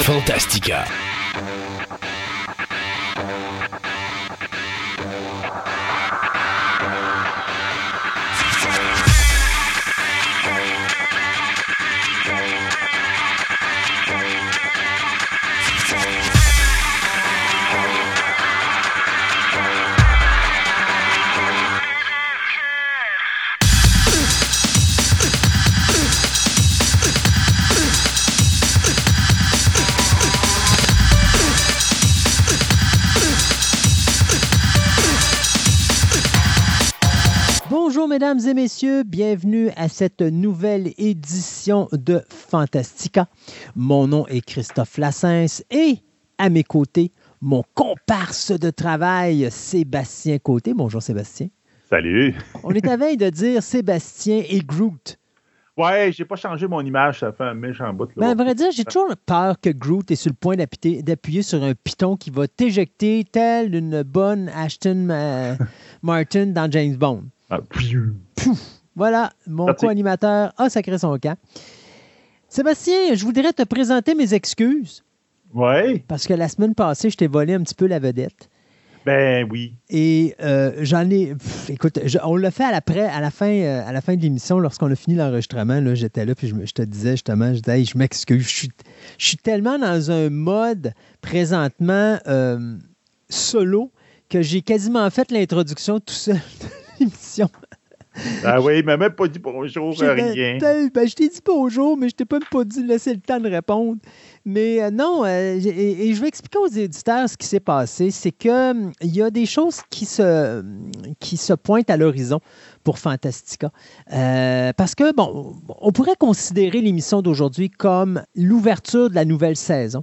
Fantastica. Mesdames et messieurs, bienvenue à cette nouvelle édition de Fantastica. Mon nom est Christophe Lassens et à mes côtés, mon comparse de travail, Sébastien Côté. Bonjour Sébastien. Salut. On est à veille de dire Sébastien et Groot. Ouais, j'ai pas changé mon image, ça fait un méchant bout. Ben, à vrai dire, j'ai toujours peur que Groot est sur le point d'appuyer sur un piton qui va t'éjecter tel une bonne Ashton euh, Martin dans James Bond. Ah, voilà, mon co-animateur a sacré son camp. Sébastien, je voudrais te présenter mes excuses. Oui. Parce que la semaine passée, je t'ai volé un petit peu la vedette. Ben oui. Et euh, j'en ai. écoute, on l'a fait à la, à la, fin, euh, à la fin de l'émission, lorsqu'on a fini l'enregistrement. J'étais là, puis je, te disais justement, je, disais, je m'excuse. Je suis, tellement dans un mode présentement euh, solo que j'ai quasiment fait l'introduction tout seul l'émission. Ah oui, il m'a même pas dit bonjour, rien. Ben, je t'ai dit bonjour, mais je t'ai même pas dit laisser le temps de répondre. Mais euh, non, euh, et, je vais expliquer aux éditeurs ce qui s'est passé. C'est qu'il hum, il y a des choses qui se, qui se pointent à l'horizon pour Fantastica. Euh, parce que, bon, on pourrait considérer l'émission d'aujourd'hui comme l'ouverture de la nouvelle saison.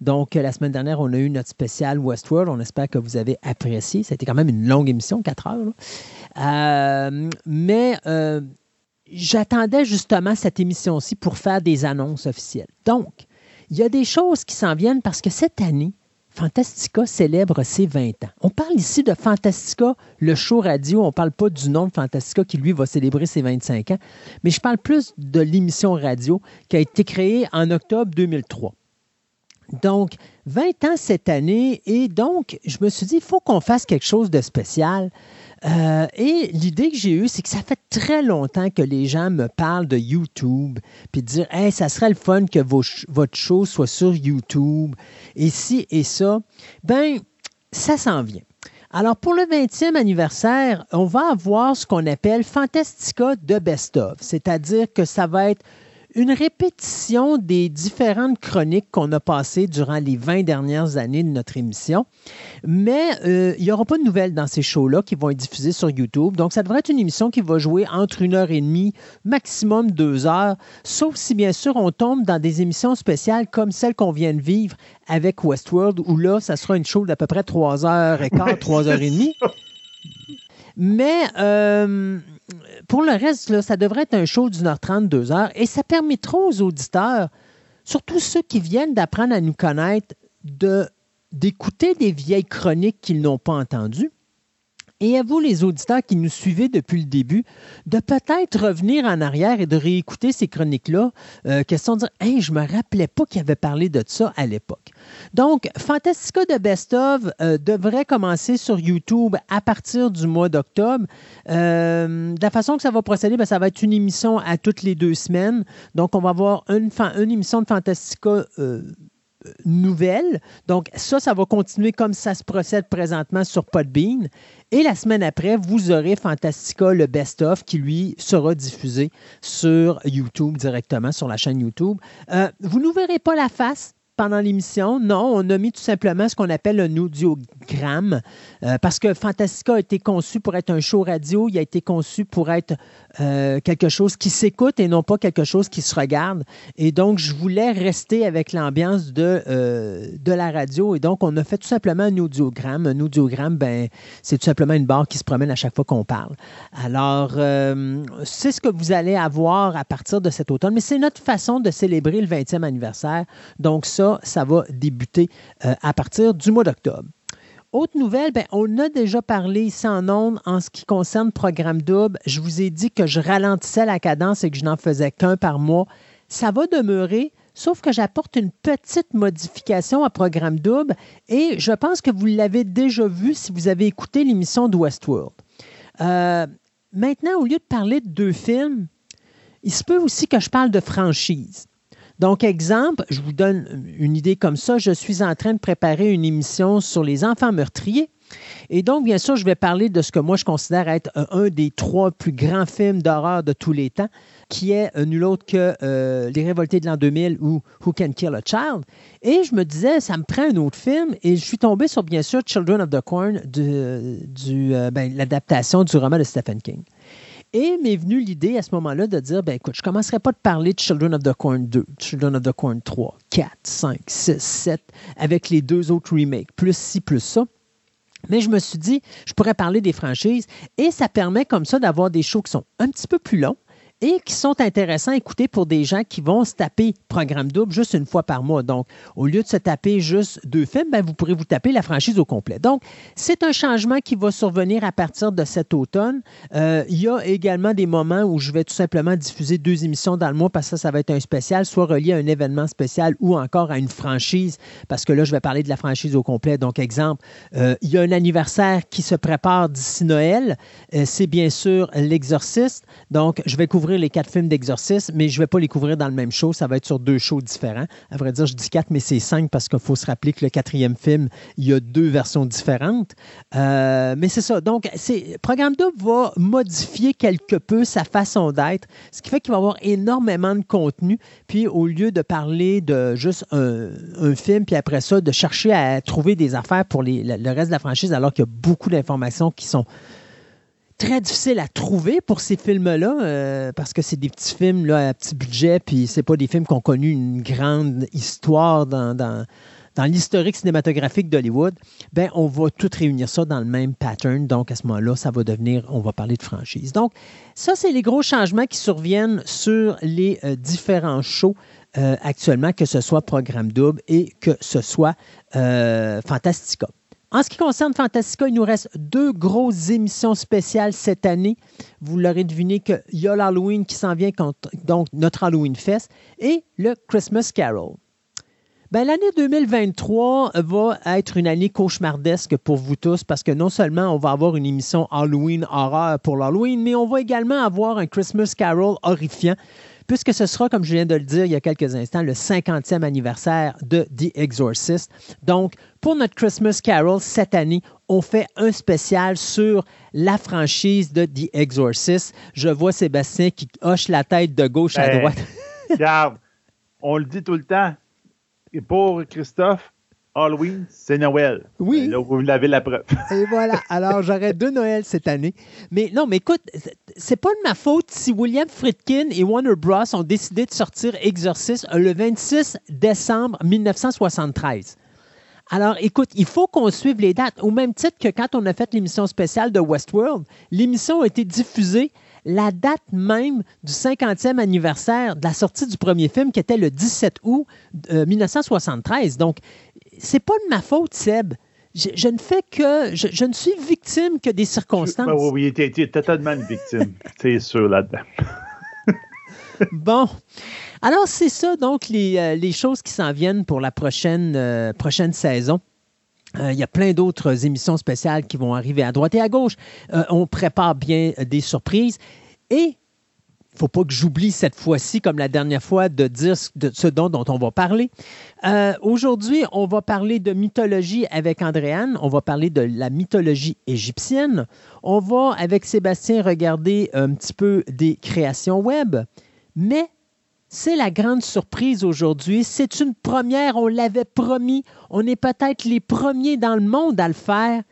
Donc, la semaine dernière, on a eu notre spécial Westworld. On espère que vous avez apprécié. Ça a été quand même une longue émission, 4 heures. Euh, mais euh, j'attendais justement cette émission-ci pour faire des annonces officielles. Donc, il y a des choses qui s'en viennent parce que cette année, Fantastica célèbre ses 20 ans. On parle ici de Fantastica, le show radio. On ne parle pas du nom de Fantastica qui, lui, va célébrer ses 25 ans. Mais je parle plus de l'émission radio qui a été créée en octobre 2003. Donc, 20 ans cette année. Et donc, je me suis dit, il faut qu'on fasse quelque chose de spécial. Euh, et l'idée que j'ai eue, c'est que ça fait très longtemps que les gens me parlent de YouTube, puis dire, hey, ça serait le fun que votre show soit sur YouTube, et ci et ça. Ben, ça s'en vient. Alors, pour le 20e anniversaire, on va avoir ce qu'on appelle Fantastica de Best of, c'est-à-dire que ça va être une répétition des différentes chroniques qu'on a passées durant les 20 dernières années de notre émission. Mais euh, il n'y aura pas de nouvelles dans ces shows-là qui vont être diffusés sur YouTube. Donc, ça devrait être une émission qui va jouer entre une heure et demie, maximum deux heures, sauf si, bien sûr, on tombe dans des émissions spéciales comme celle qu'on vient de vivre avec Westworld, où là, ça sera une show d'à peu près trois heures et quart, trois heures et demie. Mais euh, pour le reste, ça devrait être un show d'une heure trente, deux heures, et ça permettra aux auditeurs, surtout ceux qui viennent d'apprendre à nous connaître, d'écouter des vieilles chroniques qu'ils n'ont pas entendues et à vous, les auditeurs qui nous suivez depuis le début, de peut-être revenir en arrière et de réécouter ces chroniques-là, euh, question de dire hey, je me rappelais pas qu'il avait parlé de ça à l'époque. Donc, Fantastica de Best of euh, devrait commencer sur YouTube à partir du mois d'octobre. Euh, de la façon que ça va procéder, ben, ça va être une émission à toutes les deux semaines. Donc, on va avoir une, une émission de Fantastica nouvelle. Donc, ça, ça va continuer comme ça se procède présentement sur Podbean. Et la semaine après, vous aurez Fantastica, le best-of, qui lui sera diffusé sur YouTube directement, sur la chaîne YouTube. Euh, vous ne verrez pas la face pendant l'émission. Non, on a mis tout simplement ce qu'on appelle un audiogramme euh, parce que Fantastica a été conçu pour être un show radio. Il a été conçu pour être euh, quelque chose qui s'écoute et non pas quelque chose qui se regarde. Et donc, je voulais rester avec l'ambiance de, euh, de la radio. Et donc, on a fait tout simplement un audiogramme. Un audiogramme, ben, c'est tout simplement une barre qui se promène à chaque fois qu'on parle. Alors, c'est ce que vous allez avoir à partir de cet automne. Mais c'est notre façon de célébrer le 20e anniversaire. Donc, ça, ça, va débuter euh, à partir du mois d'octobre. Autre nouvelle, ben, on a déjà parlé ici en ondes en ce qui concerne Programme Double. Je vous ai dit que je ralentissais la cadence et que je n'en faisais qu'un par mois. Ça va demeurer sauf que j'apporte une petite modification à Programme Double et je pense que vous l'avez déjà vu si vous avez écouté l'émission de Westworld. Euh, maintenant, au lieu de parler de deux films, il se peut aussi que je parle de franchise. Donc, exemple, je vous donne une idée comme ça. Je suis en train de préparer une émission sur les enfants meurtriers. Et donc, bien sûr, je vais parler de ce que moi je considère être un des trois plus grands films d'horreur de tous les temps, qui est nul autre que euh, Les Révoltés de l'an 2000 ou Who Can Kill a Child. Et je me disais, ça me prend un autre film. Et je suis tombé sur, bien sûr, Children of the Corn, euh, ben, l'adaptation du roman de Stephen King. Et m'est venue l'idée à ce moment-là de dire, ben écoute, je ne commencerai pas de parler de Children of the Corn 2, Children of the Corn 3, 4, 5, 6, 7, avec les deux autres remakes, plus ci, plus ça. Mais je me suis dit, je pourrais parler des franchises et ça permet comme ça d'avoir des shows qui sont un petit peu plus longs, et qui sont intéressants à écouter pour des gens qui vont se taper programme double juste une fois par mois. Donc, au lieu de se taper juste deux films, ben, vous pourrez vous taper la franchise au complet. Donc, c'est un changement qui va survenir à partir de cet automne. Euh, il y a également des moments où je vais tout simplement diffuser deux émissions dans le mois parce que ça, ça va être un spécial, soit relié à un événement spécial ou encore à une franchise, parce que là, je vais parler de la franchise au complet. Donc, exemple, euh, il y a un anniversaire qui se prépare d'ici Noël. Euh, c'est bien sûr L'Exorciste. Donc, je vais couvrir les quatre films d'exorcisme, mais je ne vais pas les couvrir dans le même show. Ça va être sur deux shows différents. À vrai dire, je dis quatre, mais c'est cinq parce qu'il faut se rappeler que le quatrième film, il y a deux versions différentes. Euh, mais c'est ça. Donc, Programme 2 va modifier quelque peu sa façon d'être, ce qui fait qu'il va avoir énormément de contenu. Puis, au lieu de parler de juste un, film, puis après ça, de chercher à trouver des affaires pour le reste de la franchise, alors qu'il y a beaucoup d'informations qui sont très difficile à trouver pour ces films-là, euh, parce que c'est des petits films là, à petit budget, puis c'est pas des films qui ont connu une grande histoire dans, l'historique cinématographique d'Hollywood. Ben, on va tout réunir ça dans le même pattern. Donc, à ce moment-là, ça va devenir, on va parler de franchise. Donc, ça, c'est les gros changements qui surviennent sur les euh, différents shows euh, actuellement, que ce soit Programme Double et que ce soit Fantastica. En ce qui concerne Fantastica, il nous reste deux grosses émissions spéciales cette année. Vous l'aurez deviné qu'il y a l'Halloween qui s'en vient, donc notre Halloween Fest, et le Christmas Carol. Ben, l'année 2023 va être une année cauchemardesque pour vous tous parce que non seulement on va avoir une émission Halloween horreur pour l'Halloween, mais on va également avoir un Christmas Carol horrifiant puisque ce sera, comme je viens de le dire il y a quelques instants, le 50e anniversaire de The Exorcist. Donc, pour notre Christmas Carol cette année, on fait un spécial sur la franchise de The Exorcist. Je vois Sébastien qui hoche la tête de gauche à ben, droite. regarde, on le dit tout le temps. Et pour Christophe, Halloween, c'est Noël. Oui. Là, vous l'avez la preuve. Et voilà. Alors, j'aurai deux Noëls cette année. Mais non, mais écoute, c'est pas de ma faute si William Friedkin et Warner Bros. ont décidé de sortir Exorcist le 26 décembre 1973. Alors, écoute, il faut qu'on suive les dates. Au même titre que quand on a fait l'émission spéciale de Westworld, l'émission a été diffusée la date même du 50e anniversaire de la sortie du premier film, qui était le 17 août 1973. Euh, Donc, c'est pas de ma faute, Seb. Je, ne fais que. Je, ne suis victime que des circonstances. Ben oui, oui, tu es, totalement une victime. c'est sûr là-dedans. bon. Alors, c'est ça, donc, les, euh, choses qui s'en viennent pour la prochaine, euh, prochaine saison. Euh, il y a plein d'autres émissions spéciales qui vont arriver à droite et à gauche. on prépare bien des surprises. Et faut pas que j'oublie cette fois-ci, comme la dernière fois, de dire ce dont, dont on va parler. Euh, aujourd'hui, on va parler de mythologie avec Andréane. On va parler de la mythologie égyptienne. On va, avec Sébastien, regarder un petit peu des créations web. Mais c'est la grande surprise aujourd'hui. C'est une première, on l'avait promis. On est peut-être les premiers dans le monde à le faire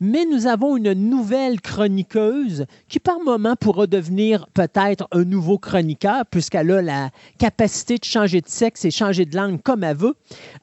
mais nous avons une nouvelle chroniqueuse qui par moment pourra devenir peut-être un nouveau chroniqueur puisqu'elle a la capacité de changer de sexe et changer de langue comme elle veut.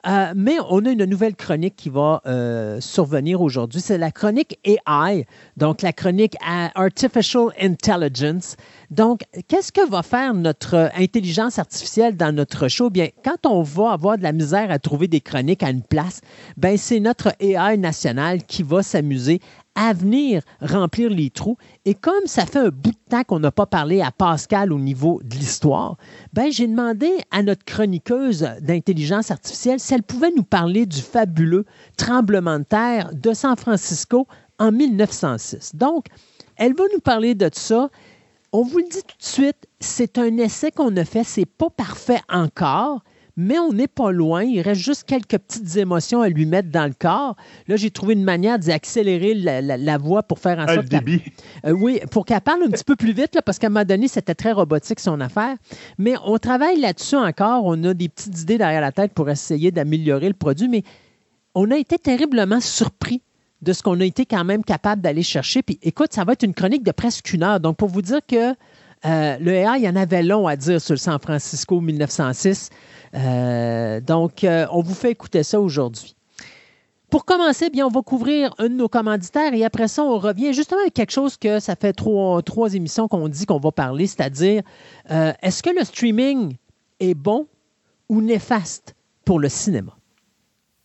Euh, mais on a une nouvelle chronique qui va euh, survenir aujourd'hui. C'est la chronique AI, donc la chronique Artificial Intelligence. Donc, qu'est-ce que va faire notre intelligence artificielle dans notre show? Bien, quand on va avoir de la misère à trouver des chroniques à une place, ben c'est notre AI national qui va s'amuser à venir remplir les trous. Et comme ça fait un bout de temps qu'on n'a pas parlé à Pascal au niveau de l'histoire, ben j'ai demandé à notre chroniqueuse d'intelligence artificielle si elle pouvait nous parler du fabuleux tremblement de terre de San Francisco en 1906. Donc, elle va nous parler de ça. On vous le dit tout de suite, c'est un essai qu'on a fait, c'est pas parfait encore, mais on n'est pas loin. Il reste juste quelques petites émotions à lui mettre dans le corps. Là, j'ai trouvé une manière d'accélérer la, voix pour faire en sorte. débit. Euh, oui, pour qu'elle parle un petit peu plus vite, là, parce qu'à un moment donné, c'était très robotique son affaire. Mais on travaille là-dessus encore. On a des petites idées derrière la tête pour essayer d'améliorer le produit, mais on a été terriblement surpris de ce qu'on a été quand même capable d'aller chercher. Puis écoute, ça va être une chronique de presque une heure. Donc, pour vous dire que euh, le AI, il y en avait long à dire sur le San Francisco 1906. Euh, donc, euh, on vous fait écouter ça aujourd'hui. Pour commencer, bien, on va couvrir un de nos commanditaires et après ça, on revient justement avec quelque chose que ça fait trois émissions qu'on dit qu'on va parler, c'est-à-dire est-ce que le streaming est bon ou néfaste pour le cinéma?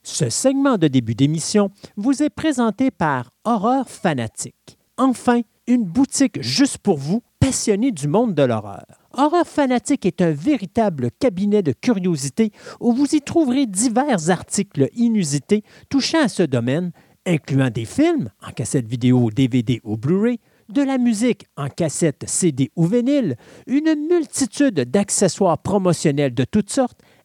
Ce segment de début d'émission vous est présenté par Horreur Fanatique. Enfin, une boutique juste pour vous, passionnés du monde de l'horreur. Horreur Fanatique est un véritable cabinet de curiosité où vous y trouverez divers articles inusités touchant à ce domaine, incluant des films en cassette vidéo, DVD ou Blu-ray, de la musique en cassette CD ou vinyle, une multitude d'accessoires promotionnels de toutes sortes,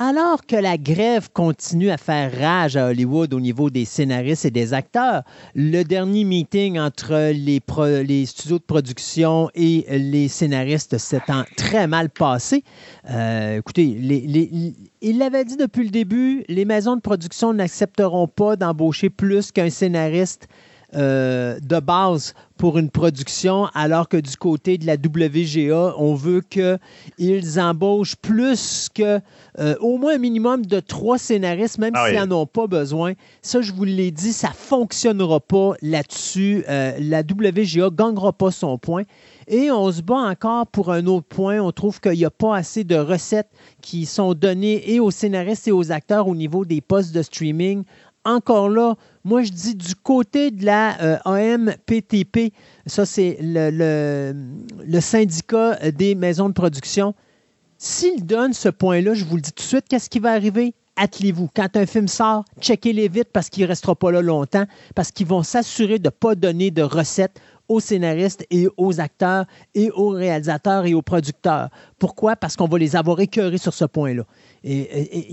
Alors que la grève continue à faire rage à Hollywood au niveau des scénaristes et des acteurs, le dernier meeting entre les, studios de production et les scénaristes s'étant très mal passé. Euh, écoutez, il l'avait dit depuis le début, les maisons de production n'accepteront pas d'embaucher plus qu'un scénariste euh, de base pour une production, alors que du côté de la WGA, on veut qu'ils embauchent plus que euh, au moins un minimum de trois scénaristes, même ah s'ils n'en ont pas besoin. Ça, je vous l'ai dit, ça ne fonctionnera pas là-dessus. Euh, la WGA ne gagnera pas son point. Et on se bat encore pour un autre point. On trouve qu'il n'y a pas assez de recettes qui sont données et aux scénaristes et aux acteurs au niveau des postes de streaming encore là, moi je dis du côté de la euh, AMPTP, ça c'est le, syndicat des maisons de production. S'il donne ce point-là, je vous le dis tout de suite, qu'est-ce qui va arriver? Attelez-vous. Quand un film sort, checkez-les vite parce qu'il ne restera pas là longtemps, parce qu'ils vont s'assurer de ne pas donner de recettes aux scénaristes et aux acteurs et aux réalisateurs et aux producteurs. Pourquoi? Parce qu'on va les avoir écœurés sur ce point-là. Et,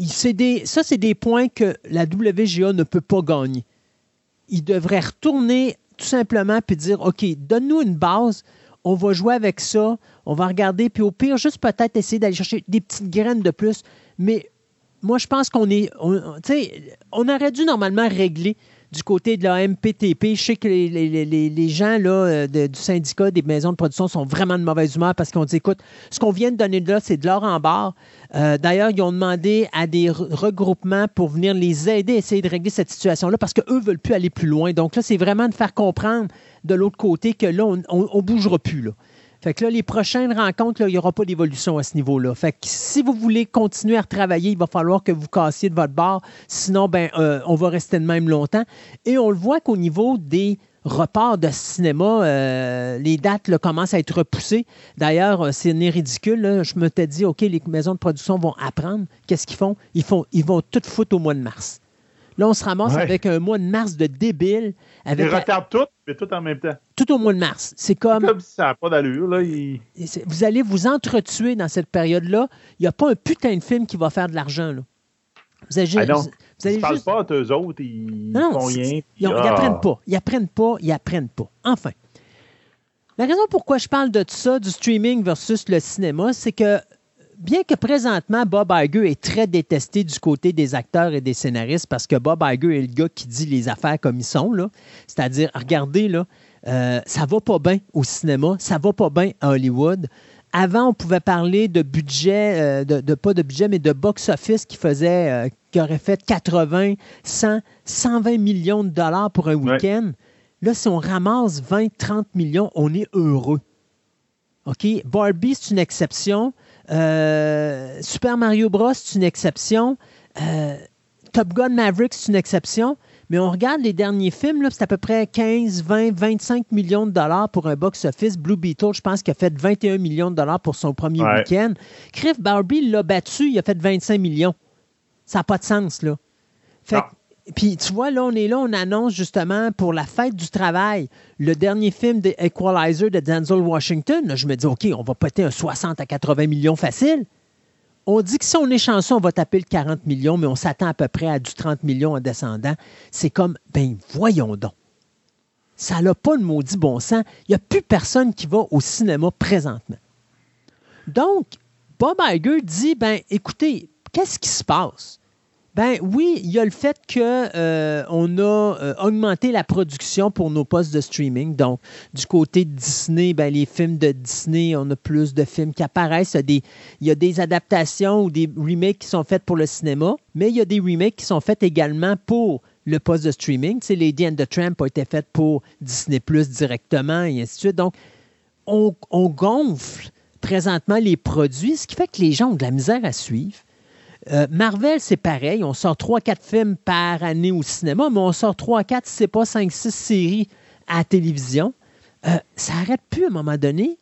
ça, c'est des points que la WGA ne peut pas gagner. Ils devraient retourner tout simplement puis dire OK, donne-nous une base, on va jouer avec ça, on va regarder, puis au pire, juste peut-être essayer d'aller chercher des petites graines de plus. Mais moi, je pense qu'on est. on aurait dû normalement régler du côté de la MPTP, je sais que les, gens euh, du syndicat des maisons de production sont vraiment de mauvaise humeur parce qu'on dit écoute, ce qu'on vient de donner là, c'est de l'or en barre. Euh, d'ailleurs, ils ont demandé à des regroupements pour venir les aider à essayer de régler cette situation-là parce qu'eux ne veulent plus aller plus loin. Donc là, c'est vraiment de faire comprendre de l'autre côté que là, on ne bougera plus. Fait que là, les prochaines rencontres, il n'y aura pas d'évolution à ce niveau-là. Fait que si vous voulez continuer à travailler, il va falloir que vous cassiez de votre bord. Sinon, ben, euh, on va rester de même longtemps. Et on le voit qu'au niveau des reparts de cinéma, euh, les dates commencent à être repoussées. D'ailleurs, euh, c'est ridicule. Je me t'ai dit, OK, les maisons de production vont apprendre. Qu'est-ce qu'ils font? Ils, font? ils vont tout foutre au mois de mars. Là, on se ramasse avec un mois de mars de débile. Avec Ils retardent tout, mais tout en même temps. Tout au mois de mars. C'est comme. comme si ça n'a pas d'allure. Là, Vous allez vous entretuer dans cette période-là. Il n'y a pas un putain de film qui va faire de l'argent. Là. Vous allez, ah non. Vous, allez ils ne pas à eux autres. Ils non, font rien. Ils n'apprennent pas. Ils apprennent pas. Ils apprennent pas. Enfin. La raison pourquoi je parle de ça, du streaming versus le cinéma, c'est que bien que présentement, Bob Iger est très détesté du côté des acteurs et des scénaristes parce que Bob Iger est le gars qui dit les affaires comme ils sont. C'est-à-dire, regardez, là, Euh, ça va pas bien au cinéma, ça va pas bien à Hollywood. Avant, on pouvait parler de budget, euh, de, pas de budget, mais de box-office qui faisait, euh, qui aurait fait 80, 100, 120 millions de dollars pour un week-end. Là, si on ramasse 20, 30 millions, on est heureux. OK? Barbie, c'est une exception. Euh, Super Mario Bros, c'est une exception. Top Gun Maverick, c'est une exception. Mais on regarde les derniers films, c'est à peu près 15, 20, 25 millions de dollars pour un box-office. Blue Beetle, je pense qu'il a fait 21 millions de dollars pour son premier week-end. Criff Barbie l'a battu, il a fait 25 millions. Ça n'a pas de sens, là. Puis tu vois, là, on est là, on annonce justement pour la fête du travail le dernier film de Equalizer de Denzel Washington. je me dis, OK, on va péter un 60 à 80 millions facile. On dit que si on est chanceux, on va taper le 40 millions, mais on s'attend à peu près à du 30 millions en descendant. C'est comme, ben voyons donc. Ça n'a pas de maudit bon sens. Il n'y a plus personne qui va au cinéma présentement. Donc, Bob Iger dit, ben écoutez, qu'est-ce qui se passe? Ben oui, il y a le fait qu'on euh, a euh, augmenté la production pour nos postes de streaming. Donc, du côté de Disney, ben, les films de Disney, on a plus de films qui apparaissent. Il y, a des, adaptations ou des remakes qui sont faits pour le cinéma, mais il y a des remakes qui sont faits également pour le poste de streaming. Tu sais, Lady and the Tramp a été faite pour Disney Plus directement et ainsi de suite. Donc, on, on gonfle présentement les produits, ce qui fait que les gens ont de la misère à suivre. Euh, Marvel, c'est pareil. On sort 3-4 films par année au cinéma, mais on sort 3-4, si c'est pas 5-6 séries à la télévision. Euh, ça n'arrête plus à un moment donné.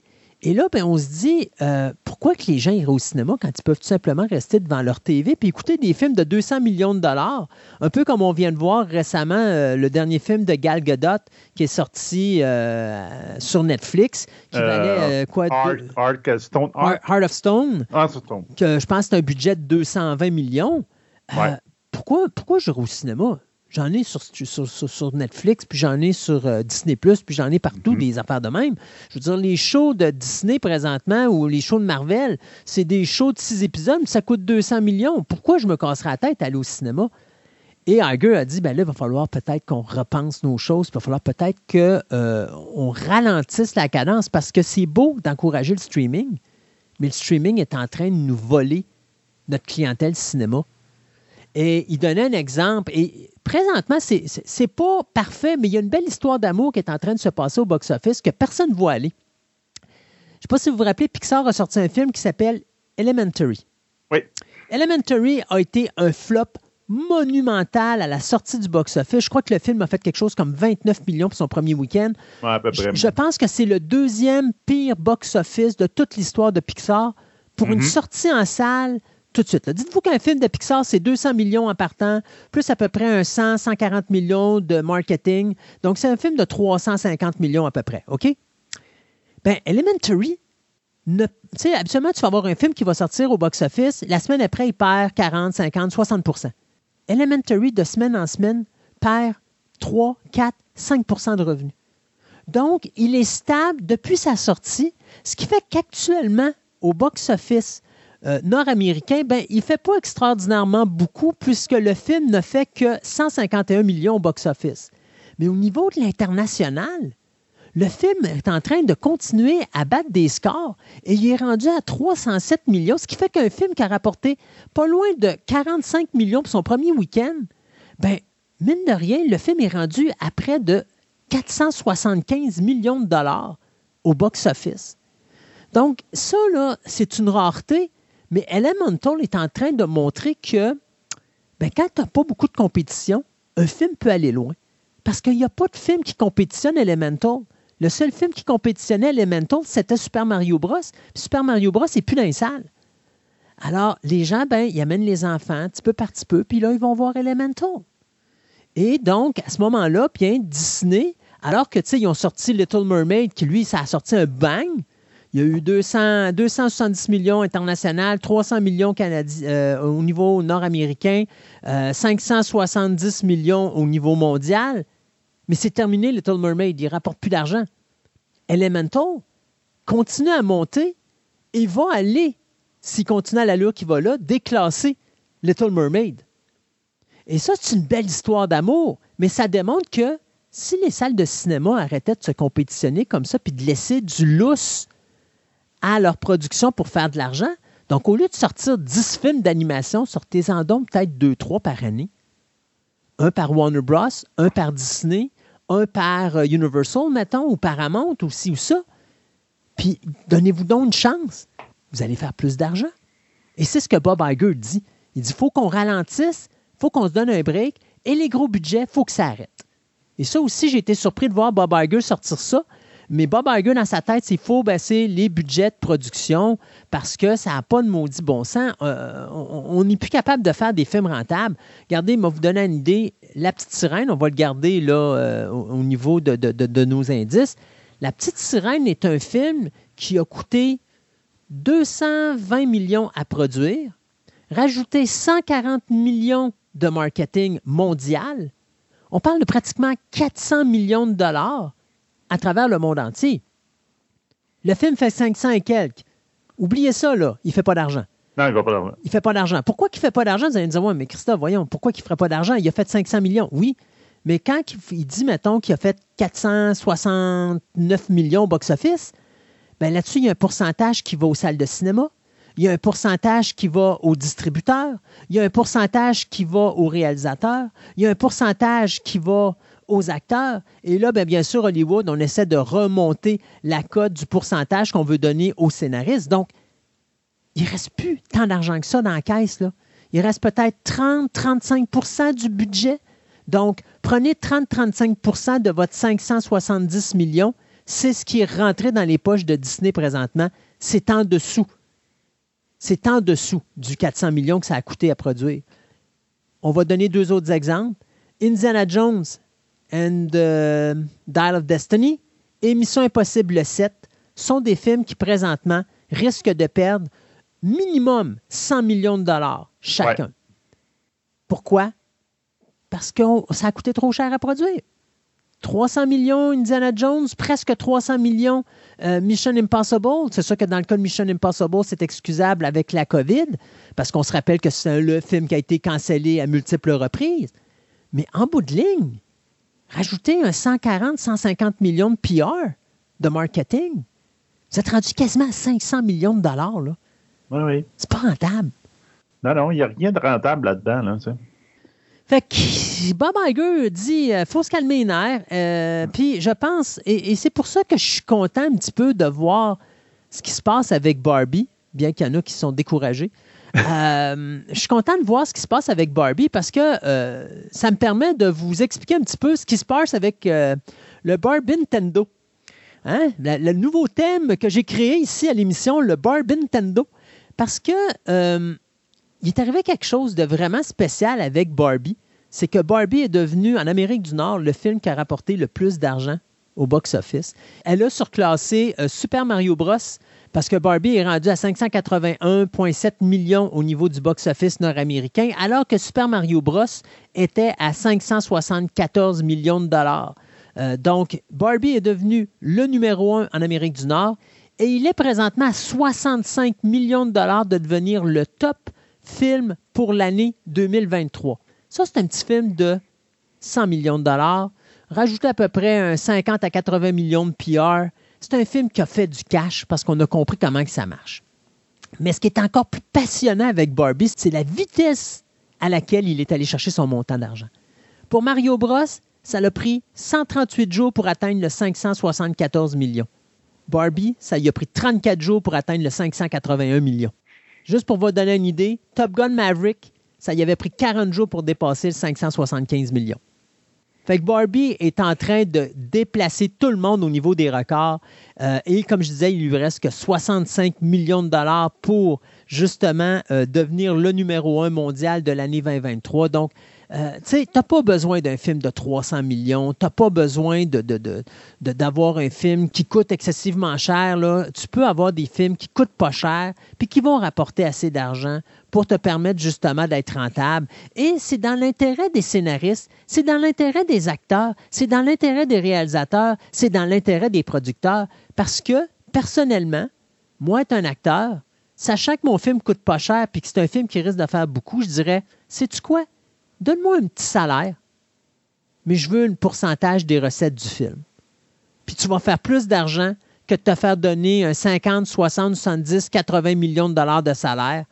Et là, ben, on se dit, euh, pourquoi que les gens iraient au cinéma quand ils peuvent tout simplement rester devant leur TV et écouter des films de 200 millions de dollars? Un peu comme on vient de voir récemment euh, le dernier film de Gal Gadot qui est sorti euh, sur Netflix, qui valait quoi? Heart, of Stone. Ah, que je pense que c'est un budget de 220 millions. pourquoi, pourquoi j'irais au cinéma? J'en ai sur, sur, Netflix, puis j'en ai sur euh, Disney, puis j'en ai partout mhm. des affaires de même. Je veux dire, les shows de Disney présentement ou les shows de Marvel, c'est des shows de six épisodes, mais ça coûte 200 millions. Pourquoi je me casserais la tête à aller au cinéma? Et Iger a dit, ben là, il va falloir peut-être qu'on repense nos choses, il va falloir peut-être qu'on euh, ralentisse la cadence parce que c'est beau d'encourager le streaming, mais le streaming est en train de nous voler notre clientèle cinéma. Et il donnait un exemple. Et présentement, c'est n'est pas parfait, mais il y a une belle histoire d'amour qui est en train de se passer au box-office que personne ne voit aller. Je ne sais pas si vous vous rappelez, Pixar a sorti un film qui s'appelle Elementary. Oui. Elementary a été un flop monumental à la sortie du box-office. Je crois que le film a fait quelque chose comme 29 millions pour son premier week-end. Ouais, à peu près. Je, pense que c'est le deuxième pire box-office de toute l'histoire de Pixar pour une mm-hmm. sortie en salle tout de suite. Dites-vous qu'un film de Pixar, c'est 200 millions en partant, plus à peu près un 100, 140 millions de marketing. Donc, c'est un film de 350 millions à peu près. OK? Ben, Elementary, tu sais, habituellement, tu vas avoir un film qui va sortir au box-office. La semaine après, il perd 40, 50, 60% Elementary, de semaine en semaine, perd 3, 4, 5% de revenus. Donc, il est stable depuis sa sortie, ce qui fait qu'actuellement, au box-office, euh, nord-américain, ben, il ne fait pas extraordinairement beaucoup puisque le film ne fait que 151 millions au box-office. Mais au niveau de l'international, le film est en train de continuer à battre des scores et il est rendu à 307 millions, ce qui fait qu'un film qui a rapporté pas loin de 45 millions pour son premier week-end, ben, mine de rien, le film est rendu à près de 475 millions de dollars au box-office. Donc, ça, là, c'est une rareté mais Elemental est en train de montrer que ben, quand tu n'as pas beaucoup de compétition, un film peut aller loin. Parce qu'il n'y a pas de film qui compétitionne Elemental. Le seul film qui compétitionnait Elemental, c'était Super Mario Bros. Super Mario Bros. n'est plus dans les salles. Alors, les gens, ben, ils amènent les enfants petit peu par petit peu, puis là, ils vont voir Elemental. Et donc, à ce moment-là, bien, Disney, alors que, tu sais, ils ont sorti Little Mermaid, qui, lui, ça a sorti un bang, il y a eu 200, 270 millions internationaux, 300 millions euh, au niveau nord-américain, 570 euh, millions au niveau mondial. Mais c'est terminé, Little Mermaid. Il ne rapporte plus d'argent. Elemental continue à monter et va aller, s'il continue à l'allure qui va là, déclasser Little Mermaid. Et ça, c'est une belle histoire d'amour, mais ça démontre que si les salles de cinéma arrêtaient de se compétitionner comme ça, puis de laisser du lousse à leur production pour faire de l'argent, donc au lieu de sortir 10 films d'animation, sortez-en donc peut-être 2-3 par année. Un par Warner Bros., un par Disney, un par euh, Universal, mettons, ou Paramount, ou ci ou ça. Puis donnez-vous donc une chance. Vous allez faire plus d'argent. Et c'est ce que Bob Iger dit. Il dit faut qu'on ralentisse, faut qu'on se donne un break, et les gros budgets, faut que ça arrête. Et ça aussi, j'ai été surpris de voir Bob Iger sortir ça. Mais Bob Iger, dans sa tête, il faut baisser les budgets de production parce que ça n'a pas de maudit bon sens. Euh, on n'est plus capable de faire des films rentables. Regardez, moi, vous donner une idée. La Petite Sirène, on va le garder là, euh, au niveau de, de, nos indices. La Petite Sirène est un film qui a coûté 220 millions à produire, rajouter 140 millions de marketing mondial, on parle de pratiquement 400 millions de dollars à travers le monde entier. Le film fait 500 et quelques. Oubliez ça, là. Il ne fait pas d'argent. Non, il ne fait pas d'argent. Il ne fait pas d'argent. Pourquoi il ne fait pas d'argent? Vous allez me dire, oui, mais Christophe, voyons, pourquoi il ne ferait pas d'argent? Il a fait 500 millions. Oui, mais quand il dit, mettons, qu'il a fait 469 millions au box-office, ben là-dessus, il y a un pourcentage qui va aux salles de cinéma il y a un pourcentage qui va aux distributeurs, il y a un pourcentage qui va aux réalisateurs, il y a un pourcentage qui va aux acteurs. Et là, bien, bien sûr, Hollywood, on essaie de remonter la cote du pourcentage qu'on veut donner aux scénaristes. Donc, il ne reste plus tant d'argent que ça dans la caisse. Là. Il reste peut-être 30-35% du budget. Donc, prenez 30-35% de votre 570 millions. C'est ce qui est rentré dans les poches de Disney présentement. C'est en dessous c'est en dessous du 400 millions que ça a coûté à produire. On va donner deux autres exemples. Indiana Jones and the Dial of Destiny et Mission Impossible 7 sont des films qui présentement risquent de perdre minimum 100 millions de dollars chacun. Pourquoi? Parce que ça a coûté trop cher à produire. 300 millions Indiana Jones, presque 300 millions euh, Mission Impossible. C'est sûr que dans le cas de Mission Impossible, c'est excusable avec la COVID, parce qu'on se rappelle que c'est le film qui a été cancellé à multiples reprises. Mais en bout de ligne, rajouter un 140, 150 millions de PR de marketing, vous êtes rendu quasiment à 500 millions de dollars. Là. Oui, oui. C'est pas rentable. Non, non, il n'y a rien de rentable là-dedans. Là, fait que Bob Iger dit il euh, faut se calmer les nerfs. Euh, puis je pense, et, c'est pour ça que je suis content un petit peu de voir ce qui se passe avec Barbie, bien qu'il y en a qui sont découragés. Euh, je suis content de voir ce qui se passe avec Barbie parce que ça me permet de vous expliquer un petit peu ce qui se passe avec le Barbie Nintendo. Hein? le nouveau thème que j'ai créé ici à l'émission, le Barbie Nintendo. Parce que il est arrivé quelque chose de vraiment spécial avec Barbie. C'est que Barbie est devenue, en Amérique du Nord, le film qui a rapporté le plus d'argent au box-office. Elle a surclassé euh, Super Mario Bros. parce que Barbie est rendu à 581,7 millions au niveau du box-office nord-américain, alors que Super Mario Bros. était à 574 millions de dollars. Euh, donc, Barbie est devenu le numéro un en Amérique du Nord et il est présentement à 65 millions de dollars de devenir le top film pour l'année 2023. Ça, c'est un petit film de 100 millions de dollars. Rajouter à peu près un 50 à 80 millions de PR. C'est un film qui a fait du cash parce qu'on a compris comment que ça marche. Mais ce qui est encore plus passionnant avec Barbie, c'est la vitesse à laquelle il est allé chercher son montant d'argent. Pour Mario Bros, ça l'a pris 138 jours pour atteindre le 574 millions. Barbie, ça lui a pris 34 jours pour atteindre le 581 millions. Juste pour vous donner une idée, Top Gun Maverick, ça y avait pris 40 jours pour dépasser le 575 millions. Fait que Barbie est en train de déplacer tout le monde au niveau des records. Euh, et comme je disais, il lui reste que 65 millions de dollars pour justement euh, devenir le numéro un mondial de l'année 2023. Donc, euh, tu sais, n'as pas besoin d'un film de 300 millions, tu n'as pas besoin d'avoir un film qui coûte excessivement cher. Tu peux avoir des films qui coûtent pas cher, puis qui vont rapporter assez d'argent pour te permettre justement d'être rentable. Et c'est dans l'intérêt des scénaristes, c'est dans l'intérêt des acteurs, c'est dans l'intérêt des réalisateurs, c'est dans l'intérêt des producteurs, parce que, personnellement, moi, être un acteur, sachant que mon film coûte pas cher, puis que c'est un film qui risque de faire beaucoup, je dirais, sais-tu quoi? Donne-moi un petit salaire. mais je veux un pourcentage des recettes du film. Puis tu vas faire plus d'argent que de te faire donner un 50, 60, 70, 80 millions de dollars de salaire.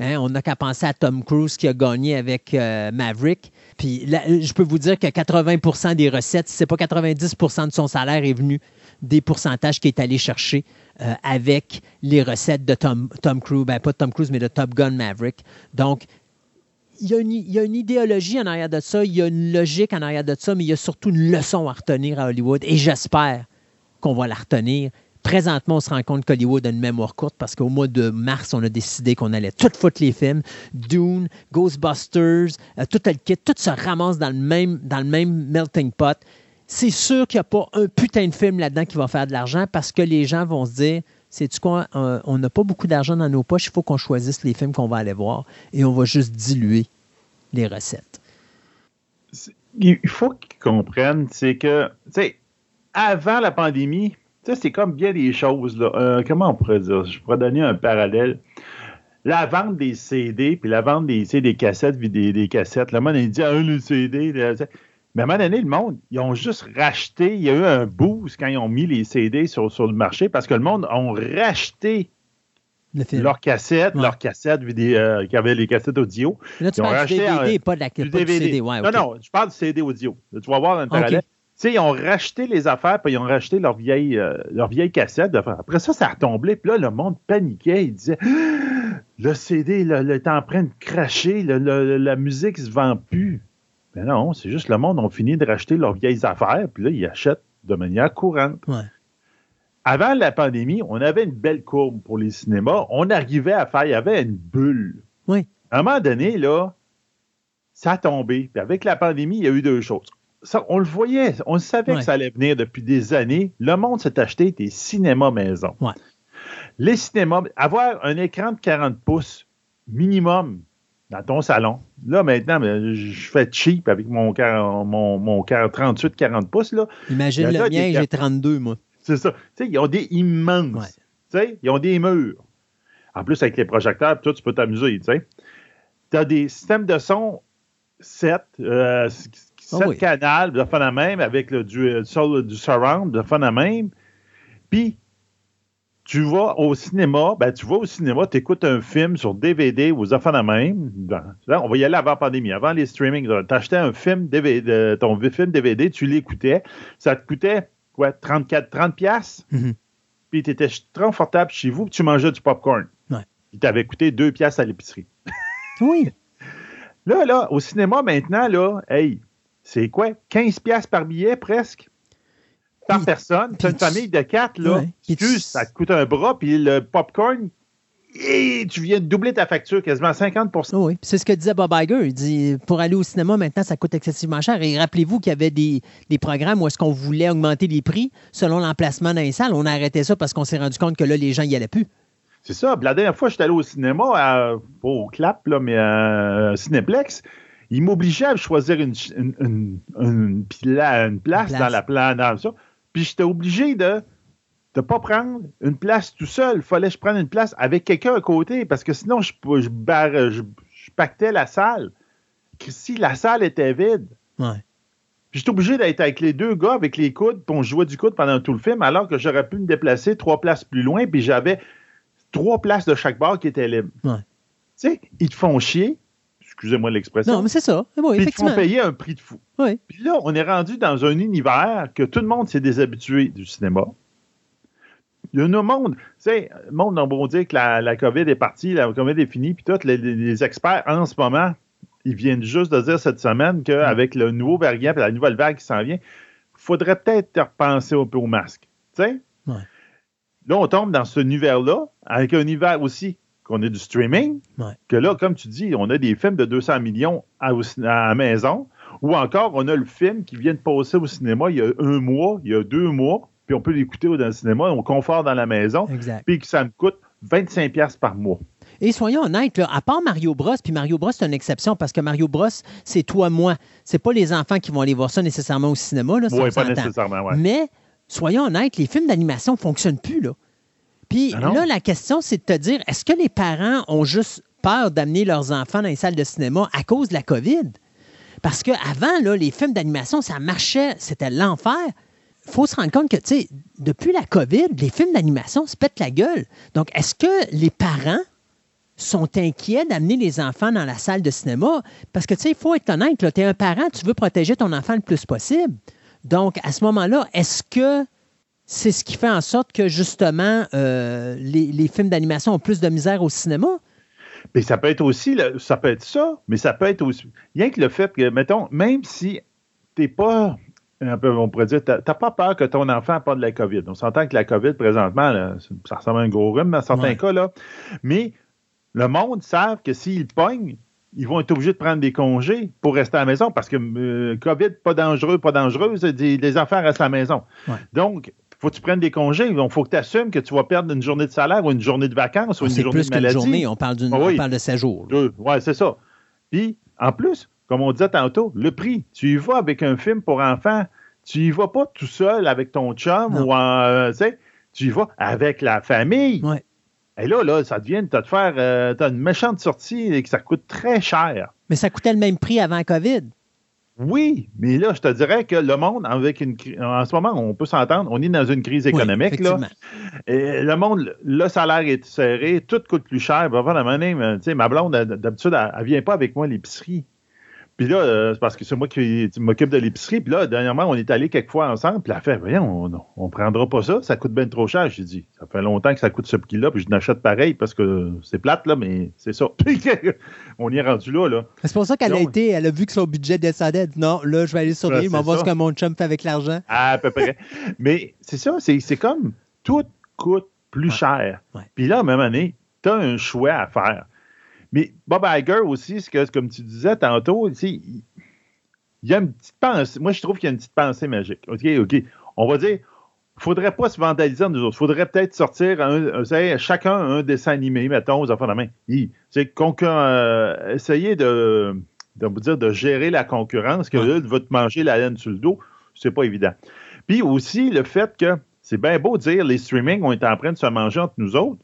Hein, on n'a qu'à penser à Tom Cruise qui a gagné avec euh, Maverick. Puis je peux vous dire que 80% des recettes, si ce n'est pas 90% de son salaire est venu des pourcentages qu'il est allé chercher euh, avec les recettes de Tom, Cruise, ben pas de Tom Cruise, mais de Top Gun Maverick. Donc, il y, a une, idéologie en arrière de ça, il y a une logique en arrière de ça, mais il y a surtout une leçon à retenir à Hollywood. Et j'espère qu'on va la retenir. Présentement, on se rend compte qu'Hollywood a une mémoire courte parce qu'au mois de mars, on a décidé qu'on allait tout foutre les films. Dune, Ghostbusters, euh, tout le kit, tout se ramasse dans le même, dans le même melting pot c'est sûr qu'il n'y a pas un putain de film là-dedans qui va faire de l'argent parce que les gens vont se dire c'est quoi, euh, on n'a pas beaucoup d'argent dans nos poches, il faut qu'on choisisse les films qu'on va aller voir et on va juste diluer les recettes. Il faut qu'ils comprennent, c'est que, tu sais, avant la pandémie, c'est comme bien des choses. Là. Euh, comment on pourrait dire? Je pourrais donner un parallèle. La vente des CD, puis la vente des, des cassettes, des, des cassettes. Le monde, il dit, ah, le CD. Mais à un moment donné, le monde, ils ont juste racheté. Il y a eu un boost quand ils ont mis les CD sur, sur le marché parce que le monde a racheté leurs cassettes, leurs cassettes vidéo, euh, qui avaient les cassettes audio. Là, tu parles du DVD, pas de la du DVD. CD. Ouais, non, non, je parle du CD audio. Tu vas voir dans le parallèle. Tu sais, ils ont racheté les affaires, puis ils ont racheté leurs vieilles, euh, leur vieille cassettes. Après ça, ça a retombé, puis là, le monde paniquait. Il disait Le CD, est en train de cracher, la musique ne se vend plus. Mais non, c'est juste le monde a fini de racheter leurs vieilles affaires, puis là, ils achètent de manière courante. Avant la pandémie, on avait une belle courbe pour les cinémas. On arrivait à faire, il y avait une bulle. Oui. À un moment donné, là, ça a tombé. Puis avec la pandémie, il y a eu deux choses. Ça, on le voyait, on savait que ça allait venir depuis des années. Le monde s'est acheté des cinémas maison. Les cinémas, avoir un écran de 40 pouces minimum, dans ton salon. Là, maintenant, ben, je fais cheap avec mon, mon, mon 38-40 pouces. Là. Imagine le mien, j'ai 32, moi. C'est ça. Tu sais, ils ont des immenses. Tu sais, ils ont des murs. En plus, avec les projecteurs, toi, tu peux t'amuser, tu sais. Tu as des systèmes de son 7, euh, 7 canals, de fun à même, avec le, du, euh, du surround, de fun à même. Puis, tu vas au cinéma, ben, tu vas au cinéma, tu écoutes un film sur DVD ou aux affaires de même. on va y aller avant la pandémie, avant les streamings. Tu achetais un film DVD, ton film DVD, tu l'écoutais. Ça te coûtait, quoi, 34, 30 pièces mm-hmm. Puis tu étais très confortable chez vous, puis tu mangeais du popcorn. Ouais. Il t'avait coûté 2 pièces à l'épicerie. oui. Là, là, au cinéma maintenant, là, hey, c'est quoi? 15 pièces par billet presque? Par personne. C'est une famille de quatre, là. Excuse, ça te coûte un bras, puis le popcorn, et tu viens de doubler ta facture quasiment 50 Oui, c'est ce que disait Bob Iger. Il dit pour aller au cinéma, maintenant, ça coûte excessivement cher. Et rappelez-vous qu'il y avait des, programmes où est-ce qu'on voulait augmenter les prix selon l'emplacement dans les salles. On a arrêté ça parce qu'on s'est rendu compte que là, les gens n'y allaient plus. C'est ça. la dernière fois, j'étais allé au cinéma, à, pas au clap, là, mais à Cinéplex. Il m'obligeait à choisir une, une, place, dans la plan, ça. Puis j'étais obligé de ne pas prendre une place tout seul. Il fallait que je prenne une place avec quelqu'un à côté parce que sinon, je, je, je, pactais la salle. Si la salle était vide. Ouais. Puis j'étais obligé d'être avec les deux gars avec les coudes, puis on jouait du coude pendant tout le film, alors que j'aurais pu me déplacer trois places plus loin, puis j'avais trois places de chaque bar qui étaient libres. Ouais. Tu sais, ils te font chier, excusez-moi l'expression. Non, mais c'est ça. Puis ils font payer un prix de fou. Puis là, on est rendu dans un univers que tout le monde s'est déshabitué du cinéma. Il y a un monde, tu sais, le monde, on va dire que la, COVID est partie, la COVID est finie, puis tous les, experts en ce moment, ils viennent juste de dire cette semaine qu'avec le nouveau variant et la nouvelle vague qui s'en vient, il faudrait peut-être repenser un peu au masque. Tu sais? Là, on tombe dans ce univers-là, avec un univers aussi qu'on a du streaming, que là, comme tu dis, on a des films de 200 millions à, la maison, ou encore on a le film qui vient de passer au cinéma il y a un mois, il y a deux mois, puis on peut l'écouter dans le cinéma, on confort dans la maison, puis que ça me coûte 25$ par mois. Et soyons honnêtes, à part Mario Bros, puis Mario Bros, c'est une exception parce que Mario Bros, c'est toi, moi. C'est pas les enfants qui vont aller voir ça nécessairement au cinéma. Oui, pas nécessairement, ouais. Mais soyons honnêtes, les films d'animation ne fonctionnent plus. Là. Puis ah là, la question, c'est de te dire, est-ce que les parents ont juste peur d'amener leurs enfants dans les salles de cinéma à cause de la COVID? Parce qu'avant, les films d'animation, ça marchait, c'était l'enfer. Il faut se rendre compte que, tu sais, depuis la COVID, les films d'animation se pètent la gueule. Donc, est-ce que les parents sont inquiets d'amener les enfants dans la salle de cinéma? Parce que, tu sais, il faut être honnête, tu es un parent, tu veux protéger ton enfant le plus possible. Donc, à ce moment-là, est-ce que c'est ce qui fait en sorte que, justement, euh, les, films d'animation ont plus de misère au cinéma? Mais ça peut être aussi, ça peut être ça, mais ça peut être aussi, rien que le fait que, mettons, même si tu n'es pas un peu, on pourrait dire, tu n'as pas peur que ton enfant pas de la COVID. On s'entend que la COVID, présentement, ça ressemble à un gros rhume dans certains cas, là. Mais le monde savent que s'ils pognent, ils vont être obligés de prendre des congés pour rester à la maison parce que euh, COVID, pas dangereux, pas dangereux, les enfants restent à la maison. Donc, faut que tu prennes des congés. Il faut que tu assumes que tu vas perdre une journée de salaire ou une journée de vacances ou une journée de maladie. journée, on parle, d'une, ah parle de 16 jours. Oui, c'est ça. Puis, en plus, comme on disait tantôt, le prix. Tu y vas avec un film pour enfants. Tu y vas pas tout seul avec ton chum ou en, euh, tu y vas avec la famille. Et là, là, ça devient, tu as, faire, euh, une méchante sortie et que ça coûte très cher. Mais ça coûtait le même prix avant COVID. Oui, mais là, je te dirais que le monde, avec une en ce moment, on peut s'entendre, on est dans une crise économique. là, et le monde, le salaire est serré, tout coûte plus cher. Ben, ma blonde, d'habitude, elle ne vient pas avec moi à l'épicerie. Puis là, euh, c'est parce que c'est moi qui m'occupe de l'épicerie. Puis là, dernièrement, on est allé quelques fois ensemble. Puis elle a fait, voyons, on, ne prendra pas ça. Ça coûte bien trop cher. J'ai dit, ça fait longtemps que ça coûte ce prix-là. Puis je n'achète pareil parce que c'est plate, là, mais c'est ça. on y est rendu là, là. C'est pour ça qu'elle a été, elle a vu que son budget descendait. Non, là, je vais aller sur lui, on va voir ce que mon chum fait avec l'argent. À peu près. mais c'est ça, c'est comme tout coûte plus cher. Puis là, à même année, tu as un choix à faire. Mais Bob Iger aussi, que, comme tu disais tantôt, il y a une petite pensée. Moi, je trouve qu'il y a une petite pensée magique. OK, OK. On va dire, il faudrait pas se vandaliser nous autres. Il faudrait peut-être sortir chacun un dessin animé, mettons, aux enfants de la main. C'est euh, essayer de, de, dire, de gérer la concurrence, que là, va te manger la laine sur le dos, c'est pas évident. Puis aussi, le fait que c'est bien beau de dire les streamings ont été en train de se manger entre nous autres.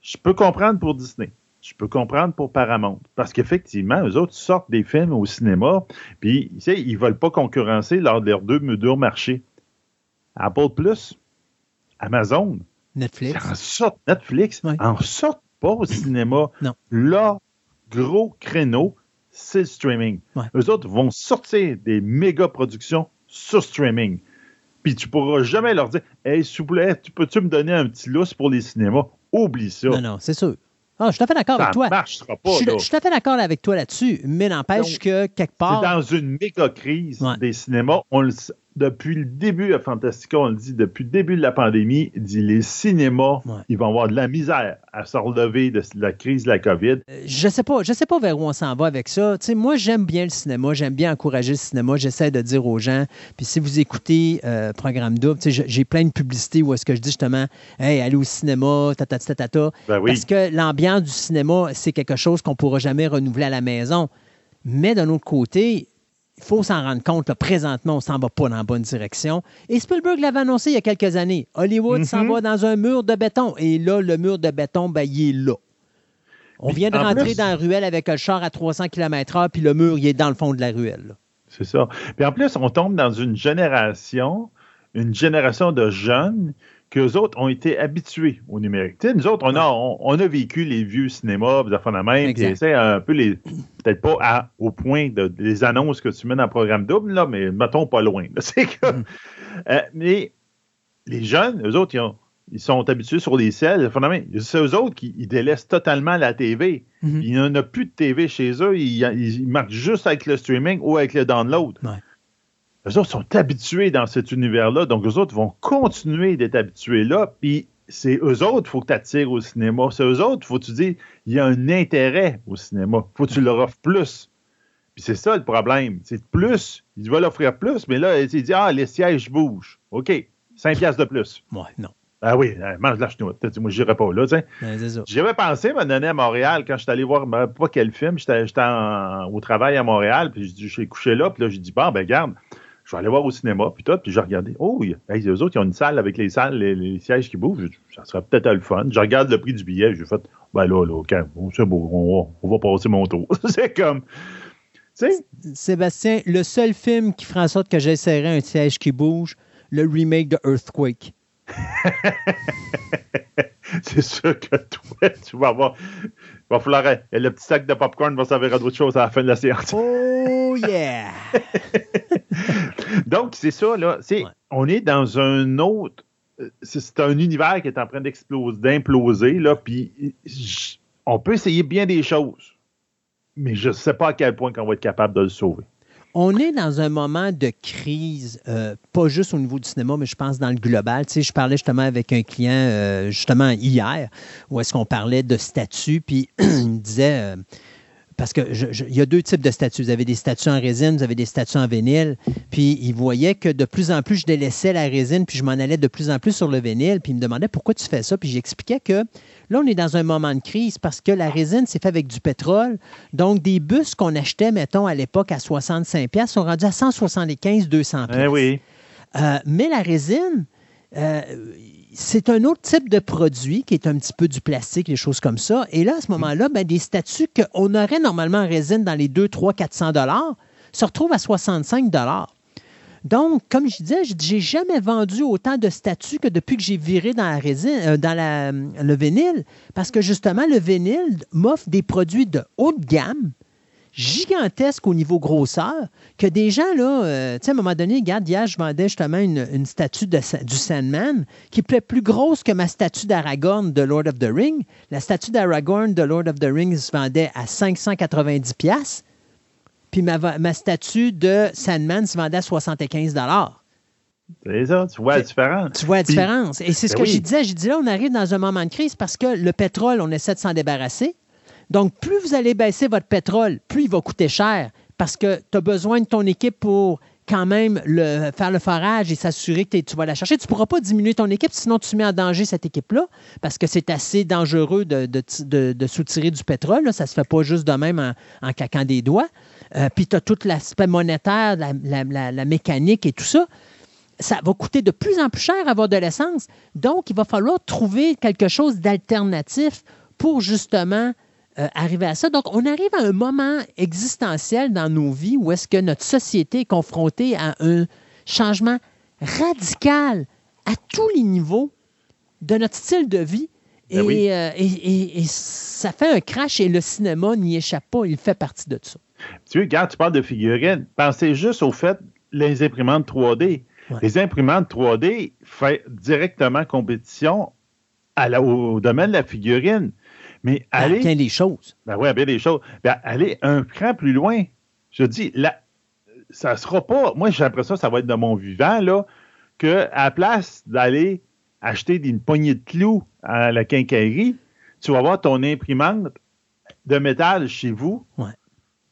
Je peux comprendre pour Disney je peux comprendre pour Paramount. Parce qu'effectivement, eux autres sortent des films au cinéma, puis ils ne veulent pas concurrencer lors de leurs deux, deux marchés. Apple Plus, Amazon, Netflix. En sortent, Netflix, en sortent pas au cinéma. non. Là, gros créneau, c'est le streaming. Eux autres vont sortir des méga productions sur streaming. Puis tu pourras jamais leur dire Hey, s'il vous plaît, tu peux-tu me donner un petit lousse pour les cinémas? Oublie ça. Non, non, c'est sûr. Ah, je suis tout à fait d'accord avec toi. Pas, je, suis, je, suis tout à fait d'accord avec toi là-dessus, mais n'empêche que quelque part. C'est dans une méga crise des cinémas. On le, depuis le début à Fantastica, on le dit, depuis le début de la pandémie, dit les cinémas, ils vont avoir de la misère à se relever de la crise de la COVID. Euh, je sais pas, je sais pas vers où on s'en va avec ça. moi, j'aime bien le cinéma, j'aime bien encourager le cinéma. J'essaie de dire aux gens. Puis si vous écoutez euh, Programme Double, j'ai plein de publicités où est-ce que je dis justement, hey, allez au cinéma, ta ta ben Parce que l'ambiance du cinéma, c'est quelque chose qu'on pourra jamais renouveler à la maison. Mais d'un autre côté, il faut s'en rendre compte, présentement, on ne s'en va pas dans la bonne direction. Et Spielberg l'avait annoncé il y a quelques années. Hollywood s'en mhm. va dans un mur de béton. Et là, le mur de béton, ben, il est là. On vient de rentrer dans la ruelle avec un char à 300 km/h, puis le mur, il est dans le fond de la ruelle. C'est ça. Puis en plus, on tombe dans une génération, une génération de jeunes qu'eux autres ont été habitués au numérique. Tu sais, nous autres, on a, on, a vécu les vieux cinémas, des affaires de même, puis c'est un peu les. Peut-être pas au point de, des annonces que tu mets dans le programme double, là, mais mettons pas loin. C'est mm. euh, mais les jeunes, eux autres, ils, sont habitués sur les selles. C'est eux autres qui ils délaissent totalement la TV. Il n'y en a plus de TV chez eux. Ils, ils, marquent juste avec le streaming ou avec le download. Eux autres sont habitués dans cet univers-là, donc eux autres vont continuer d'être habitués là, puis c'est eux autres, il faut que tu attires au cinéma. C'est eux autres, il faut que tu dis, il y a un intérêt au cinéma. Il faut que tu leur offres plus. Puis c'est ça le problème. C'est plus, il va l'offrir plus, mais là, il dit, ah, les sièges bougent. OK, 5 piastres de plus. Ouais, non. Ah oui, euh, mange la chenoute. Moi, je n'irais pas là. Ben, J'avais pensé me donner à Montréal quand je suis allé voir, ben, pas quel film, j'étais au travail à Montréal, puis je suis couché là, puis là, j'ai dit, bon, ben, garde, je vais aller voir au cinéma, puis tout, puis j'ai regardé. Oh, oui, eux autres, ils ont une salle avec les salles, les, sièges qui bougent. Ça serait peut-être le fun. Je regarde le prix du billet, j'ai fait, ben là, là, OK, c'est beau, on va, passer mon tour. c'est comme. Sébastien, le seul film qui fera en sorte que j'essaierai un siège qui bouge, le remake de Earthquake. c'est sûr que toi, tu vas avoir. Il va falloir. Le petit sac de popcorn va servir à d'autres choses à la fin de la séance. Oh yeah! Donc, c'est ça, là. On est dans un autre. C'est un univers qui est en train d'exploser, d'imploser, là. Puis, on peut essayer bien des choses. Mais je ne sais pas à quel point on va être capable de le sauver on est dans un moment de crise, euh, pas juste au niveau du cinéma, mais je pense dans le global. Tu sais, je parlais justement avec un client euh, justement hier, où est-ce qu'on parlait de statut, puis il me disait, euh, parce qu'il y a deux types de statuts. Vous avez des statuts en résine, vous avez des statuts en vinyle. Puis il voyait que de plus en plus, je délaissais la résine, puis je m'en allais de plus en plus sur le vinyle. Puis il me demandait pourquoi tu fais ça. Puis j'expliquais que là, on est dans un moment de crise parce que la résine, c'est fait avec du pétrole. Donc, des bus qu'on achetait, mettons, à l'époque à 65$ sont rendus à 175, 200$. Eh oui. Euh, mais la résine, euh, c'est un autre type de produit qui est un petit peu du plastique, des choses comme ça. Et là, à ce moment-là, ben, des statuts qu'on aurait normalement en résine dans les 2, 3, 400 dollars se retrouvent à 65 dollars. Donc, comme je disais, j'ai jamais vendu autant de statuts que depuis que j'ai viré dans la résine, euh, dans le vinyle, parce que justement, le vinyle m'offre des produits de haute gamme gigantesque au niveau grosseur que des gens, là, euh, tu sais, à un moment donné, regarde, hier, je vendais justement une, statue de, du Sandman qui est plus grosse que ma statue d'Aragorn de Lord of the Ring. La statue d'Aragorn de Lord of the Rings se vendait à 590$, puis ma, ma statue de Sandman se vendait à 75$. C'est ça, tu vois la différence. Tu vois la différence. Et c'est ce ben que je disais. Je disais là, on arrive dans un moment de crise parce que le pétrole, on essaie de s'en débarrasser. Donc, plus vous allez baisser votre pétrole, plus il va coûter cher parce que tu as besoin de ton équipe pour quand même le, faire le forage et s'assurer que tu vas la chercher. Tu ne pourras pas diminuer ton équipe, sinon tu mets en danger cette équipe-là, parce que c'est assez dangereux de, de, soutirer du pétrole. Ça ne se fait pas juste de même en, en caquant des doigts. Euh, puis tu as tout l'aspect monétaire, la, mécanique et tout ça. Ça va coûter de plus en plus cher avoir de l'essence. Donc, il va falloir trouver quelque chose d'alternatif pour justement euh, arriver à ça. Donc, on arrive à un moment existentiel dans nos vies où est-ce que notre société est confrontée à un changement radical à tous les niveaux de notre style de vie. Ben euh, et, ça fait un crash et le cinéma n'y échappe pas, il fait partie de ça. Tu vois, regarde, tu parles de figurines. Pensez juste au fait les imprimantes 3D. Les imprimantes 3D font directement compétition au domaine de la figurine. Mais allez. bien des choses. Ben oui, bien des choses. Ben, allez un cran plus loin. Je dis, là, ça sera pas. Moi, j'ai l'impression que ça va être de mon vivant, là, qu'à la place d'aller acheter une poignée de clous à la quincaillerie, tu vas avoir ton imprimante de métal chez vous. Ouais.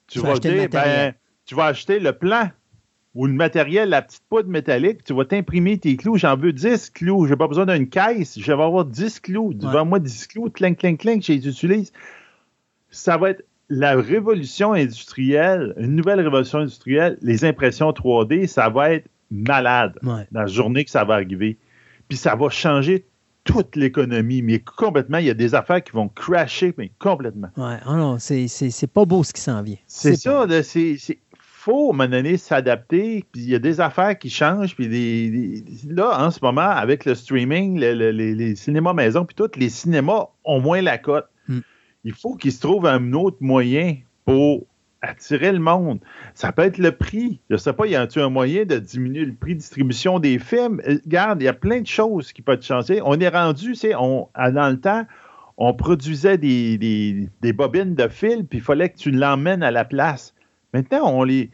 Tu, vas dire, ben, tu vas acheter le plan ou le matériel, la petite poudre métallique, tu vas t'imprimer tes clous. J'en veux 10 clous. Je n'ai pas besoin d'une caisse. Je vais avoir 10 clous. Devant moi, 10 clous, clink, clink, clink, je les utilise. Ça va être la révolution industrielle, une nouvelle révolution industrielle. Les impressions 3D, ça va être malade dans la journée que ça va arriver. Puis ça va changer toute l'économie, mais complètement. Il y a des affaires qui vont crasher, mais complètement. Oui, oh non, c'est pas beau ce qui s'en vient. C'est ça, c'est faut, à un moment donné, s'adapter. Puis il y a des affaires qui changent. Puis là, en ce moment, avec le streaming, les, cinémas maison, puis tout, les cinémas ont moins la cote. Hmm. Il faut qu'ils se trouvent un autre moyen pour attirer le monde. Ça peut être le prix. Je ne sais pas, y a un moyen de diminuer le prix de distribution des films? Euh, regarde, il y a plein de choses qui peuvent changer. On est rendu, c'est, on, dans le temps, on produisait des, des bobines de fil, puis il fallait que tu l'emmènes à la place. Maintenant, on les.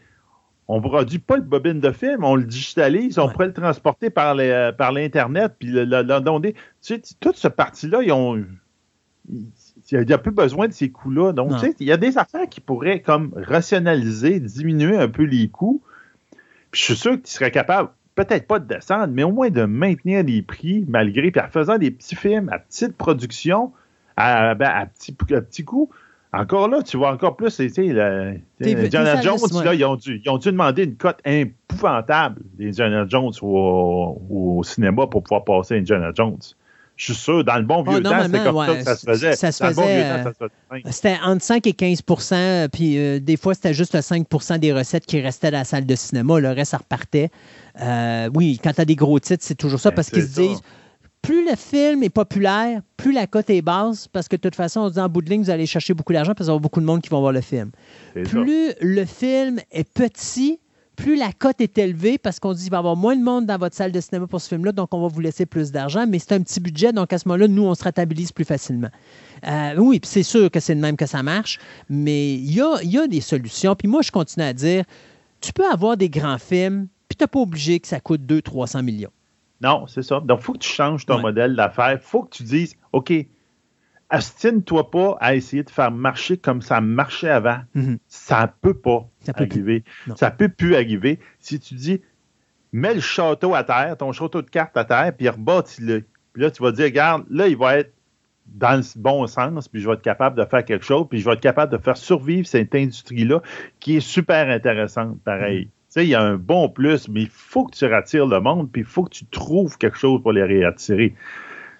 On ne produit pas le bobine de film, on le digitalise, on pourrait le transporter par, les, par l'Internet, puis le, donner. Tu sais, toute ce parti-là, ils ont. Il n'y a plus besoin de ces coûts-là. Donc, tu sais, il y a des affaires qui pourraient comme rationaliser, diminuer un peu les coûts. Puis je suis sûr que tu serais capable, peut-être pas de descendre, mais au moins de maintenir les prix malgré, puis en faisant des petits films à petite production, à, ben, à, petit, à petit coût. Encore là, tu vois encore plus, tu sais, Indiana Jones, là, ils, ont dû, ils ont dû demander une cote épouvantable des Indiana Jones au, au, cinéma pour pouvoir passer Indiana Jones. Je suis sûr, dans le bon vieux temps, c'était comme ça que ça se faisait. Ça se faisait. c'était entre 5 et 15% puis euh, des fois, c'était juste 5% des recettes qui restaient dans la salle de cinéma. Le reste, ça repartait. Euh, oui, quand tu as des gros titres, c'est toujours ça, ben, parce qu'ils se disent plus le film est populaire, plus la cote est basse, parce que de toute façon, on dit en bout de ligne, vous allez chercher beaucoup d'argent parce qu'il y aura beaucoup de monde qui vont voir le film. Plus le film est petit, plus la cote est élevée parce qu'on dit qu'il va y avoir moins de monde dans votre salle de cinéma pour ce film-là, donc on va vous laisser plus d'argent, mais c'est un petit budget, donc à ce moment-là, nous, on se rentabilise plus facilement. Euh, oui, c'est sûr que c'est de même que ça marche, mais il y a, y a, des solutions. Puis moi, je continue à dire, tu peux avoir des grands films, puis tu n'es pas obligé que ça coûte 200-300 millions. Non, c'est ça. Donc, il faut que tu changes ton modèle d'affaires. Il faut que tu dises, OK, astine-toi pas à essayer de faire marcher comme ça marchait avant. Mhm. Ça ne peut pas arriver. ça ne peut plus arriver. Si tu dis, mets le château à terre, ton château de cartes à terre, puis rebâtis-le. Puis là, tu vas dire, regarde, là, il va être dans le bon sens, puis je vais être capable de faire quelque chose, puis je vais être capable de faire survivre cette industrie-là qui est super intéressante, pareil. Mhm il y a un bon plus, mais il faut que tu rattires le monde, puis il faut que tu trouves quelque chose pour les réattirer.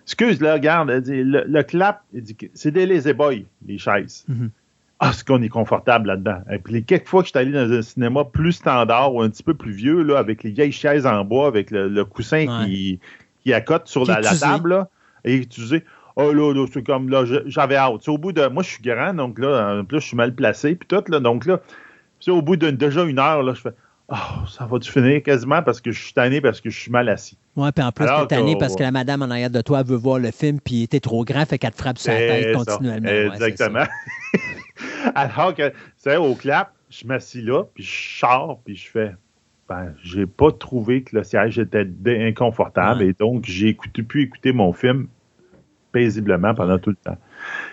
Excuse, là, regarde, le, clap, c'est des lazy boys, les chaises. Mm-hmm. Ah, ce qu'on est confortable là-dedans. Et puis, les quelques fois que je suis allé dans un cinéma plus standard ou un petit peu plus vieux, là, avec les vieilles chaises en bois, avec le, coussin qui, qui accote sur la, table, là, et tu dis, oh là, là c'est comme là, j'avais hâte. au bout de. Moi, je suis grand, donc là, en plus, je suis mal placé, puis tout, là, donc là, au bout de déjà une heure, là, je fais Oh, ça va-tu finir quasiment parce que je suis tanné parce que je suis mal assis. Oui, puis en plus, tu es tanné parce que la madame en arrière de toi veut voir le film, puis il était trop grand, fait qu'elle te frappe sur la tête continuellement. Exactement. Alors que, tu sais, au clap, je m'assis là, puis je sors, puis je fais. Ben, j'ai pas trouvé que le siège était inconfortable, et donc j'ai pu écouter mon film paisiblement pendant tout le temps.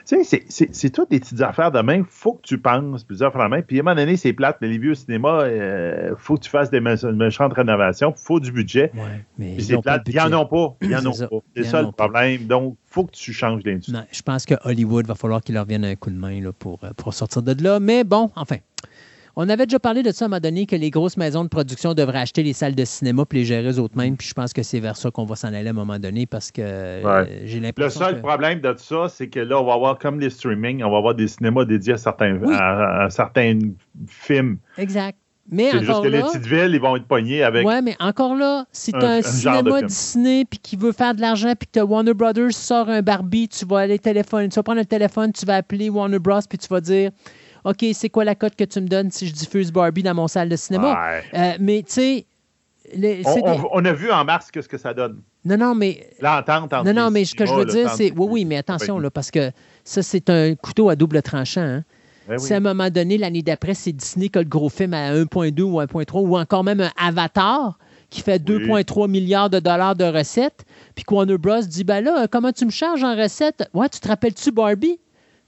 Tu sais, c'est toutes des petites affaires de main. faut que tu penses plusieurs affaires de main. Puis à un moment donné, c'est plate, mais les vieux cinémas, il euh, faut que tu fasses des méchantes rénovations. Il faut du budget. mais puis c'est plate. Ils n'en ont pas. Ils n'en ont pas. C'est ça le problème. Donc, il faut que tu changes d'industrie. Je pense que Hollywood va falloir qu'il leur vienne un coup de main là, pour, euh, pour sortir de là. Mais bon, enfin. On avait déjà parlé de ça à un moment donné, que les grosses maisons de production devraient acheter les salles de cinéma puis les gérer eux-mêmes. Puis je pense que c'est vers ça qu'on va s'en aller à un moment donné parce que euh, j'ai l'impression. Le seul problème de ça, c'est que là, on va avoir comme les streaming, on va avoir des cinémas dédiés à certains, à, certains films. Exact. Mais c'est juste que les petites villes, ils vont être pognés avec. Ouais, mais encore là, si tu as un, cinéma Disney puis qui veut faire de l'argent puis que Warner Brothers sort un Barbie, tu vas aller téléphoner, tu vas prendre le téléphone, tu vas appeler Warner Bros puis tu vas dire OK, c'est quoi la cote que tu me donnes si je diffuse Barbie dans mon salle de cinéma? Euh, mais tu sais. On, a vu en mars ce que ça donne. Non, non, mais. L'entente Non, non, mais ce que je veux dire, c'est. Oui, oui, mais attention, là, parce que ça, c'est un couteau à double tranchant. Hein. Ben si à un moment donné, l'année d'après, c'est Disney qui a le gros film à 1,2 ou 1,3 ou encore même un Avatar qui fait 2,3 milliards de dollars de recettes, puis Warner Bros. dit ben là, comment tu me charges en recettes? Ouais, tu te rappelles-tu Barbie?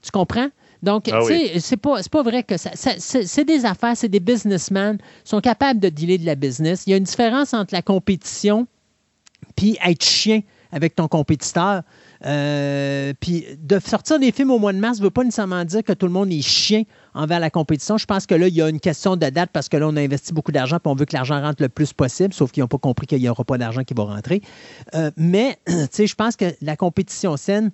Tu comprends? Donc, ah tu sais, c'est pas, pas vrai que ça. c'est des affaires, c'est des businessmen, sont capables de dealer de la business. Il y a une différence entre la compétition puis être chien avec ton compétiteur. Euh, puis de sortir des films au mois de mars ne veut pas nécessairement dire que tout le monde est chien envers la compétition. Je pense que là, il y a une question de date parce que là, on a investi beaucoup d'argent et on veut que l'argent rentre le plus possible, sauf qu'ils n'ont pas compris qu'il n'y aura pas d'argent qui va rentrer. Euh, mais, tu sais, je pense que la compétition saine,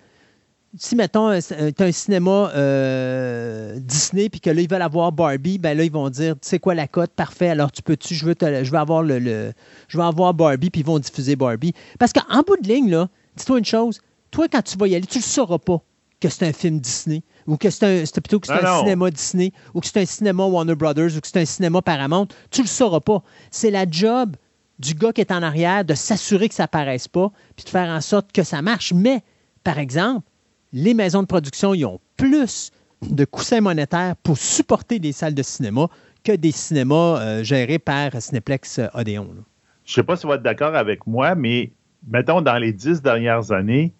si, mettons, euh, tu as un cinéma euh, Disney, puis que là, ils veulent avoir Barbie, ben là, ils vont dire, tu sais quoi, la cote, parfait, alors tu peux-tu, je veux, je veux avoir le, je veux avoir Barbie, puis ils vont diffuser Barbie. Parce qu'en bout de ligne, là, dis-toi une chose, toi, quand tu vas y aller, tu ne le sauras pas que c'est un film Disney, ou que c'est un, plutôt que c'est un cinéma Disney, ou que c'est un cinéma Warner Brothers, ou que c'est un cinéma Paramount, tu le sauras pas. C'est la job du gars qui est en arrière de s'assurer que ça paraisse pas, puis de faire en sorte que ça marche. Mais, par exemple, les maisons de production ils ont plus de coussins monétaires pour supporter des salles de cinéma que des cinémas euh, gérés par Cineplex euh, Odéon. Je ne sais pas si vous êtes d'accord avec moi, mais mettons, dans les dix dernières années,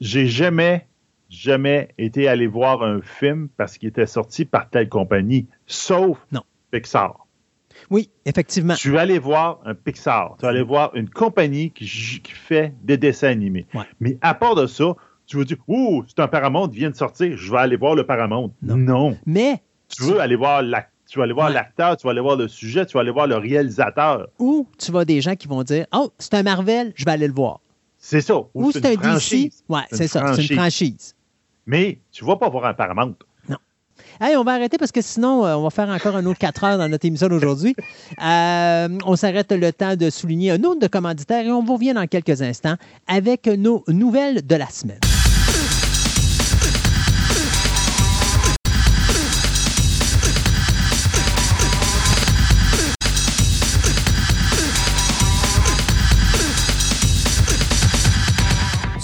j'ai jamais, jamais été allé voir un film parce qu'il était sorti par telle compagnie, sauf Pixar. Oui, effectivement. Tu vas aller voir un Pixar, tu vas aller voir une compagnie qui, fait des dessins animés. Mais à part de ça, tu veux dire, ouh, c'est un Paramount qui vient de sortir, je vais aller voir le Paramount. Non. Mais. Tu veux aller voir l'acteur, tu vas aller voir l'acteur, tu vas aller voir le sujet, tu vas aller voir le réalisateur. Ou tu vois des gens qui vont dire, oh, c'est un Marvel, je vais aller le voir. C'est ça. Ou, c'est un DC. Ouais, c'est ça. C'est une franchise. Mais tu ne vas pas voir un Paramount. Non. Hey, on va arrêter parce que sinon, euh, on va faire encore un autre 4 heures dans notre émission d'aujourd'hui. Euh, on s'arrête le temps de souligner un autre de commanditaire et on vous revient dans quelques instants avec nos nouvelles de la semaine.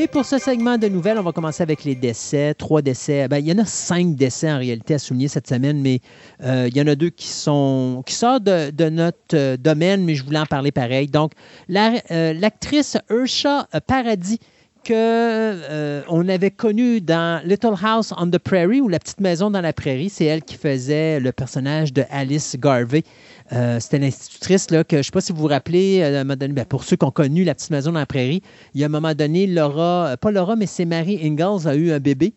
Et pour ce segment de nouvelles, on va commencer avec les décès. Trois décès. Ben, il y en a cinq décès en réalité à souligner cette semaine, mais euh, il y en a deux qui sont qui sortent de, notre euh, domaine, mais je voulais en parler pareil. Donc, euh, l'actrice Ursha Paradis que on avait connue dans Little House on the Prairie ou La petite maison dans la prairie, c'est elle qui faisait le personnage de Alice Garvey. Euh, c'était l'institutrice là, que je ne sais pas si vous vous rappelez, euh, ben, pour ceux qui ont connu la petite maison dans la prairie, il y a un moment donné, Laura, euh, pas Laura, mais c'est Marie Ingalls a eu un bébé.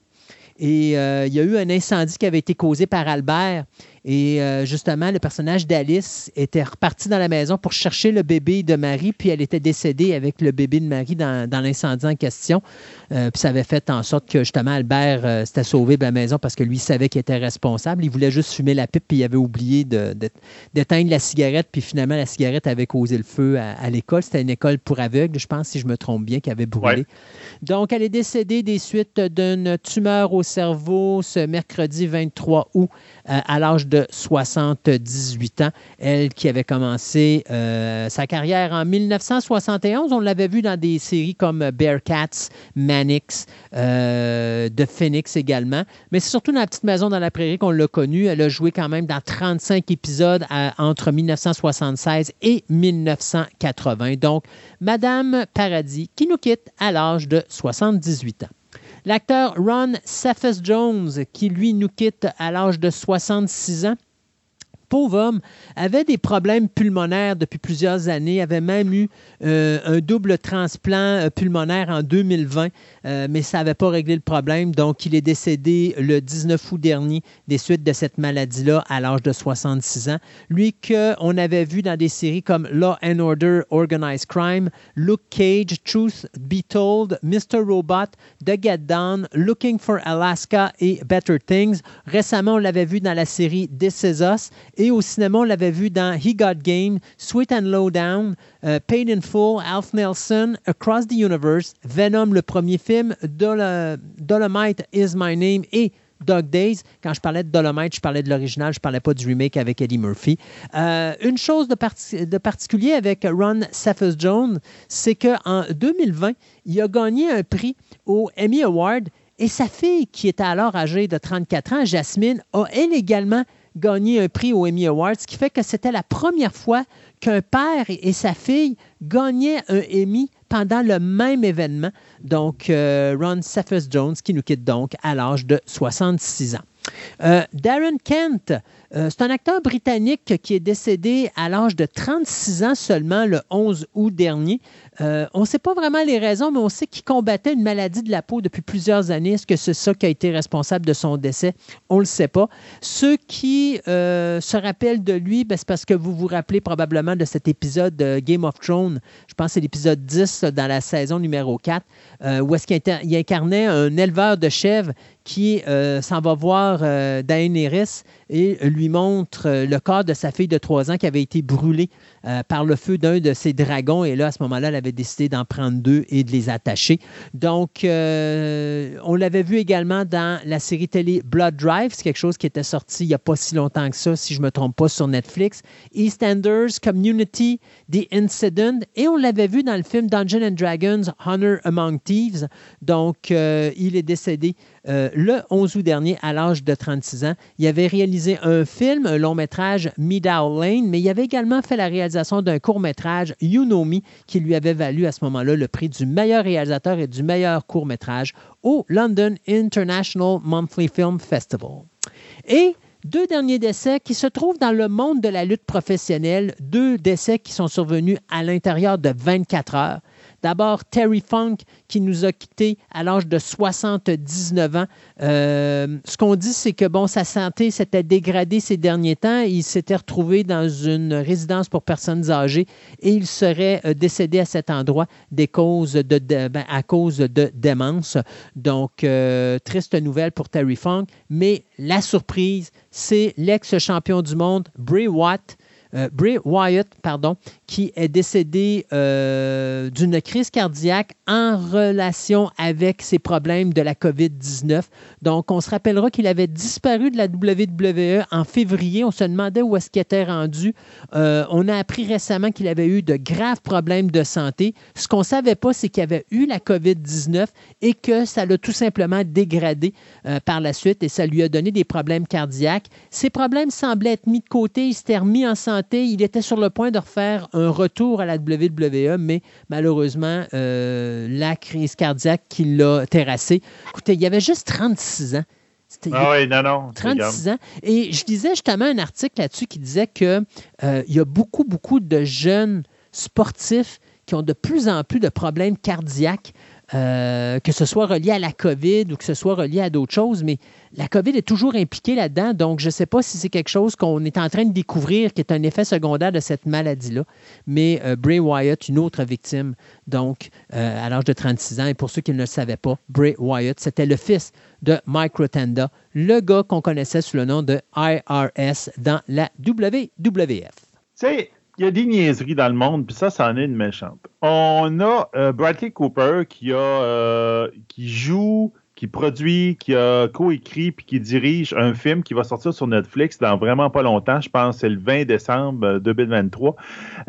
Et il y a eu un incendie qui avait été causé par Albert. Et euh, justement, le personnage d'Alice était reparti dans la maison pour chercher le bébé de Marie, puis elle était décédée avec le bébé de Marie dans, l'incendie en question. Euh, puis ça avait fait en sorte que justement Albert euh, s'était sauvé de la maison parce que lui savait qu'il était responsable. Il voulait juste fumer la pipe, puis il avait oublié d'éteindre la cigarette, puis finalement la cigarette avait causé le feu à, l'école. C'était une école pour aveugles, je pense, si je me trompe bien, qui avait brûlé. Donc, elle est décédée des suites d'une tumeur au cerveau ce mercredi 23 août à l'âge de 78 ans. Elle qui avait commencé euh, sa carrière en 1971. On l'avait vu dans des séries comme Bearcats, Mannix, euh, The Phoenix également. Mais c'est surtout dans La Petite Maison dans la Prairie qu'on l'a connue. Elle a joué quand même dans 35 épisodes entre 1976 et 1980. Donc, Madame Paradis qui nous quitte à l'âge de 78 ans. L'acteur Ron Cephas Jones, qui lui nous quitte à l'âge de 66 ans, pauvre homme avait des problèmes pulmonaires depuis plusieurs années, avait même eu euh, un double transplant euh, pulmonaire en 2020, euh, mais ça n'avait pas réglé le problème. Donc, il est décédé le 19 août dernier des suites de cette maladie-là à l'âge de 66 ans. Lui qu'on avait vu dans des séries comme Law and Order, Organized Crime, Luke Cage, Truth Be Told, Mr. Robot, The Get Down, Looking for Alaska et Better Things. Récemment, on l'avait vu dans la série This Is Us et au cinéma, on l'avait vu dans He Got Game, Sweet and Low Down, euh, Paid in Full, Alf Nelson, Across the Universe, Venom, le premier film, Dolomite Is My Name et Dog Days. Quand je parlais de Dolomite, je parlais de l'original, je parlais pas du remake avec Eddie Murphy. Euh, une chose de, de, particulier avec Ron Cephas Jones, c'est qu'en 2020, il a gagné un prix au Emmy Award et sa fille, qui était alors âgée de 34 ans, Jasmine, a elle également gagné un prix au Emmy Awards, ce qui fait que c'était la première fois qu'un père et sa fille gagnaient un Emmy pendant le même événement. Donc, euh, Ron Cephas Jones, qui nous quitte donc à l'âge de 66 ans. Euh, Darren Kent, Euh, c'est un acteur britannique qui est décédé à l'âge de 36 ans seulement le 11 août dernier. Euh, on ne sait pas vraiment les raisons, mais on sait qu'il combattait une maladie de la peau depuis plusieurs années. Est-ce que c'est ça qui a été responsable de son décès? On ne le sait pas. Ceux qui euh, se rappellent de lui, ben, c'est parce que vous vous rappelez probablement de cet épisode de Game of Thrones. Je pense que c'est l'épisode 10 dans la saison numéro 4, où est-ce qu'il incarnait un éleveur de chèvres qui euh, s'en va voir euh, Daenerys et lui montre euh, le corps de sa fille de trois ans qui avait été brûlée par le feu d'un de ses dragons. Et là, à ce moment-là, elle avait décidé d'en prendre deux et de les attacher. Donc, on l'avait vu également dans la série télé Blood Drive. C'est quelque chose qui était sorti il n'y a pas si longtemps que ça, si je ne me trompe pas, sur Netflix. EastEnders, Community, The Incident. Et on l'avait vu dans le film Dungeons and Dragons, Honor Among Thieves. Donc, il est décédé euh, le 11 août dernier à l'âge de 36 ans. Il avait réalisé un film, un long métrage, Meadow Lane, mais il avait également fait la réalisation d'un court métrage, You Know Me, qui lui avait valu à ce moment-là le prix du meilleur réalisateur et du meilleur court métrage au London International Monthly Film Festival. Et deux derniers décès qui se trouvent dans le monde de la lutte professionnelle, deux décès qui sont survenus à l'intérieur de 24 heures. D'abord, Terry Funk, qui nous a quittés à l'âge de 79 ans. Euh, ce qu'on dit, c'est que bon, sa santé s'était dégradée ces derniers temps. Il s'était retrouvé dans une résidence pour personnes âgées et il serait euh, décédé à cet endroit ben, à cause de démence. Donc, euh, triste nouvelle pour Terry Funk. Mais la surprise, c'est l'ex-champion du monde, Bray euh, Bray Wyatt, pardon, qui est décédé euh, d'une crise cardiaque en relation avec ses problèmes de la COVID-19. Donc, on se rappellera qu'il avait disparu de la WWE en février. On se demandait où est-ce qu'il était rendu. Euh, on a appris récemment qu'il avait eu de graves problèmes de santé. Ce qu'on ne savait pas, c'est qu'il avait eu la COVID-19 et que ça l'a tout simplement dégradé par la suite et ça lui a donné des problèmes cardiaques. Ces problèmes semblaient être mis de côté. Il s'était remis en santé il était sur le point de refaire un retour à la WWE, mais malheureusement, euh, la crise cardiaque qui l'a terrassé. Écoutez, il y avait juste 36 ans. Ah oui, non, non. 36 ans. Et je lisais justement un article là-dessus qui disait qu'il euh, y a beaucoup, beaucoup de jeunes sportifs qui ont de plus en plus de problèmes cardiaques. Euh, que ce soit relié à la COVID ou que ce soit relié à d'autres choses, mais la COVID est toujours impliquée là-dedans. Donc, je ne sais pas si c'est quelque chose qu'on est en train de découvrir qui est un effet secondaire de cette maladie-là. Mais euh, Bray Wyatt, une autre victime, donc, euh, à l'âge de 36 ans. Et pour ceux qui ne le savaient pas, Bray Wyatt, c'était le fils de Mike Rotenda, le gars qu'on connaissait sous le nom de IRS dans la WWF. Il y a des niaiseries dans le monde, puis ça, ça en est une méchante. On a euh, Bradley Cooper qui, a, euh, qui joue, qui produit, qui a coécrit, puis qui dirige un film qui va sortir sur Netflix dans vraiment pas longtemps. Je pense c'est le 20 décembre 2023,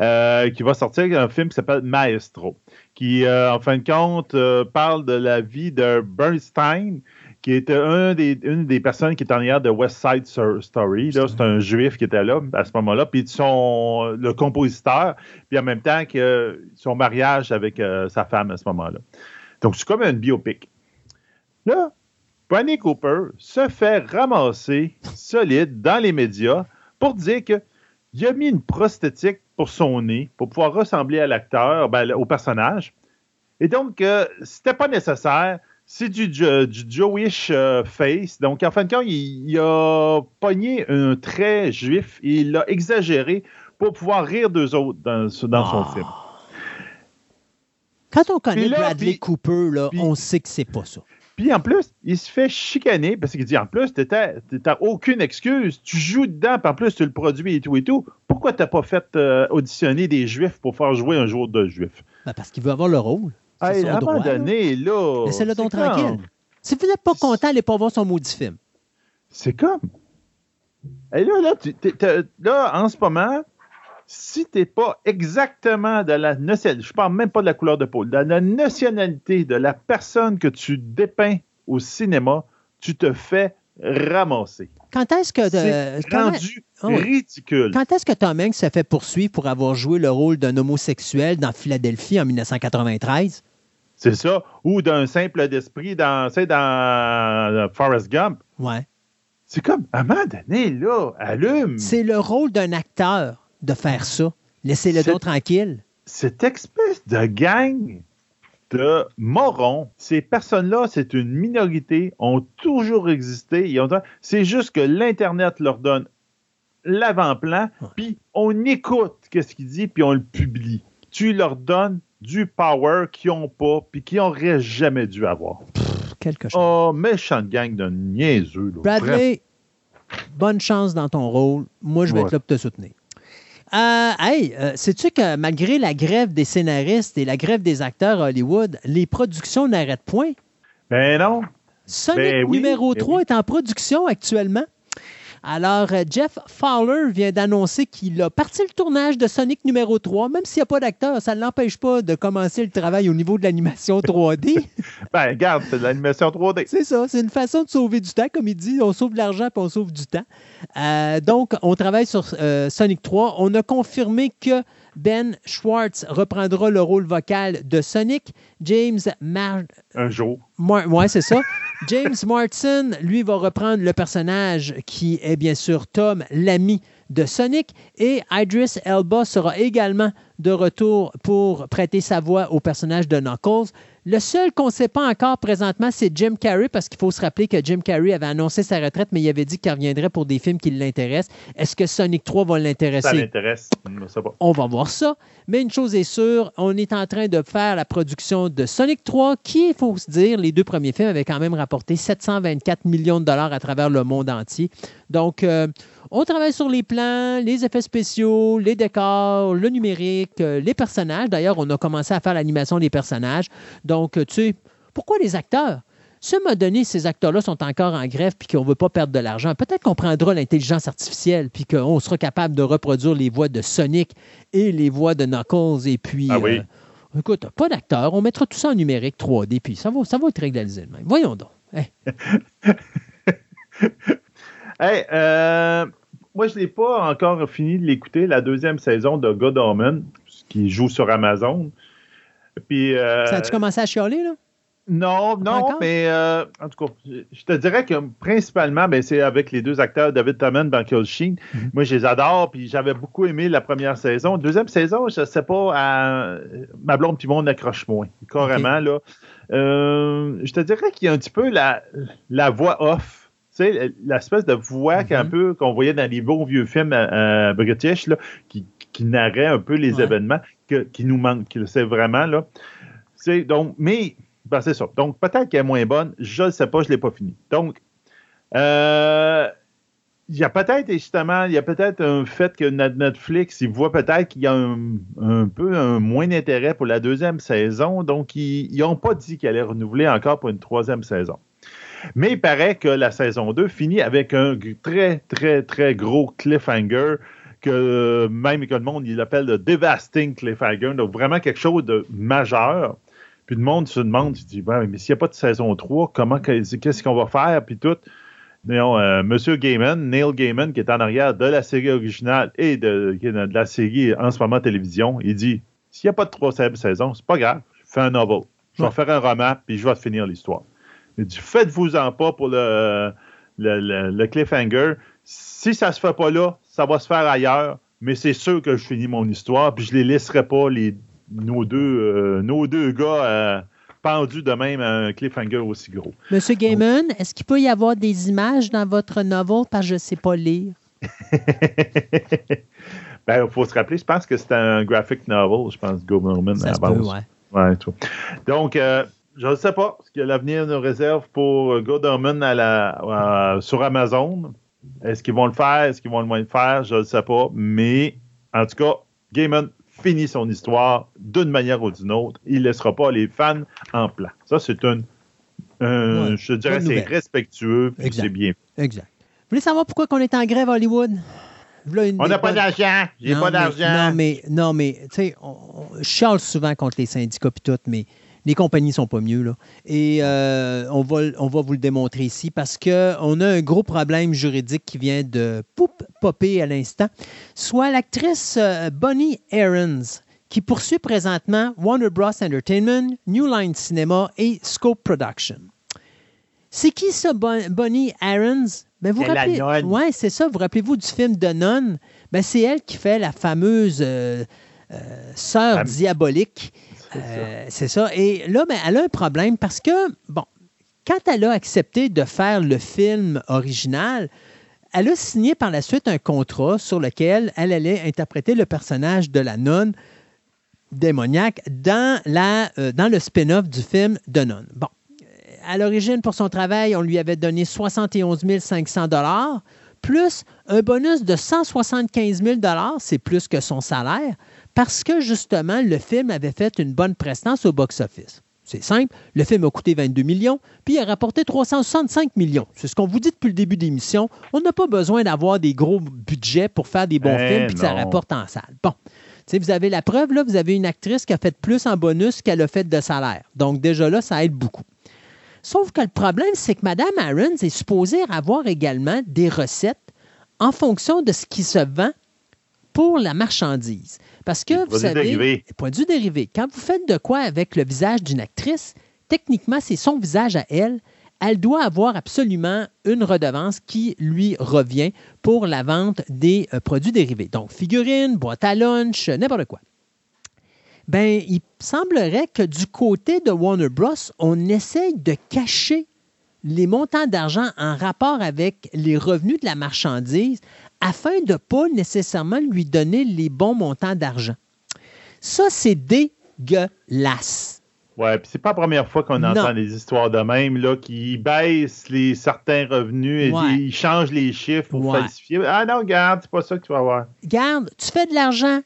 euh, qui va sortir un film qui s'appelle Maestro, qui, en fin de compte, parle de la vie de Bernstein, qui était un des, une des personnes qui était en arrière de West Side Story. C'est un juif qui était là à ce moment-là. Puis son, le compositeur, puis en même temps que son mariage avec euh, sa femme à ce moment-là. Donc, c'est comme un biopic. Là, Bradley Cooper se fait ramasser solide dans les médias pour dire qu'il a mis une prosthétique pour son nez pour pouvoir ressembler à l'acteur, ben, au personnage. Et donc, euh, c'était pas nécessaire c'est du, du Jowish euh, face. Donc, en fin de compte, il, a pogné un trait juif et il l'a exagéré pour pouvoir rire d'eux autres dans, son ah. film. Quand on connaît Bradley Cooper, là, on sait que c'est pas ça. Puis en plus, il se fait chicaner parce qu'il dit en plus, tu n'as aucune excuse. Tu joues dedans, puis en plus, tu le produis et tout et tout. Pourquoi tu n'as pas fait euh, auditionner des juifs pour faire jouer un jour de juif? Ben, parce qu'il veut avoir le rôle. Hey, à un moment donné, là. Laissez-le donc tranquille. Si vous n'êtes pas content, allez pas voir son maudit film. C'est comme. Et là, là, là, en ce moment, si tu n'es pas exactement de la nationalité, je parle même pas de la couleur de peau, de la nationalité de la personne que tu dépeins au cinéma, tu te fais ramasser. Quand est-ce que. C'est rendu ah ridicule. Quand est-ce que Tom Hanks se fait poursuivre pour avoir joué le rôle d'un homosexuel dans Philadelphie en 1993? C'est ça. Ou d'un simple d'esprit dans, dans Forrest Gump. Ouais. C'est comme, à un moment donné, là, allume. C'est le rôle d'un acteur de faire ça. Laissez-le donc tranquille. Cette espèce de gang de morons, ces personnes-là, c'est une minorité, ont toujours existé. C'est juste que l'Internet leur donne l'avant-plan, puis on écoute ce qu'il dit, puis on le publie. Tu leur donnes du power qu'ils n'ont pas, puis qu'ils n'auraient jamais dû avoir. quelque chose. Oh, méchante gang de niaiseux. Bradley, bonne chance dans ton rôle. Moi, je vais être là pour te soutenir. Euh, hey, euh, sais-tu que malgré la grève des scénaristes et la grève des acteurs à Hollywood, les productions n'arrêtent point? Ben non. Sonic ben numéro 3 ben est en production actuellement. Alors, euh, Jeff Fowler vient d'annoncer qu'il a parti le tournage de Sonic numéro 3, même s'il n'y a pas d'acteur, ça ne l'empêche pas de commencer le travail au niveau de l'animation 3D. ben, regarde, c'est de l'animation 3D. C'est ça, c'est une façon de sauver du temps, comme il dit, on sauve de l'argent puis on sauve du temps. Euh, donc, on travaille sur euh, Sonic 3. On a confirmé que ben Schwartz reprendra le rôle vocal de Sonic. James Mar Un jour. Oui, c'est ça. James Martin, lui, va reprendre le personnage qui est bien sûr Tom, l'ami de Sonic. Et Idris Elba sera également de retour pour prêter sa voix au personnage de Knuckles. Le seul qu'on ne sait pas encore présentement, c'est Jim Carrey, parce qu'il faut se rappeler que Jim Carrey avait annoncé sa retraite, mais il avait dit qu'il reviendrait pour des films qui l'intéressent. Est-ce que Sonic 3 va l'intéresser? Ça l'intéresse, On va voir ça. Mais une chose est sûre, on est en train de faire la production de Sonic 3, qui, il faut se dire, les deux premiers films avaient quand même rapporté 724 millions de dollars à travers le monde entier. Donc, euh, on travaille sur les plans, les effets spéciaux, les décors, le numérique, euh, les personnages. D'ailleurs, on a commencé à faire l'animation des personnages. Donc, euh, tu sais, pourquoi les acteurs? Si m'a donné, ces acteurs-là sont encore en grève puis qu'on ne veut pas perdre de l'argent, peut-être qu'on prendra l'intelligence artificielle puis qu'on sera capable de reproduire les voix de Sonic et les voix de Knuckles. Et puis, ah oui. euh, écoute, pas d'acteurs, on mettra tout ça en numérique 3D puis ça va, ça va être régularisé même. Voyons donc. Hey, hey euh, moi, je n'ai pas encore fini de l'écouter, la deuxième saison de God Omen, qui joue sur Amazon. Puis, euh, ça a-tu commencé à chialer, là? Non, non, mais euh, en tout cas, je te dirais que principalement, ben, c'est avec les deux acteurs, David Tennant et Michael Sheen. Moi, je les adore, puis j'avais beaucoup aimé la première saison. Deuxième saison, je ne sais pas, ma blonde puis mon accroche moins, carrément, là. Euh, je te dirais qu'il y a un petit peu la, la voix off sais, l'espèce de voix qu'un mm-hmm. peu qu'on voyait dans les bons vieux films euh, euh, british, là, qui, qui narrait un peu les événements, qui nous manque. C'est vraiment, là. Donc, mais, ben, c'est ça. Donc, peut-être qu'elle est moins bonne. Je ne sais pas, je ne l'ai pas fini. Donc, euh, il y a peut-être, justement, il y a peut-être un fait que Netflix, il voit peut-être qu'il y a un, peu un moins d'intérêt pour la deuxième saison. Donc, ils n'ont pas dit qu'elle allait renouveler encore pour une troisième saison. Mais il paraît que la saison 2 finit avec un très, très, très gros cliffhanger que même que le monde, il appelle le devastating cliffhanger. Donc, vraiment quelque chose de majeur. Puis le monde se demande, il dit, mais s'il n'y a pas de saison 3, comment, qu'est-ce qu'on va faire? Puis tout. Non, euh, Monsieur Gaiman, Neil Gaiman, qui est en arrière de la série originale et de, de la série en ce moment télévision, il dit, s'il n'y a pas de troisième saison, c'est pas grave, je fais un novel. Je vais faire un roman, puis je vais finir l'histoire. Il dit Faites-vous-en pas pour le, le, cliffhanger. Si ça se fait pas là, ça va se faire ailleurs, mais c'est sûr que je finis mon histoire, puis je les laisserai pas, les, nos, deux, euh, nos deux gars, euh, pendus de même à un cliffhanger aussi gros. Monsieur Gaiman, est-ce qu'il peut y avoir des images dans votre novel? Parce que je ne sais pas lire? ben, il faut se rappeler, je pense que c'est un graphic novel, je pense, Gaiman à la base. ouais. Donc, euh, je ne sais pas ce que l'avenir nous réserve pour God à la, sur Amazon. Est-ce qu'ils vont le faire? Est-ce qu'ils vont le moins le faire? Je ne sais pas. Mais en tout cas, Gaiman finit son histoire d'une manière ou d'une autre. Il ne laissera pas les fans en plan. Ça, c'est un, je dirais, c'est respectueux. C'est bien. Exact. Vous voulez savoir pourquoi on est en grève à Hollywood? on n'a pas d'argent. J'ai pas d'argent. Non, mais, non, mais tu sais, je charle souvent contre les syndicats et tout, mais les compagnies ne sont pas mieux. Là. Et euh, on, va, on va vous le démontrer ici parce qu'on a un gros problème juridique qui vient de popper à l'instant. Soit l'actrice euh, Bonnie Aarons qui poursuit présentement Warner Bros. Entertainment, New Line Cinema et Scope Production. C'est qui ça, Bonnie Aarons? Ben, vous rappelez, ouais, c'est ça. Vous rappelez-vous du film de Non? Ben, c'est elle qui fait la fameuse euh, euh, sœur diabolique. C'est ça. Et là, ben, elle a un problème parce que, bon, quand elle a accepté de faire le film original, elle a signé par la suite un contrat sur lequel elle allait interpréter le personnage de la nonne démoniaque dans, la, euh, dans le spin-off du film de nonne. Bon. À l'origine, pour son travail, on lui avait donné 71 500 plus un bonus de 175 000 c'est plus que son salaire, parce que justement, le film avait fait une bonne prestance au box-office. C'est simple, le film a coûté 22 millions, puis il a rapporté 365 millions. C'est ce qu'on vous dit depuis le début de l'émission. On n'a pas besoin d'avoir des gros budgets pour faire des bons eh films, puis que ça rapporte en salle. Bon. vous avez la preuve, là, vous avez une actrice qui a fait plus en bonus qu'elle a fait de salaire. Donc, déjà là, ça aide beaucoup. Sauf que le problème, c'est que Mme Aarons est supposée avoir également des recettes en fonction de ce qui se vend pour la marchandise. Parce que, vous savez, dérivé. produits dérivés. Quand vous faites de quoi avec le visage d'une actrice, techniquement, c'est son visage à elle. Elle doit avoir absolument une redevance qui lui revient pour la vente des euh, produits dérivés. Donc, figurines, boîte à lunch, n'importe quoi. Ben, il semblerait que du côté de Warner Bros., on essaye de cacher les montants d'argent en rapport avec les revenus de la marchandise afin de ne pas nécessairement lui donner les bons montants d'argent. Ça, c'est dégueulasse. Ouais, puis c'est pas la première fois qu'on entend des histoires de même, là, qui baissent les, certains revenus et ils changent les chiffres pour falsifier. Ah non, garde, c'est pas ça que tu vas avoir. Garde, tu fais de l'argent,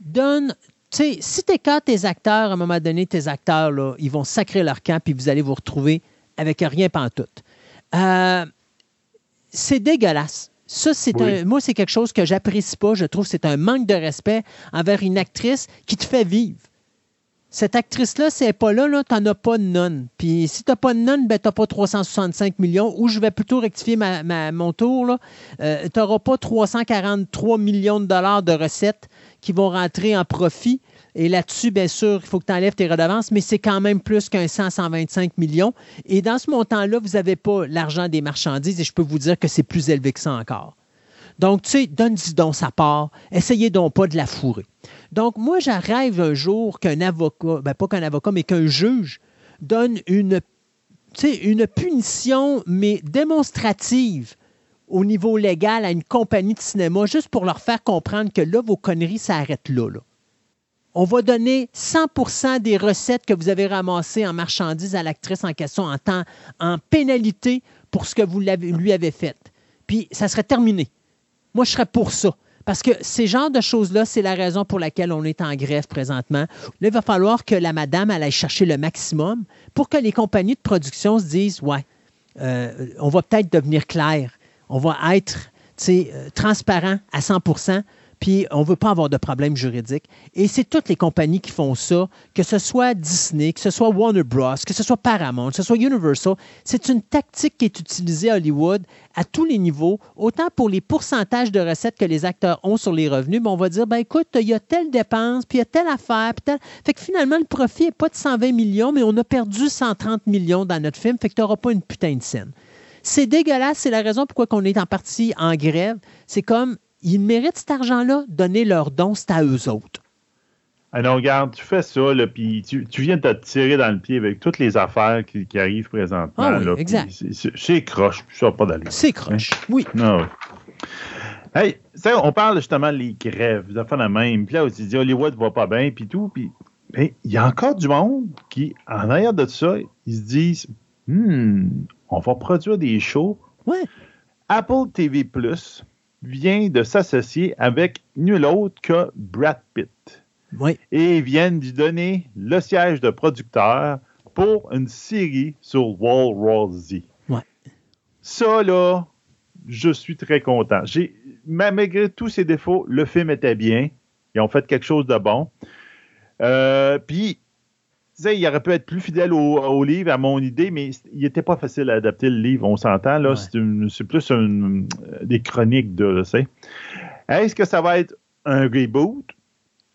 donne. Tu sais, si tu tes acteurs, à un moment donné, tes acteurs, là, ils vont sacrer leur camp, puis vous allez vous retrouver avec rien pantoute. Euh, c'est dégueulasse. Ça, c'est un, moi, c'est quelque chose que j'apprécie pas. Je trouve que c'est un manque de respect envers une actrice qui te fait vivre. Cette actrice-là, si elle n'est pas là, là tu n'en as pas de nonne. Puis si tu n'as pas de nonne, ben, tu n'as pas 365 millions. Ou je vais plutôt rectifier ma, mon tour. Euh, tu n'auras pas 343 millions de dollars de recettes qui vont rentrer en profit. Et là-dessus, bien sûr, il faut que tu enlèves tes redevances, mais c'est quand même plus qu'un 100, 125 millions. Et dans ce montant-là, vous n'avez pas l'argent des marchandises et je peux vous dire que c'est plus élevé que ça encore. Donc, tu sais, donne-y donc sa part. Essayez donc pas de la fourrer. Donc, moi, j'arrive un jour qu'un avocat, ben pas qu'un avocat, mais qu'un juge donne une, une punition, mais démonstrative au niveau légal à une compagnie de cinéma, juste pour leur faire comprendre que là, vos conneries s'arrêtent là. là on va donner 100% des recettes que vous avez ramassées en marchandises à l'actrice en question en temps, en pénalité pour ce que vous lui avez fait. Puis ça serait terminé. Moi, je serais pour ça. Parce que ces genres de choses-là, c'est la raison pour laquelle on est en grève présentement. Là, il va falloir que la madame aille chercher le maximum pour que les compagnies de production se disent Ouais, euh, on va peut-être devenir clair, on va être euh, transparent à 100 puis on ne veut pas avoir de problème juridique. Et c'est toutes les compagnies qui font ça, que ce soit Disney, que ce soit Warner Bros., que ce soit Paramount, que ce soit Universal. C'est une tactique qui est utilisée à Hollywood à tous les niveaux, autant pour les pourcentages de recettes que les acteurs ont sur les revenus, mais on va dire, ben écoute, il y a telle dépense, puis il y a telle affaire, puis telle... Fait que finalement, le profit n'est pas de 120 millions, mais on a perdu 130 millions dans notre film, fait que tu n'auras pas une putain de scène. C'est dégueulasse, c'est la raison pourquoi on est en partie en grève. C'est comme ils méritent cet argent-là, donner leur don, c'est à eux autres. Ah non, regarde, tu fais ça, puis tu, viens de te tirer dans le pied avec toutes les affaires qui, arrivent présentement. Ah oui, exact. C'est croche, ça pas d'allure. C'est croche, hein? oui. Non, ah Hey, on parle justement des grèves, des affaires de même. Puis là, on se dit Hollywood va pas bien, puis tout. Puis il y a encore du monde qui, en arrière de ça, ils se disent hmm, on va produire des shows. Ouais. Apple TV Plus vient de s'associer avec nul autre que Brad Pitt. Oui. Et viennent lui donner le siège de producteur pour une série sur World Z. Ouais. Ça, là, je suis très content. malgré tous ses défauts, le film était bien. Ils ont fait quelque chose de bon. Euh, puis, il aurait pu être plus fidèle au, livre, à mon idée, mais il n'était pas facile à adapter le livre, on s'entend. là. C'est plus des chroniques de, sais. Est-ce que ça va être un reboot?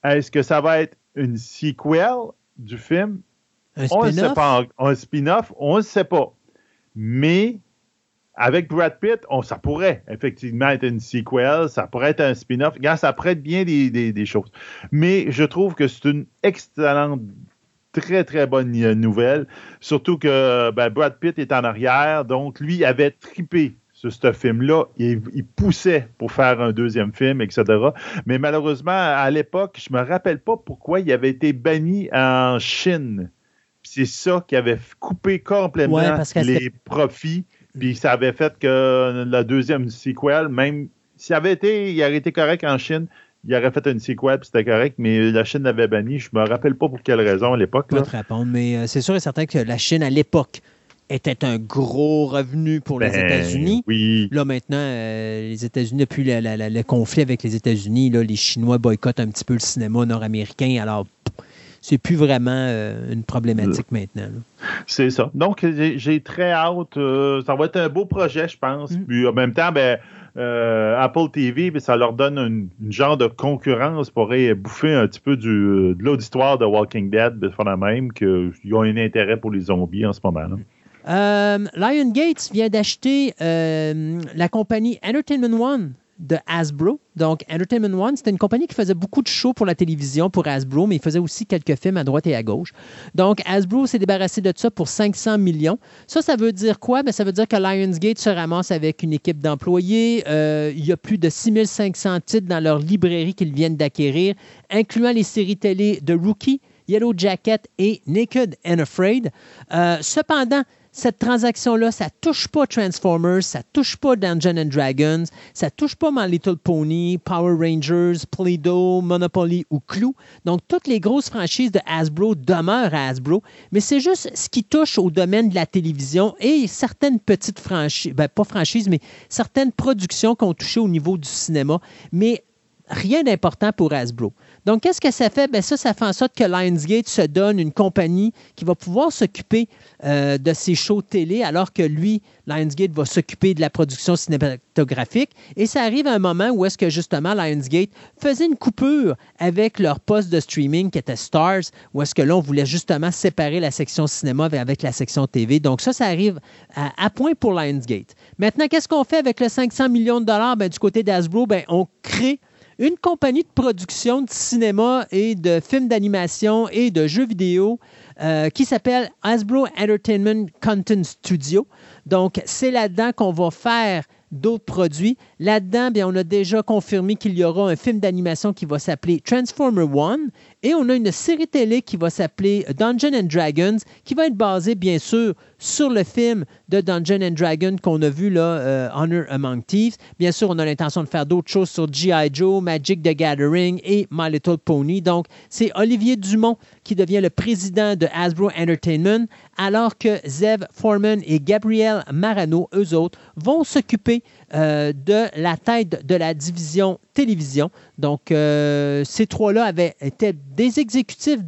Est-ce que ça va être une sequel du film? Un spin-off? Un spin-off, on ne sait pas. Mais avec Brad Pitt, on, ça pourrait effectivement être une sequel, ça pourrait être un spin-off. ça être bien des, choses. Mais je trouve que c'est une excellente, très, très bonne nouvelle. Surtout que ben, Brad Pitt est en arrière, donc lui avait tripé sur ce film-là. Il, il, poussait pour faire un deuxième film, etc. Mais malheureusement, à l'époque, je me rappelle pas pourquoi il avait été banni en Chine. C'est ça qui avait coupé complètement les profits puis ça avait fait que la deuxième sequel, même s'il avait été, il aurait été correct en Chine, il aurait fait une sequel, puis c'était correct, mais la Chine l'avait banni. Je me rappelle pas pour quelle raison à l'époque. Je peux te répondre, mais euh, c'est sûr et certain que la Chine, à l'époque, était un gros revenu pour les ben, États-Unis. Oui. Là, maintenant, euh, les États-Unis, depuis le conflit avec les États-Unis, les Chinois boycottent un petit peu le cinéma nord-américain. Alors, c'est plus vraiment euh, une problématique maintenant. C'est ça. Donc, j'ai très hâte. Euh, ça va être un beau projet, je pense. Mm. Puis en même temps, ben, euh, Apple TV, ben, ça leur donne une, genre de concurrence pourrait bouffer un petit peu du, de l'auditoire de Walking Dead, de la même, qu'ils ont un intérêt pour les zombies en ce moment. là Lion Gates vient d'acheter la compagnie Entertainment One de Hasbro. Donc, Entertainment One, c'était une compagnie qui faisait beaucoup de shows pour la télévision, pour Hasbro, mais il faisait aussi quelques films à droite et à gauche. Donc, Hasbro s'est débarrassé de ça pour 500 millions. Ça, ça veut dire quoi? Bien, ça veut dire que Lionsgate se ramasse avec une équipe d'employés. Euh, il y a plus de 6500 titres dans leur librairie qu'ils viennent d'acquérir, incluant les séries télé de Rookie, Yellow Jacket et Naked and Afraid. Euh, cependant, cette transaction-là, ça touche pas Transformers, ça touche pas Dungeons and Dragons, ça touche pas My Little Pony, Power Rangers, Play-Doh, Monopoly ou Clou. Donc, toutes les grosses franchises de Hasbro demeurent à Hasbro, mais c'est juste ce qui touche au domaine de la télévision et certaines petites franchises, ben, pas franchises, mais certaines productions qui ont touché au niveau du cinéma, mais rien d'important pour Hasbro. Donc, qu'est-ce que ça fait? Bien, ça, ça fait en sorte que Lionsgate se donne une compagnie qui va pouvoir s'occuper euh, de ses shows télé, alors que lui, Lionsgate, va s'occuper de la production cinématographique. Et ça arrive à un moment où est-ce que justement Lionsgate faisait une coupure avec leur poste de streaming qui était Stars, où est-ce que là, on voulait justement séparer la section cinéma avec la section TV. Donc, ça, ça arrive à, point pour Lionsgate. Maintenant, qu'est-ce qu'on fait avec le 500 millions de dollars? Bien, du côté d'Asbro, bien, on crée une compagnie de production de cinéma et de films d'animation et de jeux vidéo euh, qui s'appelle Hasbro Entertainment Content Studio. Donc, c'est là-dedans qu'on va faire d'autres produits. Là-dedans, bien, on a déjà confirmé qu'il y aura un film d'animation qui va s'appeler Transformer One et on a une série télé qui va s'appeler Dungeons and Dragons qui va être basée, bien sûr, sur le film de Dungeons and Dragons qu'on a vu, là, euh, Honor Among Thieves. Bien sûr, on a l'intention de faire d'autres choses sur G.I. Joe, Magic the Gathering et My Little Pony. Donc, c'est Olivier Dumont qui devient le président de Hasbro Entertainment, alors que Zev Foreman et Gabriel Marano, eux autres, vont s'occuper euh, de la tête de la division télévision. Donc, euh, ces trois-là avaient été des exécutifs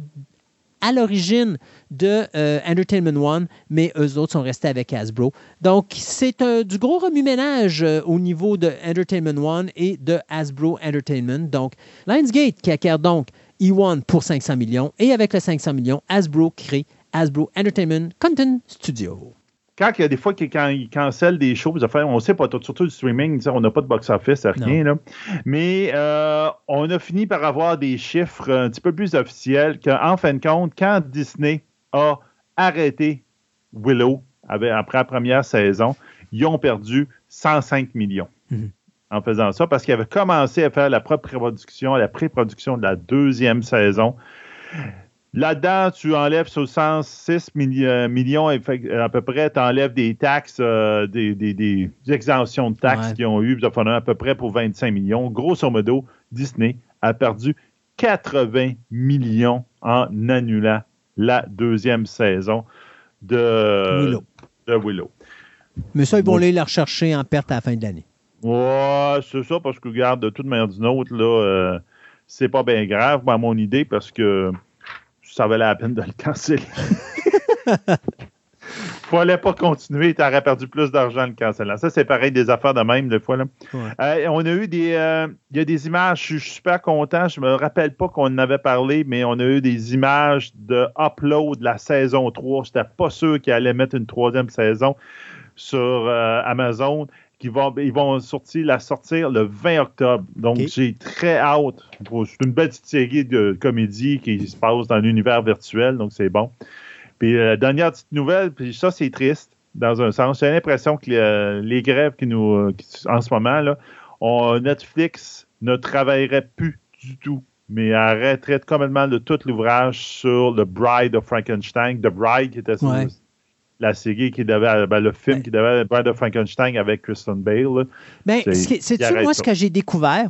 à l'origine de euh, Entertainment One, mais eux autres sont restés avec Hasbro. Donc, c'est du gros remue-ménage au niveau de Entertainment One et de Hasbro Entertainment. Donc, Lionsgate qui acquiert donc E1 pour 500 millions et avec les 500 millions, Hasbro crée Hasbro Entertainment Content Studio quand il y a des fois quand ils cancellent des choses, on ne sait pas, surtout du streaming, on n'a pas de box-office, rien. Là. Mais euh, on a fini par avoir des chiffres un petit peu plus officiels qu'en fin de compte, quand Disney a arrêté Willow après la première saison, ils ont perdu 105 millions. Mhm. En faisant ça, parce qu'ils avaient commencé à faire la pré-production, la pré-production de la deuxième saison. Là-dedans, tu enlèves 66 euh, millions à peu près, tu enlèves des taxes, euh, des, exemptions de taxes qu'ils ont eu, à peu près pour 25 millions. Grosso modo, Disney a perdu 80 millions en annulant la deuxième saison de Willow. Mais ça, ils vont aller la rechercher en perte à la fin de l'année. Ouais, c'est ça, parce que, regarde, de toute manière d'une autre, là, euh, c'est pas bien grave, à mon idée, parce que ça valait la peine de le canceller. fallait pas continuer, tu aurais perdu plus d'argent en le cancellant. Ça, c'est pareil des affaires de même, des fois. Là. Euh, on a eu des. Euh, il y a des images, je suis super content. Je me rappelle pas qu'on en avait parlé, mais on a eu des images de upload de la saison 3. Je n'étais pas sûr qu'il allait mettre une troisième saison. sur Amazon qui vont, ils vont sortir, la sortir le 20 octobre. Donc, j'ai très hâte. C'est une belle petite série de comédie qui se passe dans l'univers virtuel, donc c'est bon. Puis, la dernière petite nouvelle, puis ça, c'est triste dans un sens. J'ai l'impression que les, grèves qui nous, en ce moment, là, Netflix ne travaillerait plus du tout, mais arrêterait complètement de tout l'ouvrage sur The Bride of Frankenstein. The Bride qui était la série qui devait, ben, le film qui devait The Bride of Frankenstein avec Kristen Bale. Ben, c'est-tu moi ce que j'ai découvert?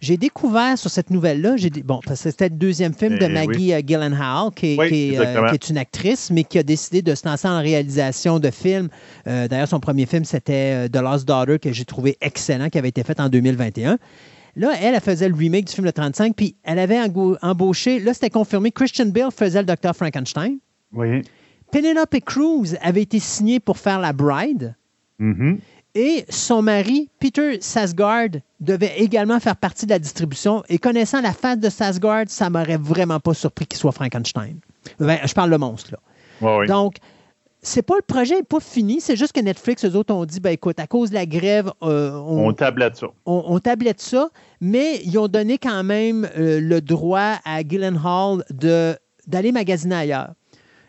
J'ai découvert sur cette nouvelle-là, bon, c'était le deuxième film de eh Maggie euh, Gyllenhaal, qui, euh, qui, est une actrice, mais qui a décidé de se lancer en réalisation de films. Euh, d'ailleurs, son premier film, c'était The Lost Daughter, que j'ai trouvé excellent, qui avait été fait en 2021. Là, elle, elle faisait le remake du film de 35, puis elle avait embauché, là, c'était confirmé, Christian Bale faisait le Dr. Frankenstein. Oui. Penelope Cruz avait été signée pour faire la Bride. Mm-hmm. Et son mari, Peter Sasgard, devait également faire partie de la distribution. Et connaissant la face de Sasgard, ça m'aurait vraiment pas surpris qu'il soit Frankenstein. Ben, je parle le monstre, là. Donc, c'est pas le projet n'est pas fini, c'est juste que Netflix, eux autres, ont dit ben écoute, à cause de la grève, euh, on, tablette ça. On, tablette ça, mais ils ont donné quand même euh, le droit à Gyllenhaal de d'aller magasiner ailleurs.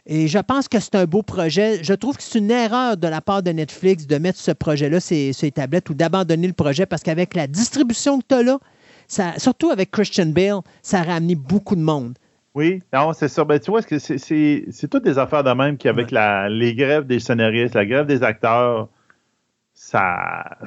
Et je pense que c'est un beau projet. Je trouve que c'est une erreur de la part de Netflix de mettre ce projet-là sur les tablettes ou d'abandonner le projet parce qu'avec la distribution que tu as là, ça, surtout avec Christian Bale, ça a ramené beaucoup de monde. Oui, non, c'est ça. Ben, tu vois, c'est toutes des affaires de même qu'avec les grèves des scénaristes, la grève des acteurs, ça,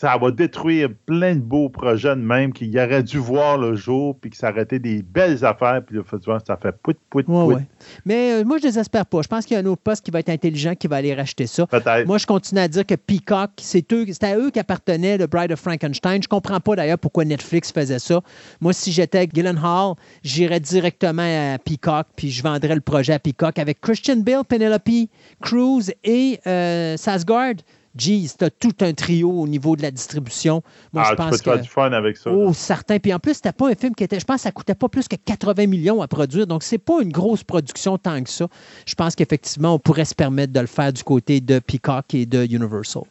ça va détruire plein de beaux projets de même qu'il aurait dû voir le jour, puis que ça aurait été des belles affaires, puis ça fait pout, pout, pout. Mais euh, moi, je désespère pas. Je pense qu'il y a un autre poste qui va être intelligent qui va aller racheter ça. Moi, je continue à dire que Peacock, c'est à eux qu'appartenait le Bride of Frankenstein. Je comprends pas d'ailleurs pourquoi Netflix faisait ça. Moi, si j'étais Hall, j'irais directement à Peacock, puis je vendrais le projet à Peacock avec Christian Bale, Penelope Cruz et euh, Sasgard. Jeez, t'as tout un trio au niveau de la distribution. Moi, ah, je pense tu peux faire du fun avec ça. Oh, certain. Puis en plus, c'était pas un film qui était. Je pense que ça coûtait pas plus que 80 millions à produire. Donc, c'est pas une grosse production tant que ça. Je pense qu'effectivement, on pourrait se permettre de le faire du côté de Peacock et de Universal.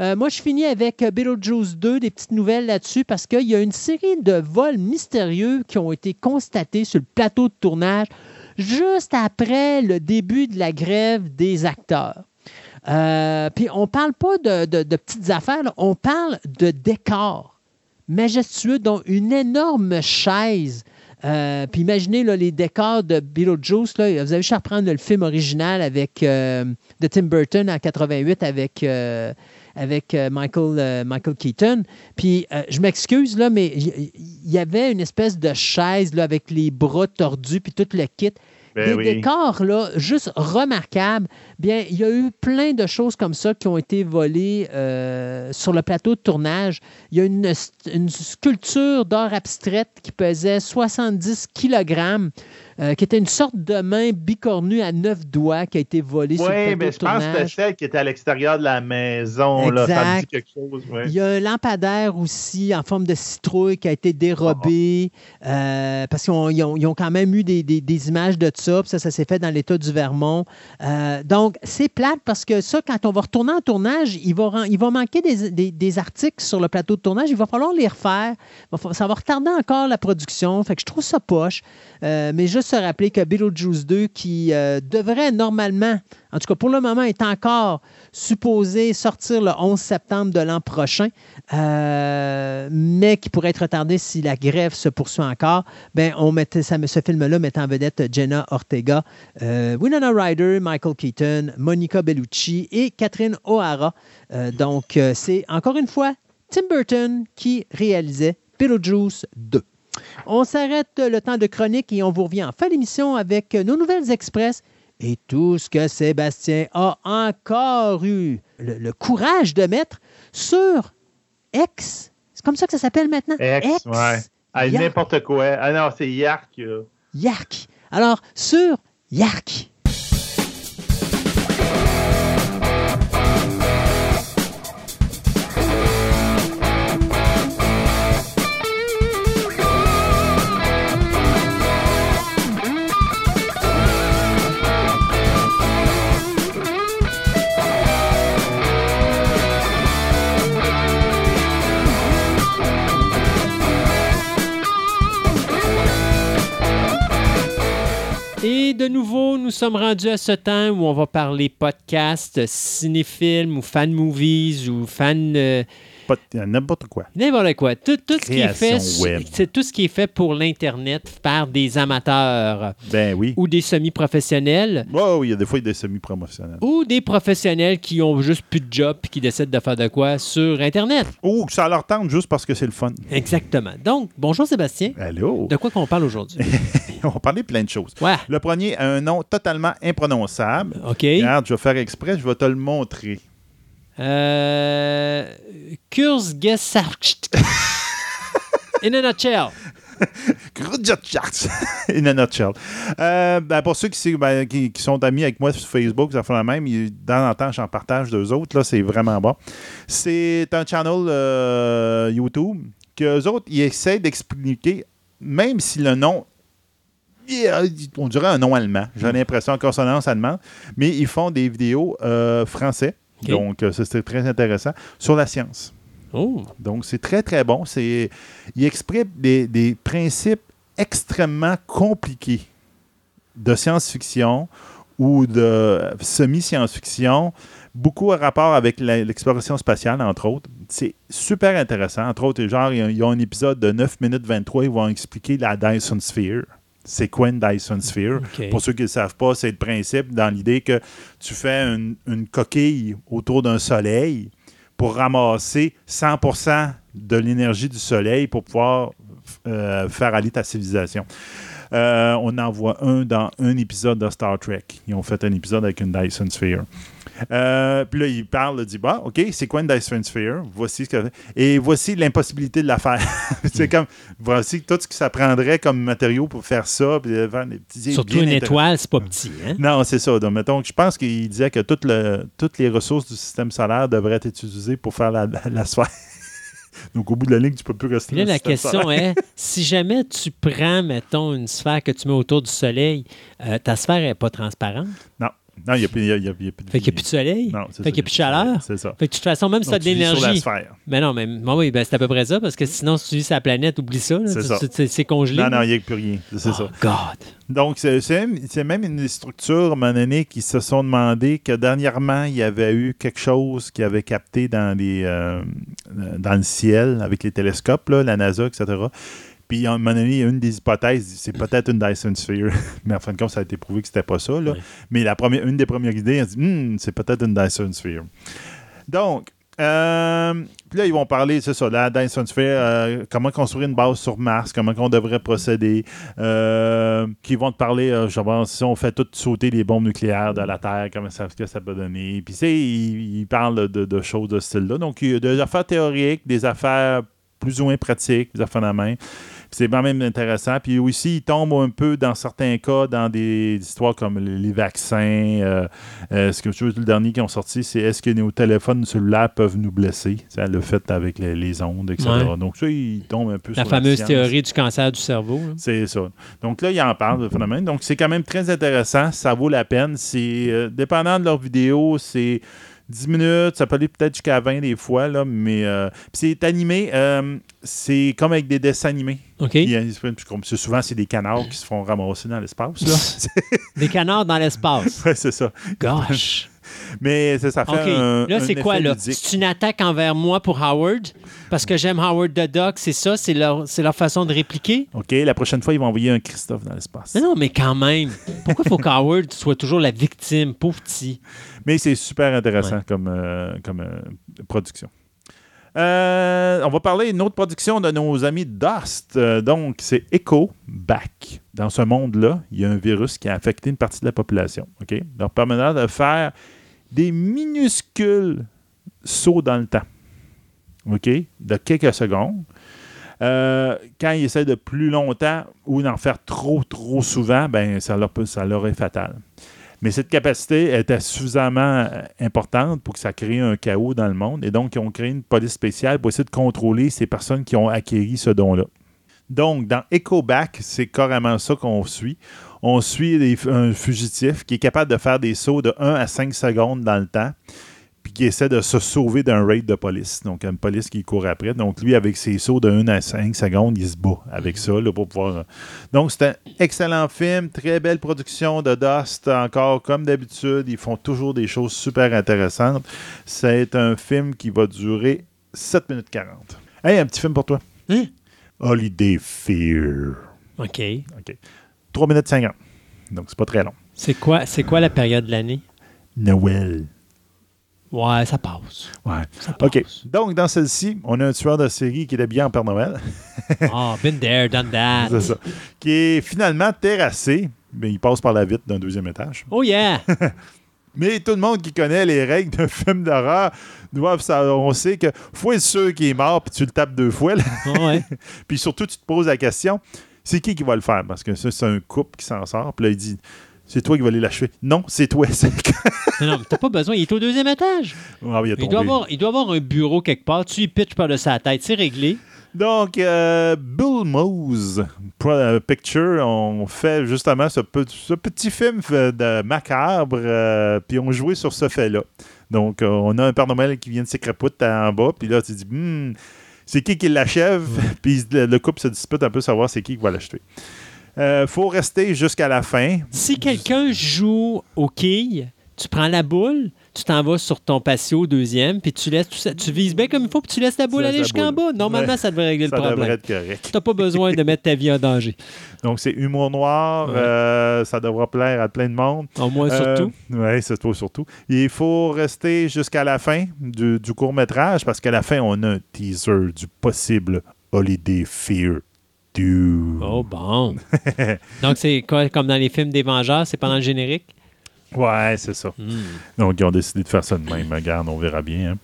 Euh, moi, je finis avec Beetlejuice 2, des petites nouvelles là-dessus, parce qu'il y a une série de vols mystérieux qui ont été constatés sur le plateau de tournage juste après le début de la grève des acteurs. Euh, puis on parle pas de, petites affaires, on parle de décors majestueux, dont une énorme chaise. Euh, puis imaginez les décors de Beetlejuice. Là, vous avez juste à reprendre le film original avec, euh, de Tim Burton en 88 avec, avec Michael, Michael Keaton. Puis je m'excuse, là, mais il y, avait une espèce de chaise là, avec les bras tordus puis tout le kit. Ben des décors là, juste remarquables. Bien, il y a eu plein de choses comme ça qui ont été volées euh, sur le plateau de tournage. Il y a une, une sculpture d'or abstraite qui pesait 70 kg euh, qui était une sorte de main bicornue à neuf doigts qui a été volée sur le Oui, mais je pense que c'était celle qui était à l'extérieur de la maison. Là, quelque chose, Il y a un lampadaire aussi en forme de citrouille qui a été dérobé euh, parce qu'ils ont, quand même eu des, images de ça. ça, ça s'est fait dans l'État du Vermont. Euh, donc, c'est plate parce que ça, quand on va retourner en tournage, il va, il va manquer des, articles sur le plateau de tournage. Il va falloir les refaire. Ça va retarder encore la production. Fait que je trouve ça poche. mais juste rappeler que Beetlejuice 2, qui euh, devrait normalement, en tout cas pour le moment, est encore supposé sortir le 11 septembre de l'an prochain, euh, mais qui pourrait être retardé si la grève se poursuit encore, ben, on mettait ça, ce film-là met en vedette Jenna Ortega, euh, Winona Ryder, Michael Keaton, Monica Bellucci et Catherine O'Hara. donc, c'est encore une fois Tim Burton qui réalisait Beetlejuice 2. On s'arrête le temps de chronique et on vous revient en fin d'émission avec nos nouvelles express et tout ce que Sébastien a encore eu le, courage de mettre sur X. C'est comme ça que ça s'appelle maintenant? X, ouais. n'importe quoi. Ah non, c'est Yark. Yark. Alors, sur Yark. Et de nouveau, nous sommes rendus à ce temps où on va parler podcast, cinéfilm ou fan movies ou fan. Euh, n'importe quoi. N'importe quoi. Tout, tout ce qui est fait, c'est tout ce qui est fait pour l'internet par des amateurs. Ben oui. Ou des semi-professionnels. Oh, oui, il y a des fois des semi-professionnels. Ou des professionnels qui ont juste plus de job et qui décident de faire de quoi sur internet. Ou que ça leur tente juste parce que c'est le fun. Exactement. Donc, bonjour Sébastien. Allô? De quoi qu'on parle aujourd'hui? On va parler plein de choses. Ouais. Le premier a un nom totalement imprononçable. OK. Regarde, je vais faire exprès, je vais te le montrer. Euh, In a nutshell. In a nutshell. Euh, ben, pour ceux ben, qui, qui, sont amis avec moi sur Facebook, ça fait la même. Dans le temps, j'en partage deux autres. Là, c'est vraiment bon. C'est un channel euh, YouTube qu'eux autres, ils essaient d'expliquer, même si le nom on dirait un nom allemand. J'ai hmm. l'impression en consonance allemande. Mais ils font des vidéos euh, français donc, euh, c'était très intéressant. Sur la science. Oh. Donc, c'est très, très bon. Il exprime des, principes extrêmement compliqués de science-fiction ou de semi-science-fiction, beaucoup à rapport avec l'exploration spatiale, entre autres. C'est super intéressant. Entre autres, genre, il y a un épisode de 9 minutes 23, ils vont expliquer la Dyson Sphere c'est quoi une Dyson Sphere? Pour ceux qui ne le savent pas, c'est le principe dans l'idée que tu fais une, coquille autour d'un soleil pour ramasser 100% de l'énergie du soleil pour pouvoir euh, faire aller ta civilisation. Euh, on en voit un dans un épisode de Star Trek. Ils ont fait un épisode avec une Dyson Sphere. Euh, puis là, il parle, il dit bah, OK, c'est quoi une Sphere? Voici ce que. Et voici l'impossibilité de la faire. c'est comme, voici tout ce que ça prendrait comme matériau pour faire ça. Puis faire des petits, Surtout une étoile, c'est pas petit. Hein? Non, c'est ça. Donc, mettons, je pense qu'il disait que le, toutes les ressources du système solaire devraient être utilisées pour faire la, la, sphère. Donc, au bout de la ligne, tu peux plus rester là, la question est si jamais tu prends, mettons, une sphère que tu mets autour du Soleil, euh, ta sphère n'est pas transparente? Non. Non, il n'y a, plus de Fait qu'il n'y a plus de soleil? Non, fait qu'il n'y a plus de chaleur? C'est ça. Fait que de toute façon, même si tu as de l'énergie. Mais non, mais oui, ben, c'est à peu près ça, parce que sinon, si tu vis la planète, oublie ça. C'est congelé. Non, non, il n'y a plus rien. C'est oh, ça. God. Donc, c'est même une structure, à un moment donné, qui se sont demandé que dernièrement, il y avait eu quelque chose qui avait capté dans, les, euh, dans le ciel avec les télescopes, là, la NASA, etc. Puis, à un moment donné, une des hypothèses, c'est peut-être une Dyson Sphere. mais en fin de compte, ça a été prouvé que c'était pas ça. Là. Mais la première, une des premières idées, elle dit hmm, c'est peut-être une Dyson Sphere. Donc, euh, puis là, ils vont parler, c'est ça, la Dyson Sphere, euh, comment construire une base sur Mars, comment on devrait procéder. Euh, qui vont te parler, genre, si on fait tout sauter les bombes nucléaires de la Terre, comment ça, que ça peut donner. Puis, tu sais, ils, parlent de, de, choses de ce style-là. Donc, il y a des affaires théoriques, des affaires plus ou moins pratiques, des affaires de la main. C'est vraiment même intéressant. Puis aussi, il tombe un peu, dans certains cas, dans des histoires comme les vaccins. Euh, euh, ce que je veux, le dernier qui ont sorti, c'est est-ce que nos téléphones cellulaires peuvent nous blesser? Ça, le fait avec les, ondes, etc. Donc, ça, il tombe un peu la sur fameuse la théorie du cancer du cerveau. C'est ça. Donc là, il en parle, le phénomène. Donc, c'est quand même très intéressant. Ça vaut la peine. C'est euh, dépendant de leur vidéo, c'est 10 minutes, ça peut aller peut-être jusqu'à 20 des fois, là, mais euh, c'est animé, euh, c'est comme avec des dessins animés. OK. souvent, c'est des canards qui se font ramasser dans l'espace. des canards dans l'espace. Oui, c'est ça. Gosh. Mais ça, ça fait un, Là, c'est quoi, là? C'est une attaque envers moi pour Howard? Parce que j'aime Howard the Duck, c'est ça? C'est leur, leur façon de répliquer? OK, la prochaine fois, ils vont envoyer un Christophe dans l'espace. Mais non, mais quand même. Pourquoi il faut qu'Howard soit toujours la victime, pauvre petit? Mais c'est super intéressant comme, euh, comme euh, production. Euh, on va parler d'une autre production de nos amis Dust. donc, c'est Echo Back. Dans ce monde-là, il y a un virus qui a affecté une partie de la population. OK? Leur permettant de faire des minuscules sauts dans le temps. OK? De quelques secondes. Euh, quand ils essaient de plus longtemps ou d'en faire trop, trop souvent, ben, ça, leur ça leur est fatal. Mais cette capacité était suffisamment euh, importante pour que ça crée un chaos dans le monde. Et donc, ils ont créé une police spéciale pour essayer de contrôler ces personnes qui ont acquis ce don-là. Donc, dans EcoBack, c'est carrément ça qu'on suit on suit un fugitif qui est capable de faire des sauts de 1 à 5 secondes dans le temps. Puis qui essaie de se sauver d'un raid de police. Donc, une police qui court après. Donc, lui, avec ses sauts de 1 à 5 secondes, il se bat avec ça là, pour pouvoir. Euh. Donc, c'est un excellent film, très belle production de Dust. Encore, comme d'habitude, ils font toujours des choses super intéressantes. C'est un film qui va durer 7 minutes 40. Hey, un petit film pour toi. Hein? Holiday Fear. OK. OK. 3 minutes 50. Donc, c'est pas très long. C'est quoi, c'est quoi la période de l'année? Noël. Ouais, ça passe. Ouais. OK. Donc, dans celle-ci, on a un tueur de série qui est bien en Père Noël. oh, been there, done that. C'est ça. Qui est finalement terrassé, mais il passe par la vitre d'un deuxième étage. Oh yeah! mais tout le monde qui connaît les règles d'un film d'horreur doivent savoir. On sait que faut être sûr qu'il est mort, puis tu le tapes deux fois. ouais. puis surtout, tu te poses la question c'est qui qui va le faire? Parce que ça, c'est un couple qui s'en sort. Puis là, il dit c'est toi qui vas aller l'achever. Non, c'est toi. non, non, t'as pas besoin. Il est au deuxième étage. Ah, il, doit avoir, il doit avoir un bureau quelque part. Tu y pitches par de sa tête. C'est réglé. Donc, euh, Bill Mose euh, Picture on fait justement ce, petit film de macabre, euh, puis on jouait sur ce fait-là. Donc, on a un Père Noël qui vient de s'écrapouter en bas, puis là, tu dis, hmm, c'est qui qui l'achève, puis le, couple se dispute un peu savoir c'est qui qui va l'acheter. Euh, faut rester jusqu'à la fin. Si quelqu'un joue au quilles, tu prends la boule, tu t'en vas sur ton patio deuxième, puis tu laisses tu vises bien comme il faut, puis tu laisses la boule aller jusqu'en bas. Normalement, ça devrait régler le problème. Ça devrait être correct. Tu n'as pas besoin de mettre ta vie en danger. Donc, c'est humour noir. Euh, ça devra plaire à plein de monde. Au moins, euh, surtout. Oui, c'est toi surtout. Il faut rester jusqu'à la fin du, du court-métrage, parce qu'à la fin, on a un teaser du possible Holiday Fear Oh, bon. Donc, c'est quoi, comme dans les films des Vengeurs, c'est pendant le générique? Ouais, c'est ça. Hmm. Donc, ils ont décidé de faire ça de même. Regarde, on verra bien. Hein.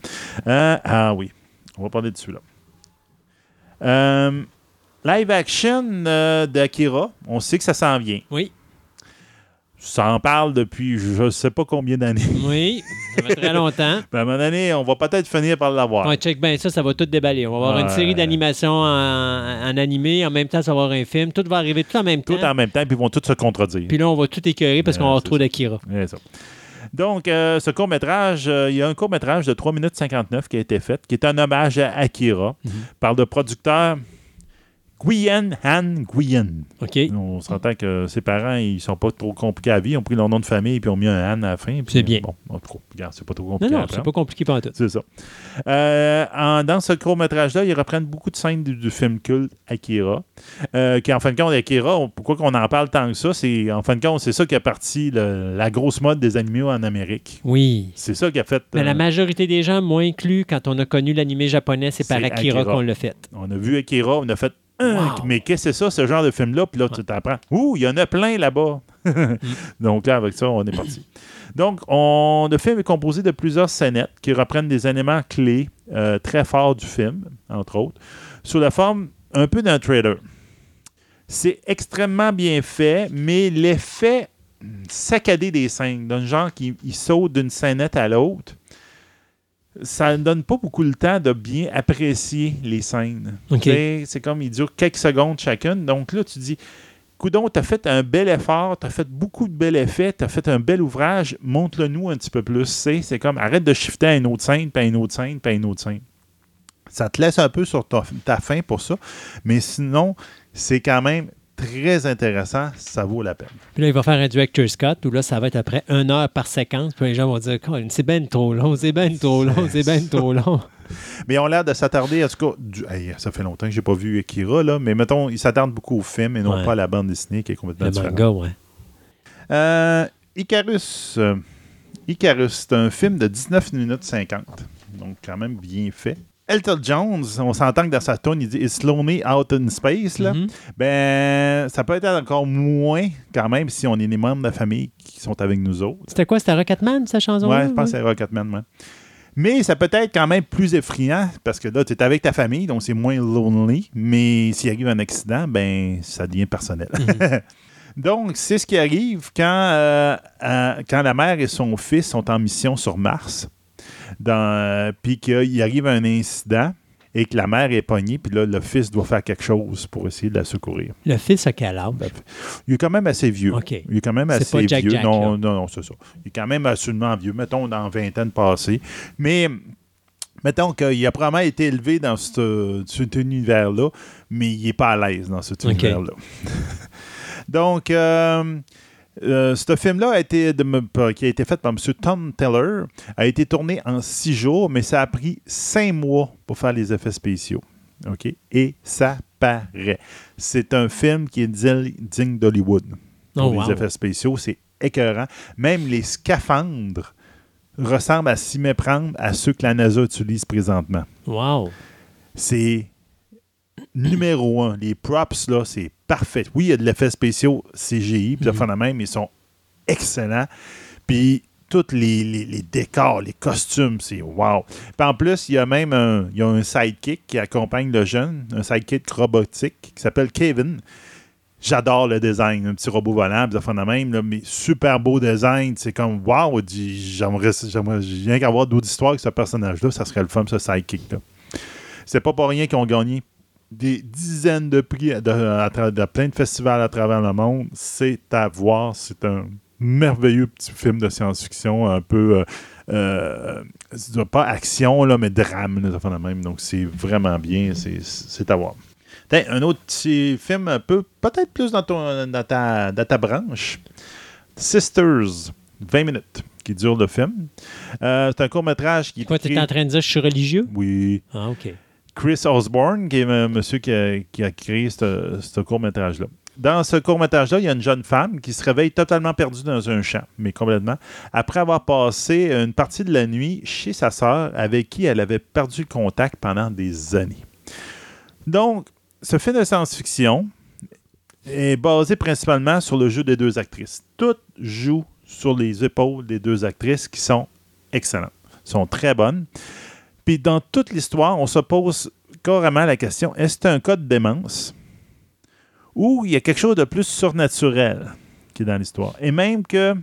Euh, ah oui, on va parler de celui-là. Euh, live action euh, d'Akira, on sait que ça s'en vient. Oui. Ça en parle depuis je ne sais pas combien d'années. Oui, ça très longtemps. ben, à un moment donné, on va peut-être finir par l'avoir. Ouais, check bien ça, ça va tout déballer. On va avoir une série d'animations en, animé, en même temps, ça va avoir un film. Tout va arriver tout en même temps. Tout en même temps, puis ils vont tous se contredire. Puis là, on va tout écœurer parce qu'on va avoir trop d'Akira. ça. Donc, euh, ce court-métrage, euh, il y a un court-métrage de 3 minutes 59 qui a été fait, qui est un hommage à Akira mhm. par le producteur Guyen Han Guyen. OK. On s'entend que ses parents, ils sont pas trop compliqués à vie. Ils ont pris leur nom de famille et puis ont mis un Han à la fin. C'est bien. Bon, en tout cas, c'est pas trop compliqué. Non, non, c'est pas compliqué pas tout. C'est ça. Euh, dans ce court-métrage-là, ils reprennent beaucoup de scènes du, film culte Akira. Euh, qui, en fin de compte, Akira, pourquoi qu'on en parle tant que ça, c'est en fin de compte, c'est ça qui a parti la grosse mode des animés en Amérique. Oui. C'est ça qui a fait. Mais la euh, majorité des gens, moi inclus, quand on a connu l'animé japonais, c'est par Akira, qu'on l'a fait. On a vu Akira, on a fait mais qu'est-ce que c'est ça, ce genre de film-là? Puis là, tu t'apprends. Ouh, il y en a plein là-bas. Donc là, avec ça, on est parti. Donc, on, le film est composé de plusieurs scénettes qui reprennent des éléments clés euh, très forts du film, entre autres, sous la forme un peu d'un trailer. C'est extrêmement bien fait, mais l'effet saccadé des scènes, d'un genre qui saute d'une scénette à l'autre, ça ne donne pas beaucoup le temps de bien apprécier les scènes. C'est comme, ils durent quelques secondes chacune. Donc là, tu dis, Coudon, tu as fait un bel effort, tu as fait beaucoup de bel effets, tu as fait un bel ouvrage, montre-le nous un petit peu plus. C'est comme, arrête de shifter à une autre scène, puis à une autre scène, puis à une autre scène. Ça te laisse un peu sur ta, ta fin pour ça, mais sinon, c'est quand même très intéressant, ça vaut la peine. Puis là, il va faire un director's cut où là, ça va être après une heure par séquence. Puis les gens vont dire c'est bien trop long, c'est bien trop long, c'est bien trop long. Mais ils ont l'air de s'attarder, en tout cas, ça fait longtemps que j'ai pas vu Akira, là, mais mettons, ils s'attardent beaucoup au film et non pas à la bande dessinée qui est complètement Le manga, ouais. Euh, Icarus. Euh, Icarus, c'est un film de 19 minutes 50. Donc, quand même bien fait. Elton Jones, on s'entend que dans sa tune, il dit It's lonely out in space. Là. Mm-hmm. Ben, ça peut être encore moins quand même si on est des membres de la famille qui sont avec nous autres. C'était quoi? C'était Rocketman, sa chanson Ouais, je pense que c'est Rocketman. Mais ça peut être quand même plus effrayant parce que là, tu es avec ta famille, donc c'est moins lonely. Mais s'il arrive un accident, ben, ça devient personnel. Mm-hmm. donc, c'est ce qui arrive quand, euh, euh, quand la mère et son fils sont en mission sur Mars. Euh, puis qu'il arrive un incident. et que la mère est pognée, puis là, le fils doit faire quelque chose pour essayer de la secourir. Le fils a quel âge? Il est quand même assez vieux. Il est quand même assez vieux. non, non, non, c'est ça. Il est quand même absolument vieux, mettons dans vingtaine passée. Mais mettons qu'il a probablement été élevé dans cet univers-là, mais il n'est pas à l'aise dans cet univers-là. Donc, euh, euh, ce film-là a été qui a été fait par M. Tom Teller a été tourné en six jours, mais ça a pris cinq mois pour faire les effets spéciaux. OK? Et ça paraît. C'est un film qui est digne d'Hollywood. Pour oh, les effets spéciaux, c'est écœurant. Même les scaphandres ressemblent à s'y méprendre à ceux que la NASA utilise présentement. Wow! C'est numéro un. Les props, là, c'est parfait. Oui, il y a de l'effet spéciaux CGI, puis mm même, ils sont excellents. Puis tous les, décors, les costumes, c'est wow. Puis en plus, il y a même un, il y a un sidekick qui accompagne le jeune, un sidekick robotique qui s'appelle Kevin. J'adore le design, un petit robot volant, puis même, mais super beau design. C'est comme wow, j'aimerais rien qu'avoir d'autres histoires avec ce personnage-là, ça serait le fun, ce sidekick-là. C'est pas pour rien qu'ils ont gagné des dizaines de prix de, plein de festivals à travers le monde. C'est à voir. C'est un merveilleux petit film de science-fiction, un peu. Euh, euh pas action, là, mais drame, de même. Donc, c'est vraiment bien. C'est à voir. Un autre petit film un peu, peut-être plus dans, ton, dans, ta, dans ta branche. Sisters, 20 minutes, qui dure le film. Euh, c'est un court-métrage qui. Quoi, tu es en train de dire que je suis religieux? Oui. Ah, OK. Chris Osborne, qui est un monsieur qui a, créé ce court-métrage-là. Dans ce court-métrage-là, il y a une jeune femme qui se réveille totalement perdue dans un champ, mais complètement, après avoir passé une partie de la nuit chez sa sœur, avec qui elle avait perdu contact pendant des années. Donc, ce film de science-fiction est basé principalement sur le jeu des deux actrices. Tout joue sur les épaules des deux actrices qui sont excellentes, sont très bonnes. Puis dans toute l'histoire, on se pose carrément la question est-ce un cas de démence ou il y a quelque chose de plus surnaturel qui est dans l'histoire? Et même que,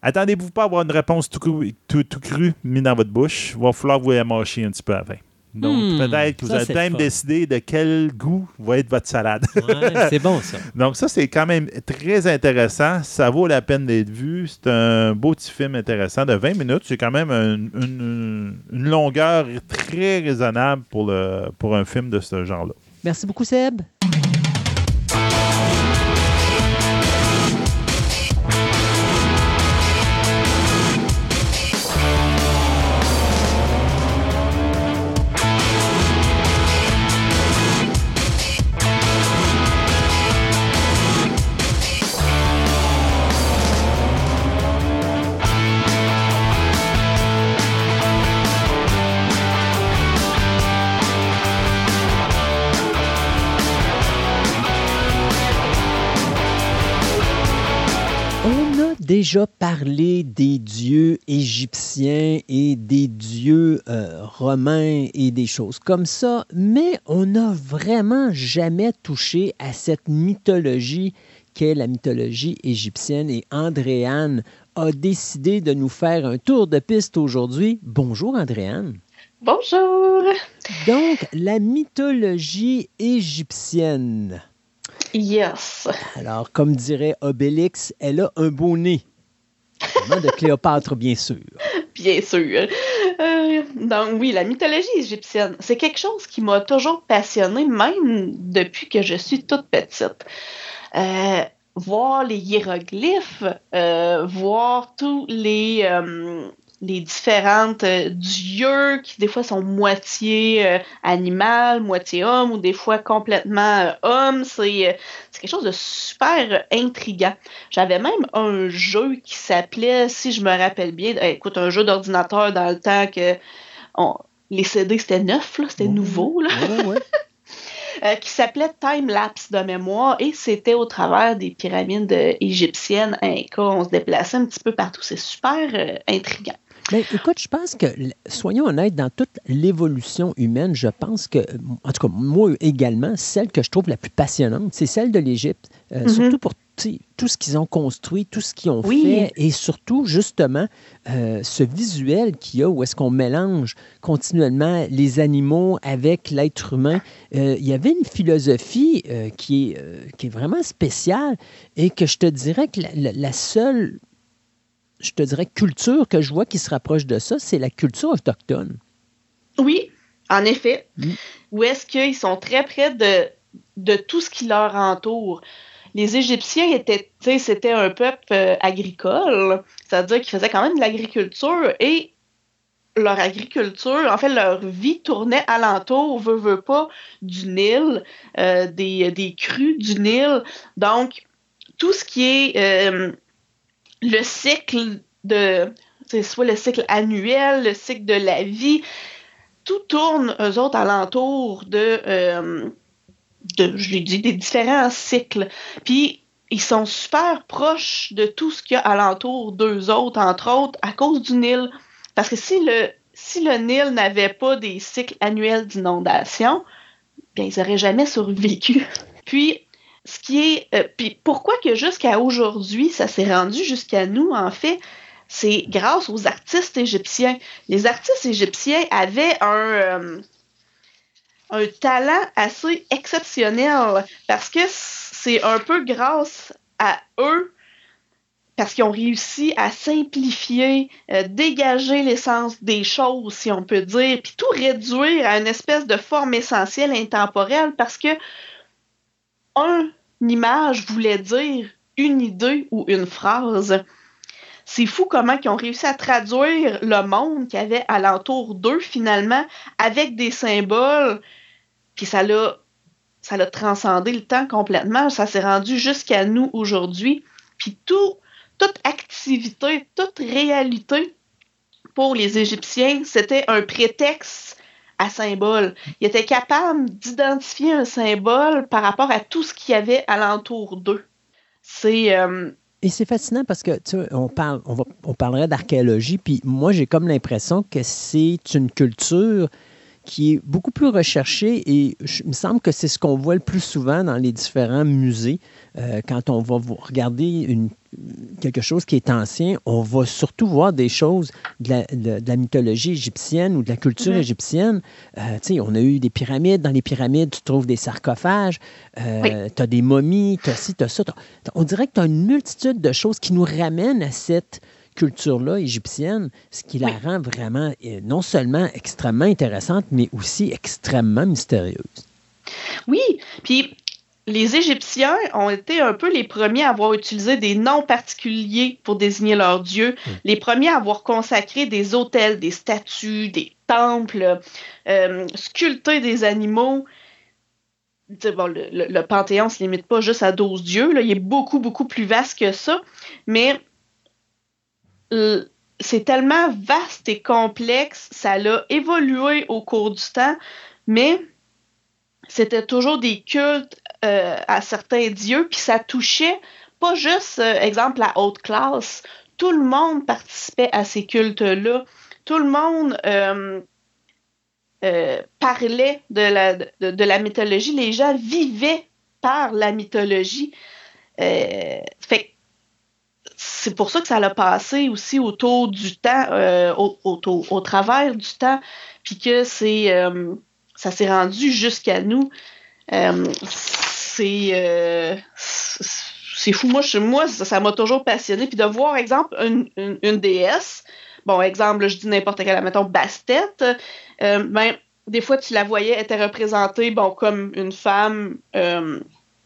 attendez-vous pas à avoir une réponse tout, crue mise dans votre bouche, il va falloir vous la mâcher un petit peu avant. Donc, hmm, peut-être que vous allez même décider de quel goût va être votre salade. c'est bon, ça. Donc, ça, c'est quand même très intéressant. Ça vaut la peine d'être vu. C'est un beau petit film intéressant de 20 minutes. C'est quand même une, longueur très raisonnable pour, le, pour un film de ce genre-là. Merci beaucoup, Seb. Déjà parlé des dieux égyptiens et des dieux euh, romains et des choses comme ça, mais on n'a vraiment jamais touché à cette mythologie qu'est la mythologie égyptienne et Andréane a décidé de nous faire un tour de piste aujourd'hui. Bonjour Andréane. Bonjour. Donc, la mythologie égyptienne. Yes. Alors, comme dirait Obélix, elle a un beau nez. de Cléopâtre, bien sûr. Bien sûr. Euh, donc, oui, la mythologie égyptienne, c'est quelque chose qui m'a toujours passionnée, même depuis que je suis toute petite. Euh, voir les hiéroglyphes, euh, voir tous les les différentes euh, dieux qui des fois sont moitié euh, animal, moitié homme ou des fois complètement euh, homme. C'est quelque chose de super intriguant. J'avais même un jeu qui s'appelait, si je me rappelle bien, écoute, un jeu d'ordinateur dans le temps que les CD c'était neuf, c'était nouveau. Là. qui s'appelait Time Lapse de mémoire et c'était au travers des pyramides égyptiennes Inca. On se déplaçait un petit peu partout. C'est super intriguant. Mais écoute, je pense que, soyons honnêtes, dans toute l'évolution humaine, je pense que, en tout cas, moi également, celle que je trouve la plus passionnante, c'est celle de l'Égypte. Euh, mm-hmm. Surtout pour tout ce qu'ils ont construit, tout ce qu'ils ont fait, et surtout, justement, euh, ce visuel qu'il y a où est-ce qu'on mélange continuellement les animaux avec l'être humain. Euh, il y avait une philosophie euh, qui, est, qui est vraiment spéciale et que je te dirais que la, seule, je te dirais, culture que je vois qui se rapproche de ça, c'est la culture autochtone. Oui, en effet. Mm. Où est-ce qu'ils sont très près de, de tout ce qui leur entoure les Égyptiens étaient, c'était un peuple euh, agricole, c'est-à-dire qu'ils faisaient quand même de l'agriculture et leur agriculture, en fait, leur vie tournait alentour, veut, veut pas, du Nil, euh, des, des crues du Nil. Donc, tout ce qui est euh, le cycle de, soit le cycle annuel, le cycle de la vie, tout tourne, eux autres, alentour de, de, je l'ai dit, des différents cycles. Puis ils sont super proches de tout ce qu'il y a alentour d'eux autres, entre autres, à cause du Nil. Parce que si le, si le Nil n'avait pas des cycles annuels d'inondation, bien, ils n'auraient jamais survécu. Puis, ce qui est. Euh, puis pourquoi que jusqu'à aujourd'hui, ça s'est rendu jusqu'à nous, en fait, c'est grâce aux artistes égyptiens. Les artistes égyptiens avaient un. Euh, un talent assez exceptionnel parce que c'est un peu grâce à eux parce qu'ils ont réussi à simplifier, euh, dégager l'essence des choses, si on peut dire, puis tout réduire à une espèce de forme essentielle intemporelle parce que une image voulait dire une idée ou une phrase. C'est fou comment ils ont réussi à traduire le monde qu'il y avait alentour d'eux finalement avec des symboles puis ça l'a ça l'a transcendé le temps complètement. Ça s'est rendu jusqu'à nous aujourd'hui. Puis tout, toute activité, toute réalité pour les Égyptiens, c'était un prétexte à symbole. Ils étaient capables d'identifier un symbole par rapport à tout ce qu'il y avait alentour d'eux. C'est. Euh, et c'est fascinant parce que, tu sais, on, parle, on, va, on parlerait d'archéologie, puis moi, j'ai comme l'impression que c'est une culture qui est beaucoup plus recherché et il me semble que c'est ce qu'on voit le plus souvent dans les différents musées. Euh, quand on va regarder une, quelque chose qui est ancien, on va surtout voir des choses de la, mythologie égyptienne ou de la culture mm-hmm. égyptienne. Euh, on a eu des pyramides. Dans les pyramides, tu trouves des sarcophages, euh, tu as des momies, tu as ci, tu as ça. on dirait que tu as une multitude de choses qui nous ramènent à cette culture-là égyptienne, ce qui la rend vraiment euh, non seulement extrêmement intéressante, mais aussi extrêmement mystérieuse. Oui, puis les Égyptiens ont été un peu les premiers à avoir utilisé des noms particuliers pour désigner leurs dieux, hmm. les premiers à avoir consacré des hôtels, des statues, des temples, euh, sculpté des animaux. Bon, le, le, Panthéon ne se limite pas juste à 12 dieux, là, il est beaucoup, beaucoup plus vaste que ça, mais c'est tellement vaste et complexe, ça a évolué au cours du temps, mais c'était toujours des cultes euh, à certains dieux, puis ça touchait pas juste, euh, exemple, la haute classe. Tout le monde participait à ces cultes-là. Tout le monde euh, parlait de la, la mythologie. Les gens vivaient par la mythologie. C'est pour ça que ça a passé aussi autour du temps, euh, au, au, travers du temps, puis que c'est euh, ça s'est rendu jusqu'à nous. Euh, c'est c'est fou. Moi, moi ça m'a toujours passionné. Puis de voir, exemple, une, une, déesse, bon, exemple, je dis n'importe quelle, mettons, Bastet, ben, des fois, tu la voyais, était représentée, bon, comme une femme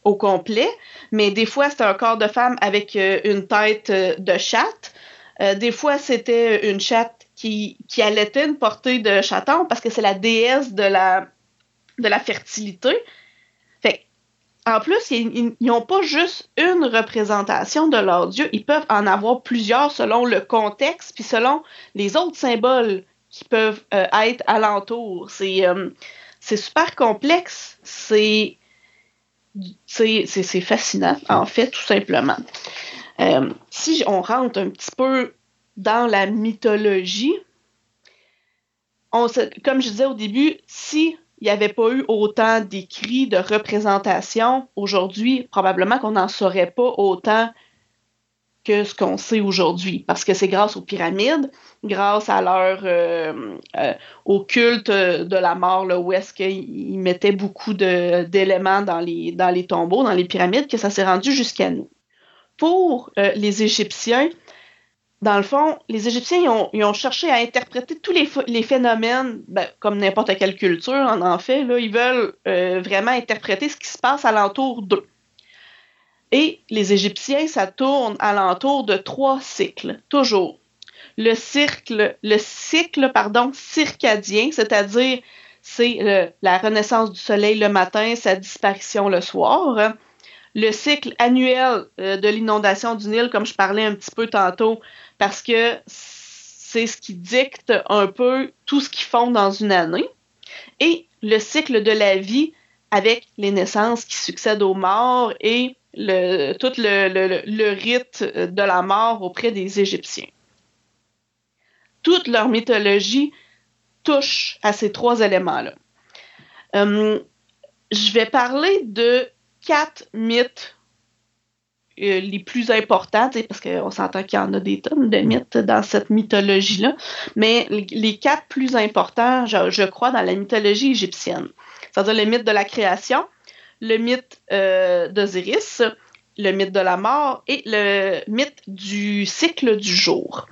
au complet, mais des fois c'était un corps de femme avec euh, une tête euh, de chatte. Euh, des fois c'était une chatte qui, qui allaitait une portée de chaton parce que c'est la déesse de la, de la fertilité. Fait en plus, ils n'ont pas juste une représentation de leur dieu, ils peuvent en avoir plusieurs selon le contexte puis selon les autres symboles qui peuvent être alentour. C'est super complexe. C'est c'est fascinant, en fait, tout simplement. Euh, si on rentre un petit peu dans la mythologie, on comme je disais au début, si il n'y avait pas eu autant d'écrits, de représentations, aujourd'hui, probablement qu'on n'en saurait pas autant que ce qu'on sait aujourd'hui, parce que c'est grâce aux pyramides, grâce à leur euh, euh, au culte de la mort, là, où est-ce qu'ils mettaient beaucoup d'éléments dans les, dans les tombeaux, dans les pyramides, que ça s'est rendu jusqu'à nous. Pour euh, les Égyptiens, dans le fond, les Égyptiens ont, cherché à interpréter tous les, les phénomènes, ben, comme n'importe quelle culture en, fait. Ils veulent vraiment interpréter ce qui se passe alentour d'eux. Et les Égyptiens, ça tourne alentour de trois cycles, toujours. Le cycle, le cycle pardon, circadien, c'est-à-dire c'est la renaissance du soleil le matin, sa disparition le soir. Le cycle annuel euh, de l'inondation du Nil, comme je parlais un petit peu tantôt, parce que c'est ce qui dicte un peu tout ce qu'ils font dans une année. Et le cycle de la vie avec les naissances qui succèdent aux morts et le, tout le, rite de la mort auprès des Égyptiens. Toute leur mythologie touche à ces trois éléments-là. Euh, je vais parler de quatre mythes euh, les plus importants, parce qu'on s'entend qu'il y en a des tonnes de mythes dans cette mythologie-là, mais les, quatre plus importants, je, je, crois, dans la mythologie égyptienne. C'est-à-dire le mythe de la création, le mythe euh, d'Osiris, le mythe de la mort et le mythe du cycle du jour.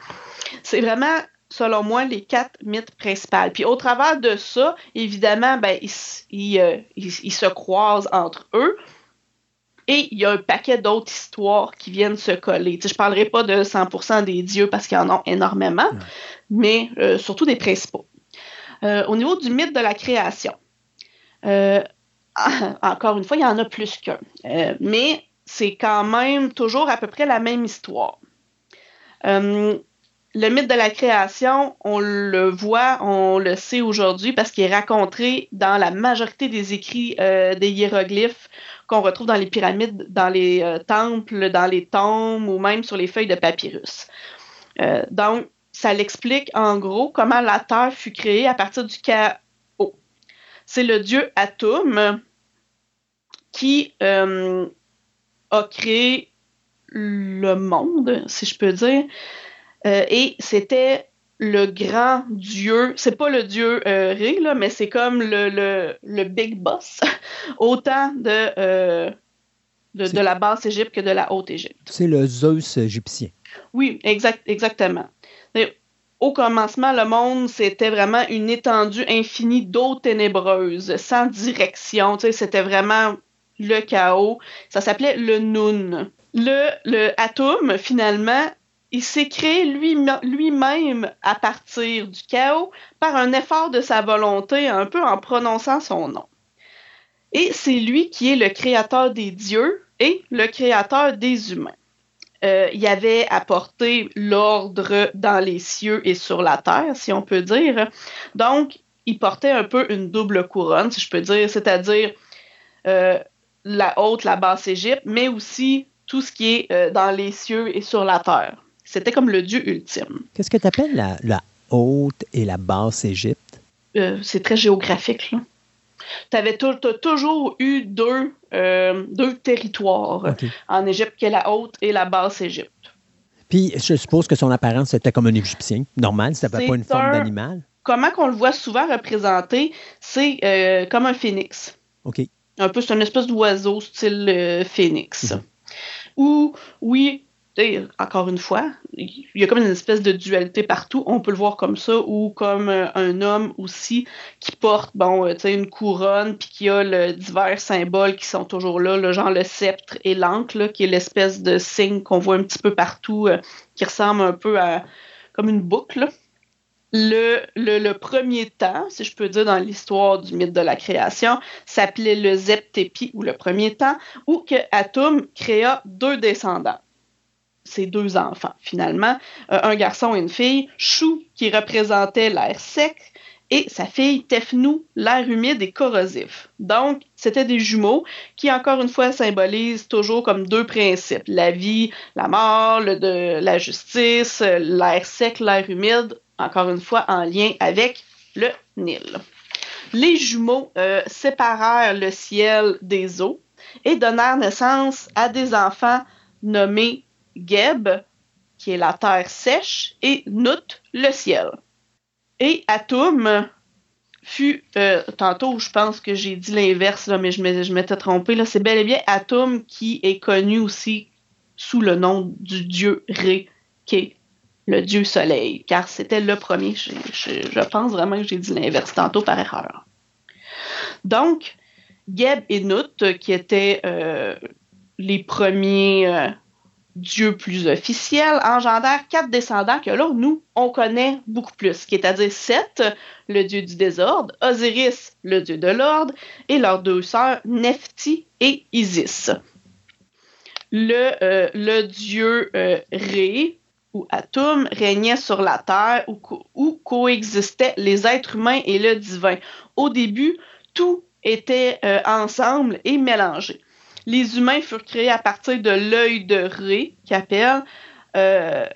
C'est vraiment, selon moi, les quatre mythes principaux. Puis au travers de ça, évidemment, ben, ils, euh, se croisent entre eux. Et il y a un paquet d'autres histoires qui viennent se coller. je ne parlerai pas de 100% des dieux parce qu'il y en a énormément, mais euh, surtout des principaux. au niveau du mythe de la création, encore une fois, il y en a plus qu'un. Euh, mais c'est quand même toujours à peu près la même histoire. Euh, le mythe de la création, on le voit, on le sait aujourd'hui parce qu'il est raconté dans la majorité des écrits euh, des hiéroglyphes qu'on retrouve dans les pyramides, dans les temples, dans les tombes ou même sur les feuilles de papyrus. donc, ça l'explique en gros comment la Terre fut créée à partir du chaos c'est le dieu Atum qui euh, a créé le monde, si je peux dire. Euh, et c'était le grand dieu, c'est pas le dieu euh, Ré, mais c'est comme le, le, big boss, autant de, de, la basse Égypte que de la haute Égypte. C'est le Zeus égyptien. Oui, exact, exactement au commencement, le monde, c'était vraiment une étendue infinie d'eau ténébreuse, sans direction. C'était vraiment le chaos. Ça s'appelait le Nun. Le, le Atum, finalement, il s'est créé lui-même à partir du chaos par un effort de sa volonté, un peu en prononçant son nom. Et c'est lui qui est le créateur des dieux et le créateur des humains. Euh, il avait apporté l'ordre dans les cieux et sur la terre, si on peut dire. Donc, il portait un peu une double couronne, si je peux dire, c'est-à-dire euh, la haute, la basse Égypte, mais aussi tout ce qui est euh, dans les cieux et sur la terre. C'était comme le dieu ultime. Qu'est-ce que tu appelles la, la, haute et la basse Égypte? c'est très géographique, là tu avais toujours eu deux, euh, deux territoires en Égypte, qui est la haute et la basse Égypte. Puis, je suppose que son apparence était comme un Égyptien, normal, ça n'avait pas une forme d'animal. Comment qu'on le voit souvent représenté, c'est euh, comme un phénix. OK. Un peu, c'est une espèce d'oiseau style euh, phénix. Mhm. Ou, oui, encore une fois, il y a comme une espèce de dualité partout. On peut le voir comme ça ou comme euh, un homme aussi qui porte bon, euh, une couronne puis qui a le, divers symboles qui sont toujours là, le genre le sceptre et l'encre, qui est l'espèce de signe qu'on voit un petit peu partout, euh, qui ressemble un peu à comme une boucle. Le, premier temps, si je peux dire, dans l'histoire du mythe de la création, s'appelait le Zeptepi ou le premier temps, où que Atum créa deux descendants ses deux enfants, finalement, euh, un garçon et une fille, Chou, qui représentait l'air sec, et sa fille Tefnou, l'air humide et corrosif. Donc, c'était des jumeaux qui, encore une fois, symbolisent toujours comme deux principes, la vie, la mort, la justice, l'air sec, l'air humide, encore une fois, en lien avec le Nil. les jumeaux euh, séparèrent le ciel des eaux et donnèrent naissance à des enfants nommés Geb, qui est la terre sèche, et Nut, le ciel. Et Atum fut, euh, tantôt je pense que j'ai dit l'inverse, mais je m'étais trompé, là, c'est bel et bien Atum qui est connu aussi sous le nom du dieu Ré, qui est le dieu soleil, car c'était le premier. Je, pense vraiment que j'ai dit l'inverse tantôt par erreur. Donc, Geb et Nut, qui étaient euh, les premiers euh, dieux plus officiels, engendrèrent quatre descendants que là, nous, on connaît beaucoup plus, c'est-à-dire Seth, le dieu du désordre, Osiris, le dieu de l'ordre, et leurs deux sœurs, Nephti et Isis. Le, euh, dieu Ré, ou Atum régnait sur la terre où, coexistaient les êtres humains et le divin. Au début, tout était euh, ensemble et mélangé. Les humains furent créés à partir de l'œil de Ré, qu'appelle. Euh,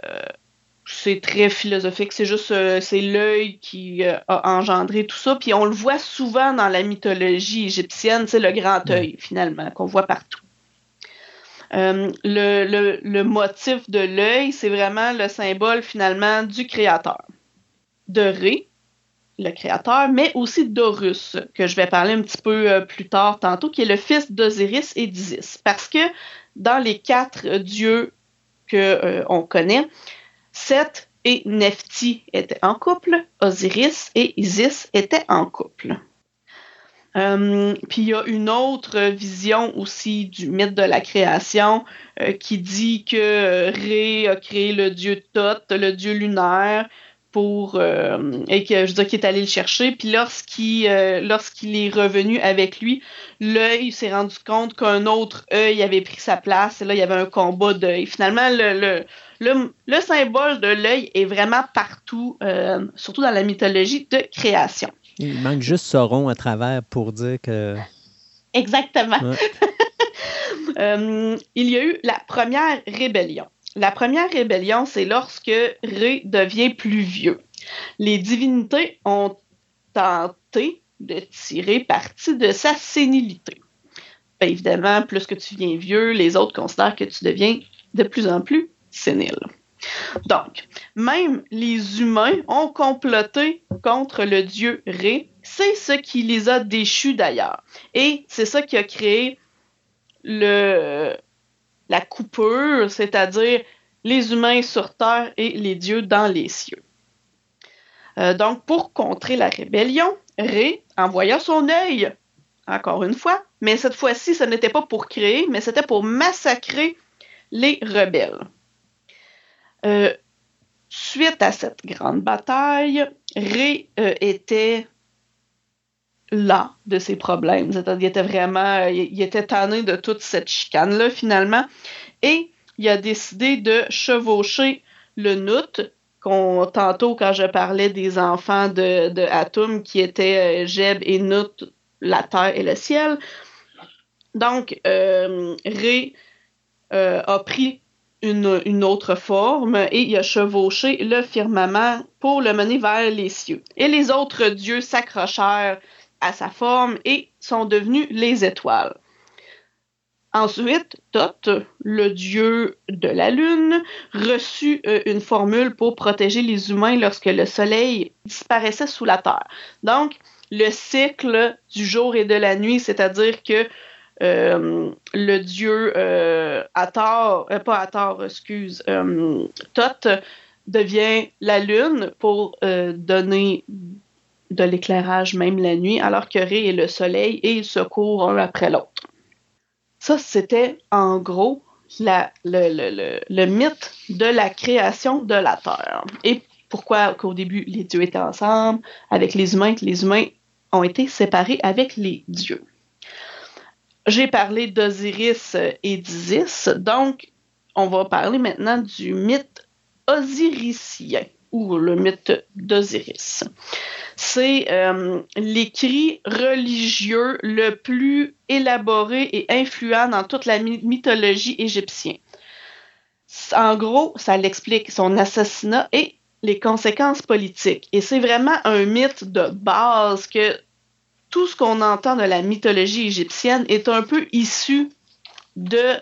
c'est très philosophique, c'est juste euh, c'est l'œil qui a engendré tout ça. Puis on le voit souvent dans la mythologie égyptienne, c'est le grand œil finalement qu'on voit partout. Euh, le, motif de l'œil, c'est vraiment le symbole finalement du créateur. De Ré, le créateur, mais aussi d'Horus, que je vais parler un petit peu euh, plus tard tantôt, qui est le fils d'Osiris et d'Isis. Parce que dans les quatre dieux qu'on euh, connaît, Seth et Nephti étaient en couple, Osiris et Isis étaient en couple. Euh, puis il y a une autre vision aussi du mythe de la création qui dit que Ré a créé le dieu Thoth, le dieu lunaire, pour euh, et que je veux dire qu'il est allé le chercher. Puis lorsqu'il lorsqu'il est revenu avec lui, l'œil s'est rendu compte qu'un autre œil avait pris sa place. Et là, il y avait un combat d'œil. Finalement, le, le, le, symbole de l'œil est vraiment partout, surtout dans la mythologie de création. Il manque juste Sauron à travers pour dire que. Exactement. Euh, il y a eu la première rébellion. La première rébellion, c'est lorsque Ré devient plus vieux. Les divinités ont tenté de tirer parti de sa sénilité. Bien évidemment, plus que tu viens vieux, les autres considèrent que tu deviens de plus en plus sénile. Donc, même les humains ont comploté contre le dieu Ré. C'est ce qui les a déchus d'ailleurs. Et c'est ça qui a créé le, la coupure, c'est-à-dire les humains sur Terre et les dieux dans les cieux. Euh, donc, pour contrer la rébellion, Ré envoya son œil, encore une fois, mais cette fois-ci, ce n'était pas pour créer, mais c'était pour massacrer les rebelles. Euh, suite à cette grande bataille, Ré euh, était là de ses problèmes. Il était vraiment, il, était tanné de toute cette chicane-là, finalement. Et il a décidé de chevaucher le Nut, qu'on, tantôt, quand je parlais des enfants de, de qui étaient euh, Jeb et Nut, la terre et le ciel. Donc, Ré a pris une, autre forme et il a chevauché le firmament pour le mener vers les cieux. Et les autres dieux s'accrochèrent à sa forme et sont devenus les étoiles. Ensuite, Thoth, le dieu de la lune, reçut euh, une formule pour protéger les humains lorsque le soleil disparaissait sous la terre. Donc, le cycle du jour et de la nuit, c'est-à-dire que euh, le dieu euh, Atar, euh, pas Atar, excuse, Thoth devient la lune pour donner de l'éclairage même la nuit, alors que Ré est le soleil et ils se courent un après l'autre. Ça, c'était en gros le, mythe de la création de la Terre. Et pourquoi qu'au début les dieux étaient ensemble avec les humains, que les humains ont été séparés avec les dieux. J'ai parlé d'Osiris et d'Isis, donc on va parler maintenant du mythe osirisien ou le mythe d'Osiris. C'est euh, l'écrit religieux le plus élaboré et influent dans toute la mythologie égyptienne. En gros, ça l'explique son assassinat et les conséquences politiques. Et c'est vraiment un mythe de base que tout ce qu'on entend de la mythologie égyptienne est un peu issu de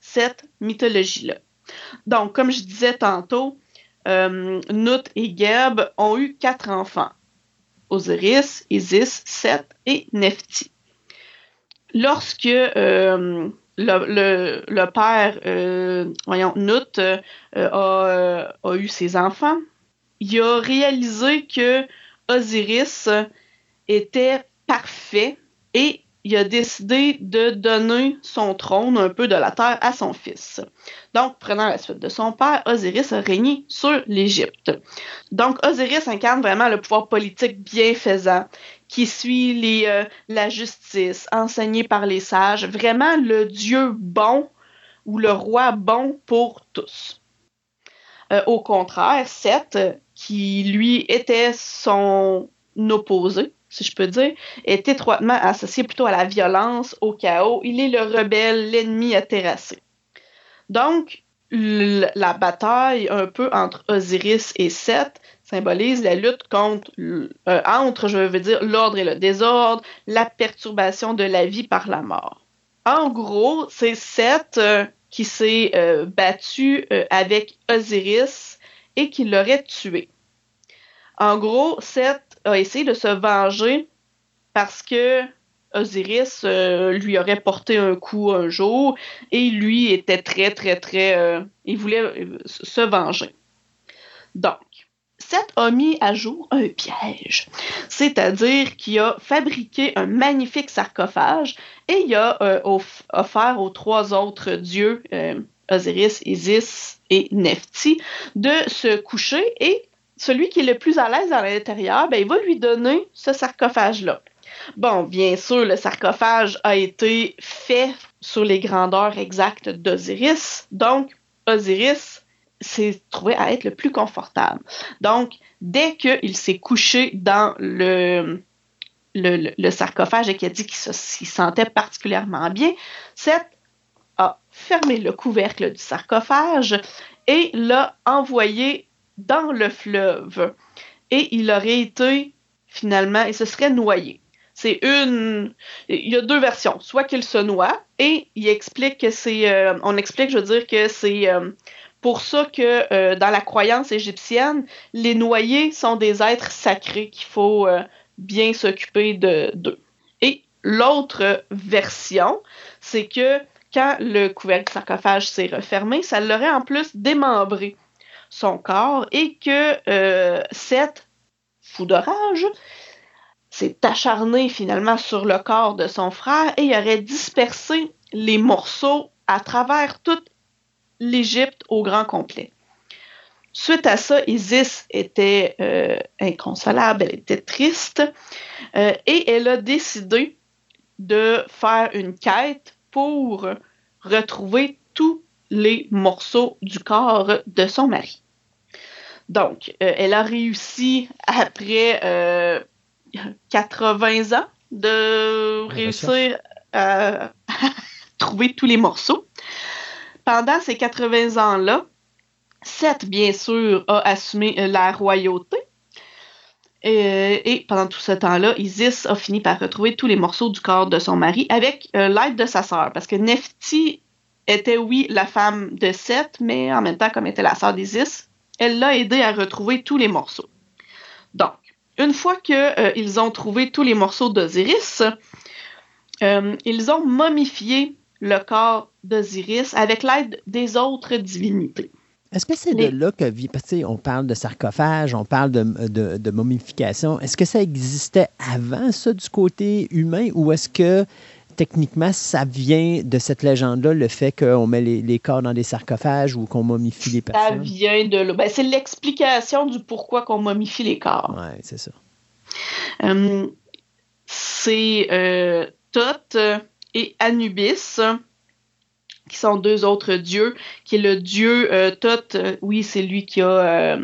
cette mythologie-là. Donc, comme je disais tantôt, euh, et Geb ont eu quatre enfants. Osiris, Isis, Seth et Nephti. Lorsque euh, le, père, euh, voyons, Nut a, eu ses enfants, il a réalisé que Osiris était parfait et il a décidé de donner son trône un peu de la terre à son fils. Donc, prenant la suite de son père, Osiris a régné sur l'Égypte. Donc, Osiris incarne vraiment le pouvoir politique bienfaisant qui suit euh, la justice enseignée par les sages, vraiment le Dieu bon ou le roi bon pour tous. Euh, au contraire, Seth, qui lui était son opposé, si je peux dire, est étroitement associé plutôt à la violence, au chaos. Il est le rebelle, l'ennemi à terrasser. Donc, la bataille un peu entre Osiris et Seth symbolise la lutte contre, euh, entre, je veux dire, l'ordre et le désordre, la perturbation de la vie par la mort. En gros, c'est Seth euh, qui s'est euh, battu avec Osiris et qui l'aurait tué. En gros, Seth a essayé de se venger parce que Osiris euh, lui aurait porté un coup un jour et lui était très, très, très. Euh, il voulait euh, se venger. Donc, Seth a mis à jour un piège, c'est-à-dire qu'il a fabriqué un magnifique sarcophage et il a offert aux trois autres dieux, Osiris, Isis et Nephti, de se coucher et celui qui est le plus à l'aise à l'intérieur, ben, il va lui donner ce sarcophage-là. Bon, bien sûr, le sarcophage a été fait sur les grandeurs exactes d'Osiris, donc Osiris s'est trouvé à être le plus confortable. Donc, dès qu'il s'est couché dans le, le, sarcophage et qu'il a dit qu'il se sentait particulièrement bien, Seth a fermé le couvercle du sarcophage et l'a envoyé dans le fleuve. Et il aurait été finalement, il se serait noyé. C'est une. Il y a deux versions. Soit qu'il se noie et il explique que c'est. Euh, on explique, je veux dire, que c'est euh, pour ça que euh, dans la croyance égyptienne, les noyés sont des êtres sacrés qu'il faut bien s'occuper d'eux. Et l'autre version, c'est que quand le couvercle sarcophage s'est refermé, ça l'aurait en plus démembré son corps et que euh, Seth, fou de rage, s'est acharné finalement sur le corps de son frère et aurait dispersé les morceaux à travers toute l'Égypte au grand complet. Suite à ça, Isis était euh, inconsolable, elle était triste euh, et elle a décidé de faire une quête pour retrouver tous les morceaux du corps de son mari. Donc, euh, elle a réussi après 80 euh, ans de réussir à trouver tous les morceaux. Pendant ces 80 ans-là, Seth, bien sûr, a assumé euh, la royauté. Et, pendant tout ce temps-là, Isis a fini par retrouver tous les morceaux du corps de son mari avec l'aide de sa sœur. Parce que Nephti était, oui, la femme de Seth, mais en même temps, comme était la sœur d'Isis, elle l'a aidé à retrouver tous les morceaux. Donc, une fois qu'ils euh, ont trouvé tous les morceaux d'Osiris, euh, ils ont momifié le corps d'Osiris avec l'aide des autres divinités. Est-ce que c'est de là que vit, parce on parle de sarcophage, on parle de, de momification. Est-ce que ça existait avant ça du côté humain ou est-ce que techniquement, ça vient de cette légende-là, le fait qu'on met les, corps dans des sarcophages ou qu'on momifie les personnes? Ça vient de là. Ben, c'est l'explication du pourquoi qu'on momifie les corps. Oui, c'est ça. Euh, c'est euh, Thoth et Anubis qui sont deux autres dieux, qui est le dieu euh, Thoth, oui, c'est lui qui a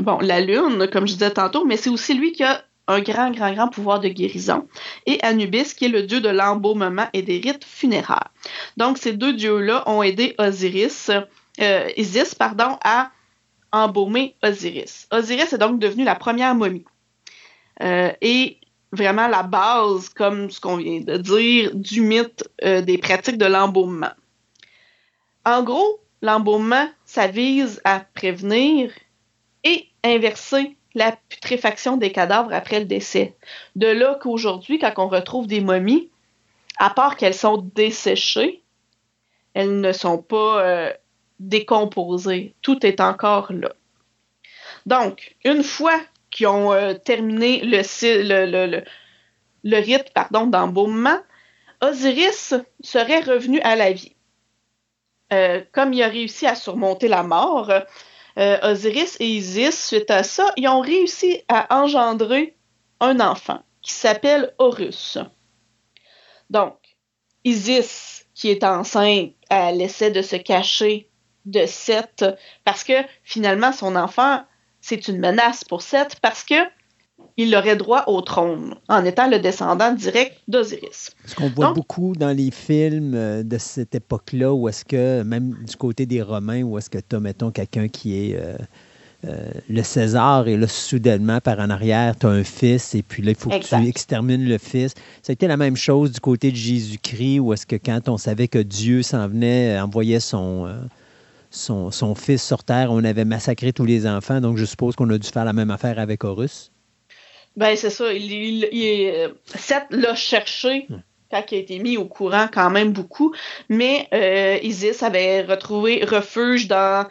bon, la lune, comme je disais tantôt, mais c'est aussi lui qui a un grand, grand, grand pouvoir de guérison, et Anubis, qui est le dieu de l'embaumement et des rites funéraires. Donc, ces deux dieux-là ont aidé Osiris, euh, Isis, pardon, à embaumer Osiris. Osiris est donc devenu la première momie. Euh, et vraiment la base, comme ce qu'on vient de dire, du mythe euh, des pratiques de l'embaumement. En gros, l'embaumement, ça vise à prévenir et inverser la putréfaction des cadavres après le décès. De là qu'aujourd'hui, quand on retrouve des momies, à part qu'elles sont desséchées, elles ne sont pas euh, décomposées. Tout est encore là. Donc, une fois qu'ils ont euh, terminé le, le, rite d'embaumement, Osiris serait revenu à la vie. Euh, comme il a réussi à surmonter la mort, Osiris et Isis, suite à ça, ils ont réussi à engendrer un enfant qui s'appelle Horus. Donc, Isis, qui est enceinte, elle essaie de se cacher de Seth parce que finalement, son enfant, c'est une menace pour Seth parce que il aurait droit au trône en étant le descendant direct d'Osiris. Ce qu'on voit beaucoup dans les films euh, de cette époque-là, où est-ce que, même du côté des Romains, où est-ce que tu as, mettons, quelqu'un qui est euh, euh, le César, et là, soudainement, par en arrière, tu as un fils, et puis là, il faut que tu extermines le fils. Ça a été la même chose du côté de Jésus-Christ, où est-ce que quand on savait que Dieu s'en venait, envoyait son, euh, son, son, fils sur terre, on avait massacré tous les enfants, donc je suppose qu'on a dû faire la même affaire avec Horus. Ben, c'est ça. Il, il, euh, Seth l'a cherché. Hmm. quand il a été mis au courant quand même beaucoup, mais Isis avait retrouvé refuge dans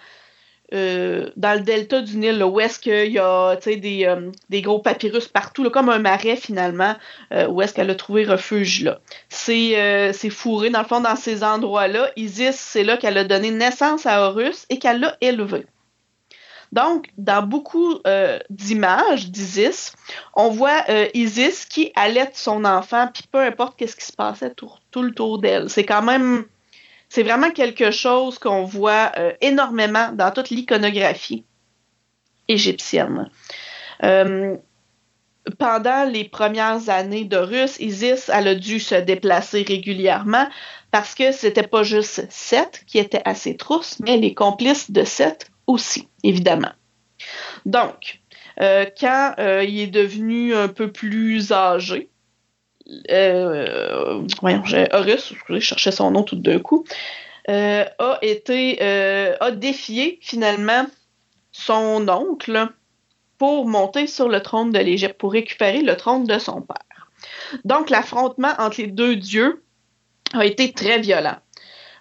euh, dans le delta du Nil, où est-ce qu'il y a des, euh, des, gros papyrus partout, comme un marais finalement, euh, où est-ce qu'elle a trouvé refuge là. C'est fourré, dans le fond, dans ces endroits-là. Isis, c'est là qu'elle a donné naissance à Horus et qu'elle l'a élevé. Donc, dans beaucoup d'images d'Isis, on voit Isis qui allait son enfant, puis peu importe qu'est-ce qui se passait tout, le tour d'elle. C'est quand même c'est vraiment quelque chose qu'on voit euh, énormément dans toute l'iconographie égyptienne. Euh, pendant les premières années d'Horus, Isis elle a dû se déplacer régulièrement parce que c'était pas juste Seth qui était à ses trousses, mais les complices de Seth aussi, évidemment. Donc, euh, quand il est devenu un peu plus âgé, euh, Horus, je cherchais son nom tout d'un coup, euh, a été, euh, a défié finalement son oncle pour monter sur le trône de l'Égypte, pour récupérer le trône de son père. Donc l'affrontement entre les deux dieux a été très violent.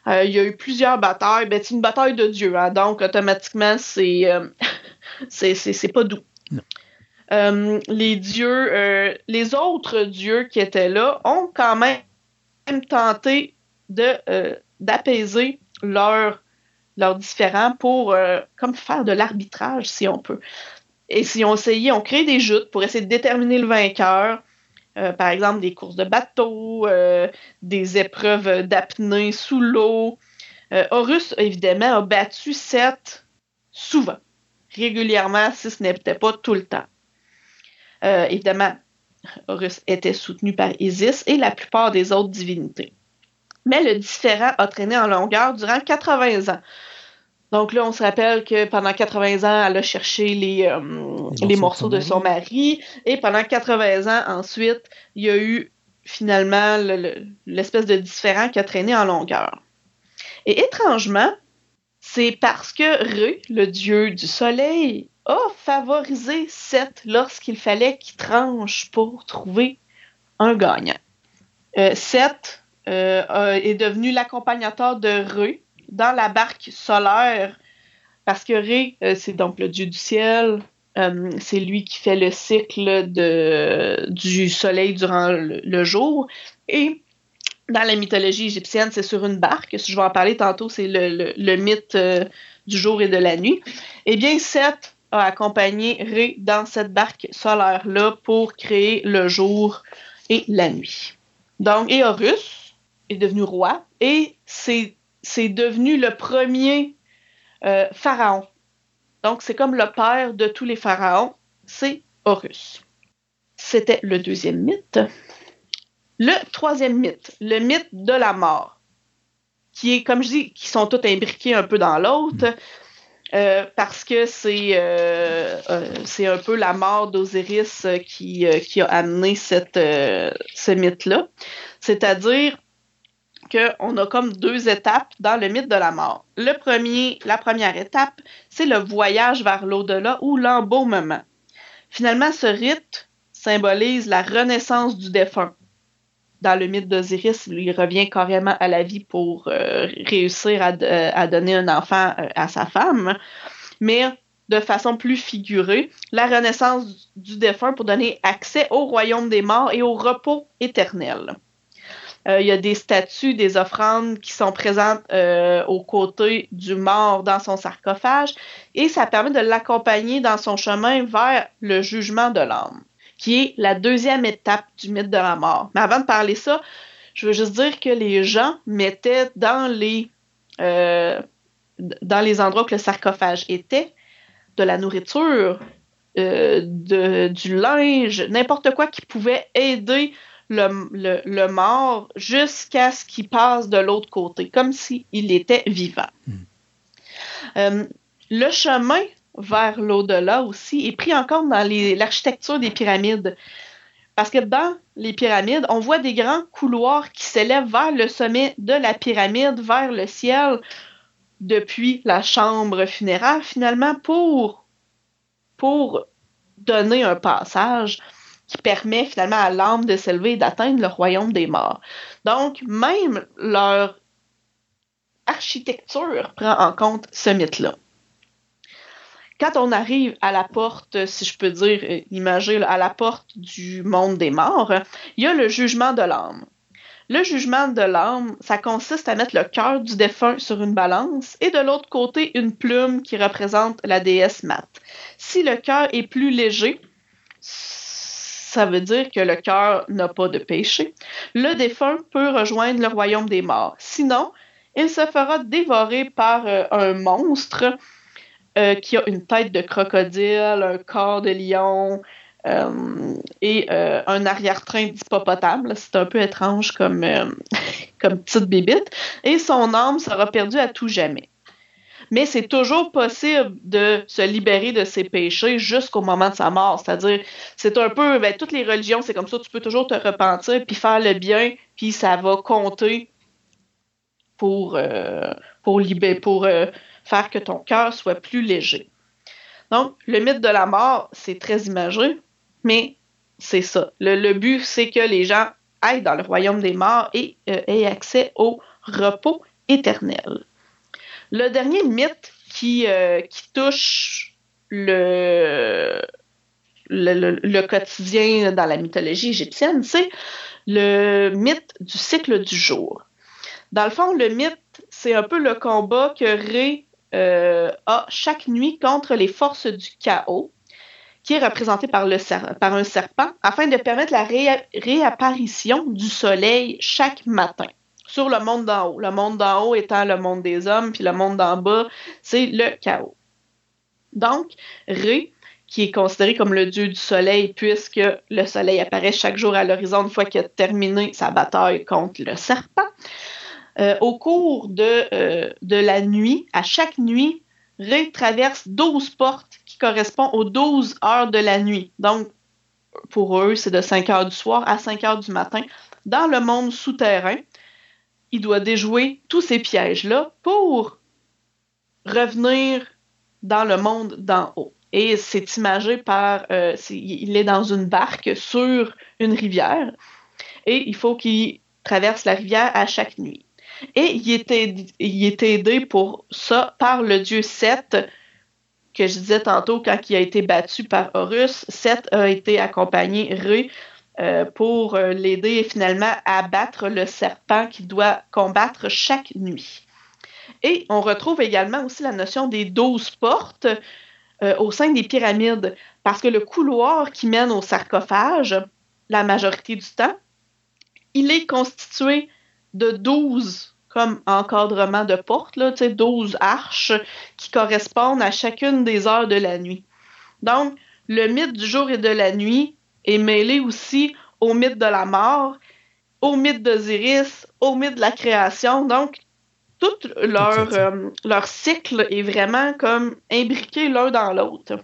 Il y a eu plusieurs batailles. Ben, c'est une bataille de dieux, hein, donc automatiquement, c'est, c'est, pas doux. Euh, les dieux, euh, les autres dieux qui étaient là ont quand même tenté de euh, d'apaiser leurs leurs différends pour comme faire de l'arbitrage si on peut. Et si on essayait, on crée des joutes pour essayer de déterminer le vainqueur. Par exemple, des courses de bateau, des épreuves d'apnée sous l'eau. Horus, évidemment, a battu Seth souvent, régulièrement, si ce n'était pas tout le temps. Euh, évidemment, Horus était soutenu par Isis et la plupart des autres divinités. Mais le différent a traîné en longueur durant 80 ans. Donc là, on se rappelle que pendant 80 ans, elle a cherché les, euh, les, morceaux, de son mari. Et pendant 80 ans, ensuite, il y a eu finalement l'espèce de différent qui a traîné en longueur. Et étrangement, c'est parce que Ré, le dieu du soleil, a favorisé Seth lorsqu'il fallait qu'il tranche pour trouver un gagnant. Euh, Seth euh, est devenu l'accompagnateur de Ré dans la barque solaire parce que Ré, euh, c'est donc le dieu du ciel. c'est lui qui fait le cycle de, du soleil durant le, jour. Et dans la mythologie égyptienne, c'est sur une barque. Je vais en parler tantôt, c'est le, le, mythe du jour et de la nuit. Eh bien, Seth a accompagné Ré dans cette barque solaire-là pour créer le jour et la nuit. Donc, Horus est devenu roi et c'est, devenu le premier euh, pharaon. Donc, c'est comme le père de tous les pharaons, c'est Horus. C'était le deuxième mythe. Le troisième mythe, le mythe de la mort, qui est, comme je dis, qui sont tous imbriqués un peu dans l'autre. Euh, parce que c'est c'est un peu la mort d'Osiris qui, qui a amené cette, ce mythe-là. C'est-à-dire qu'on a comme deux étapes dans le mythe de la mort. Le premier, la première étape, c'est le voyage vers l'au-delà ou l'embaumement. Finalement, ce rite symbolise la renaissance du défunt. Dans le mythe d'Osiris, il revient carrément à la vie pour euh, réussir euh, à, donner un enfant euh, à sa femme, mais de façon plus figurée, la renaissance du défunt pour donner accès au royaume des morts et au repos éternel. Euh, il y a des statues, des offrandes qui sont présentes euh, aux côtés du mort dans son sarcophage et ça permet de l'accompagner dans son chemin vers le jugement de l'âme, qui est la deuxième étape du mythe de la mort. Mais avant de parler ça, je veux juste dire que les gens mettaient dans les, euh, dans les endroits où le sarcophage était de la nourriture, du linge, n'importe quoi qui pouvait aider le, mort jusqu'à ce qu'il passe de l'autre côté, comme s'il était vivant. Hmm. Euh, le chemin vers l'au-delà aussi est pris encore dans l'architecture des pyramides. Parce que dans les pyramides, on voit des grands couloirs qui s'élèvent vers le sommet de la pyramide, vers le ciel, depuis la chambre funéraire, finalement, pour, pour donner un passage permet finalement à l'âme de s'élever et d'atteindre le royaume des morts. Donc, même leur architecture prend en compte ce mythe-là. Quand on arrive à la porte, si je peux dire, imaginer à la porte du monde des morts, il y a le jugement de l'âme. Le jugement de l'âme, ça consiste à mettre le cœur du défunt sur une balance et de l'autre côté une plume qui représente la déesse Mat. Si le cœur est plus léger, ça veut dire que le cœur n'a pas de péché. Le défunt peut rejoindre le royaume des morts. Sinon, il se fera dévorer par euh, un monstre euh, qui a une tête de crocodile, un corps de lion euh, et un arrière-train d'hippopotame. C'est un peu étrange comme, comme petite bébite. Et son âme sera perdue à tout jamais mais c'est toujours possible de se libérer de ses péchés jusqu'au moment de sa mort. C'est-à-dire, c'est un peu, ben, toutes les religions, c'est comme ça, tu peux toujours te repentir, puis faire le bien, puis ça va compter pour, euh, libérer, pour euh, faire que ton cœur soit plus léger. Donc, le mythe de la mort, c'est très imagé, mais c'est ça. Le, but, c'est que les gens aillent dans le royaume des morts et euh, aient accès au repos éternel. Le dernier mythe qui, euh, touche le, quotidien dans la mythologie égyptienne, c'est le mythe du cycle du jour. Dans le fond, le mythe, c'est un peu le combat que Ré euh, a chaque nuit contre les forces du chaos, qui est représenté par un serpent, afin de permettre la réapparition du soleil chaque matin sur le monde d'en haut. Le monde d'en haut étant le monde des hommes, puis le monde d'en bas, c'est le chaos. Donc, Ré, qui est considéré comme le dieu du soleil, puisque le soleil apparaît chaque jour à l'horizon une fois qu'il a terminé sa bataille contre le serpent. Euh, au cours de, euh, de la nuit, à chaque nuit, Ré traverse 12 portes qui correspondent aux 12 heures de la nuit. Donc, pour eux, c'est de 5 heures du soir à 5 heures du matin dans le monde souterrain il doit déjouer tous ces pièges-là pour revenir dans le monde d'en haut. Et c'est imagé par... Euh, il est dans une barque sur une rivière et il faut qu'il traverse la rivière à chaque nuit. Et il est, aidé, il est pour ça par le dieu Seth, que je disais tantôt quand il a été battu par Horus. Seth a été accompagné Ré euh, pour euh, l'aider finalement à battre le serpent qu'il doit combattre chaque nuit. Et on retrouve également aussi la notion des douze portes euh, au sein des pyramides, parce que le couloir qui mène au sarcophage, la majorité du temps, il est constitué de douze comme encadrement de portes, là, 12 arches qui correspondent à chacune des heures de la nuit. Donc, le mythe du jour et de la nuit est mêlé aussi au mythe de la mort, au mythe d'Osiris, au mythe de la création. Donc, tout leur, euh, leur cycle est vraiment comme imbriqué l'un dans l'autre.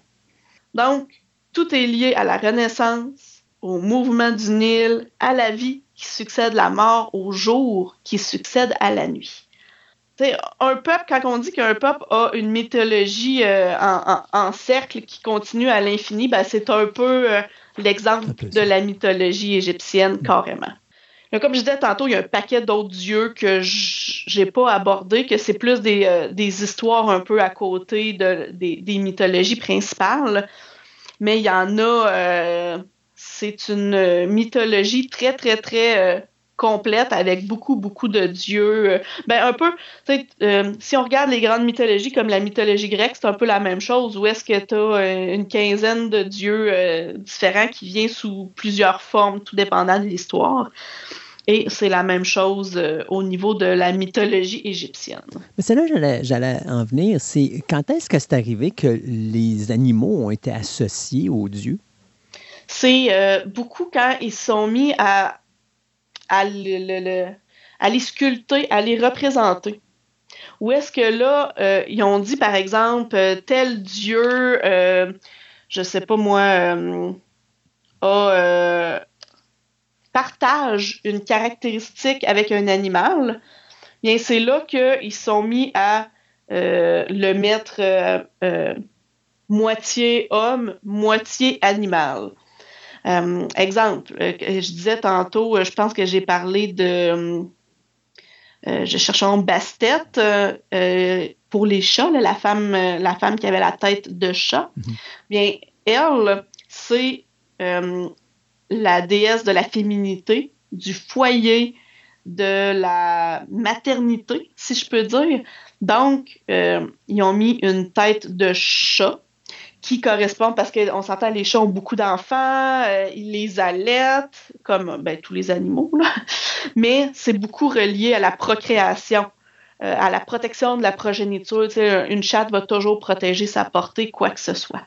Donc, tout est lié à la Renaissance, au mouvement du Nil, à la vie qui succède la mort, au jour qui succède à la nuit. un peuple, quand on dit qu'un peuple a une mythologie euh, en, cercle qui continue à l'infini, ben, c'est un peu euh, l'exemple de la mythologie égyptienne, carrément. Comme je disais tantôt, il y a un paquet d'autres dieux que j'ai pas abordé, que c'est plus des, euh, des, histoires un peu à côté de, des, des, mythologies principales. Mais il y en a, euh, c'est une mythologie très, très, très euh, complète avec beaucoup, beaucoup de dieux. Ben, un peu, si on regarde les grandes mythologies comme la mythologie grecque, c'est un peu la même chose. Où est-ce que tu as une quinzaine de dieux différents qui viennent sous plusieurs formes, tout dépendant de l'histoire. Et c'est la même chose euh, au niveau de la mythologie égyptienne. Mais c'est là que j'allais en venir. C'est quand est-ce que c'est arrivé que les animaux ont été associés aux dieux? C'est euh, beaucoup quand ils sont mis à, à, les sculpter, à les représenter. Ou est-ce que là, euh, ils ont dit, par exemple, tel dieu, je sais pas moi, a partage une caractéristique avec un animal, bien c'est là qu'ils sont mis à euh, le mettre euh, euh, moitié homme, moitié animal. Exemple, je disais tantôt, je pense que j'ai parlé de, je cherchais un Bastet pour les chats, la femme, la femme qui avait la tête de chat. Mm-hmm. Bien, elle, c'est la déesse de la féminité, du foyer, de la maternité, si je peux dire. Donc, euh, ils ont mis une tête de chat qui correspond parce qu'on s'entend, les chats ont beaucoup d'enfants, euh, ils les allaitent, comme ben, tous les animaux, mais c'est beaucoup relié à la procréation, euh, à la protection de la progéniture. une chatte va toujours protéger sa portée, quoi que ce soit.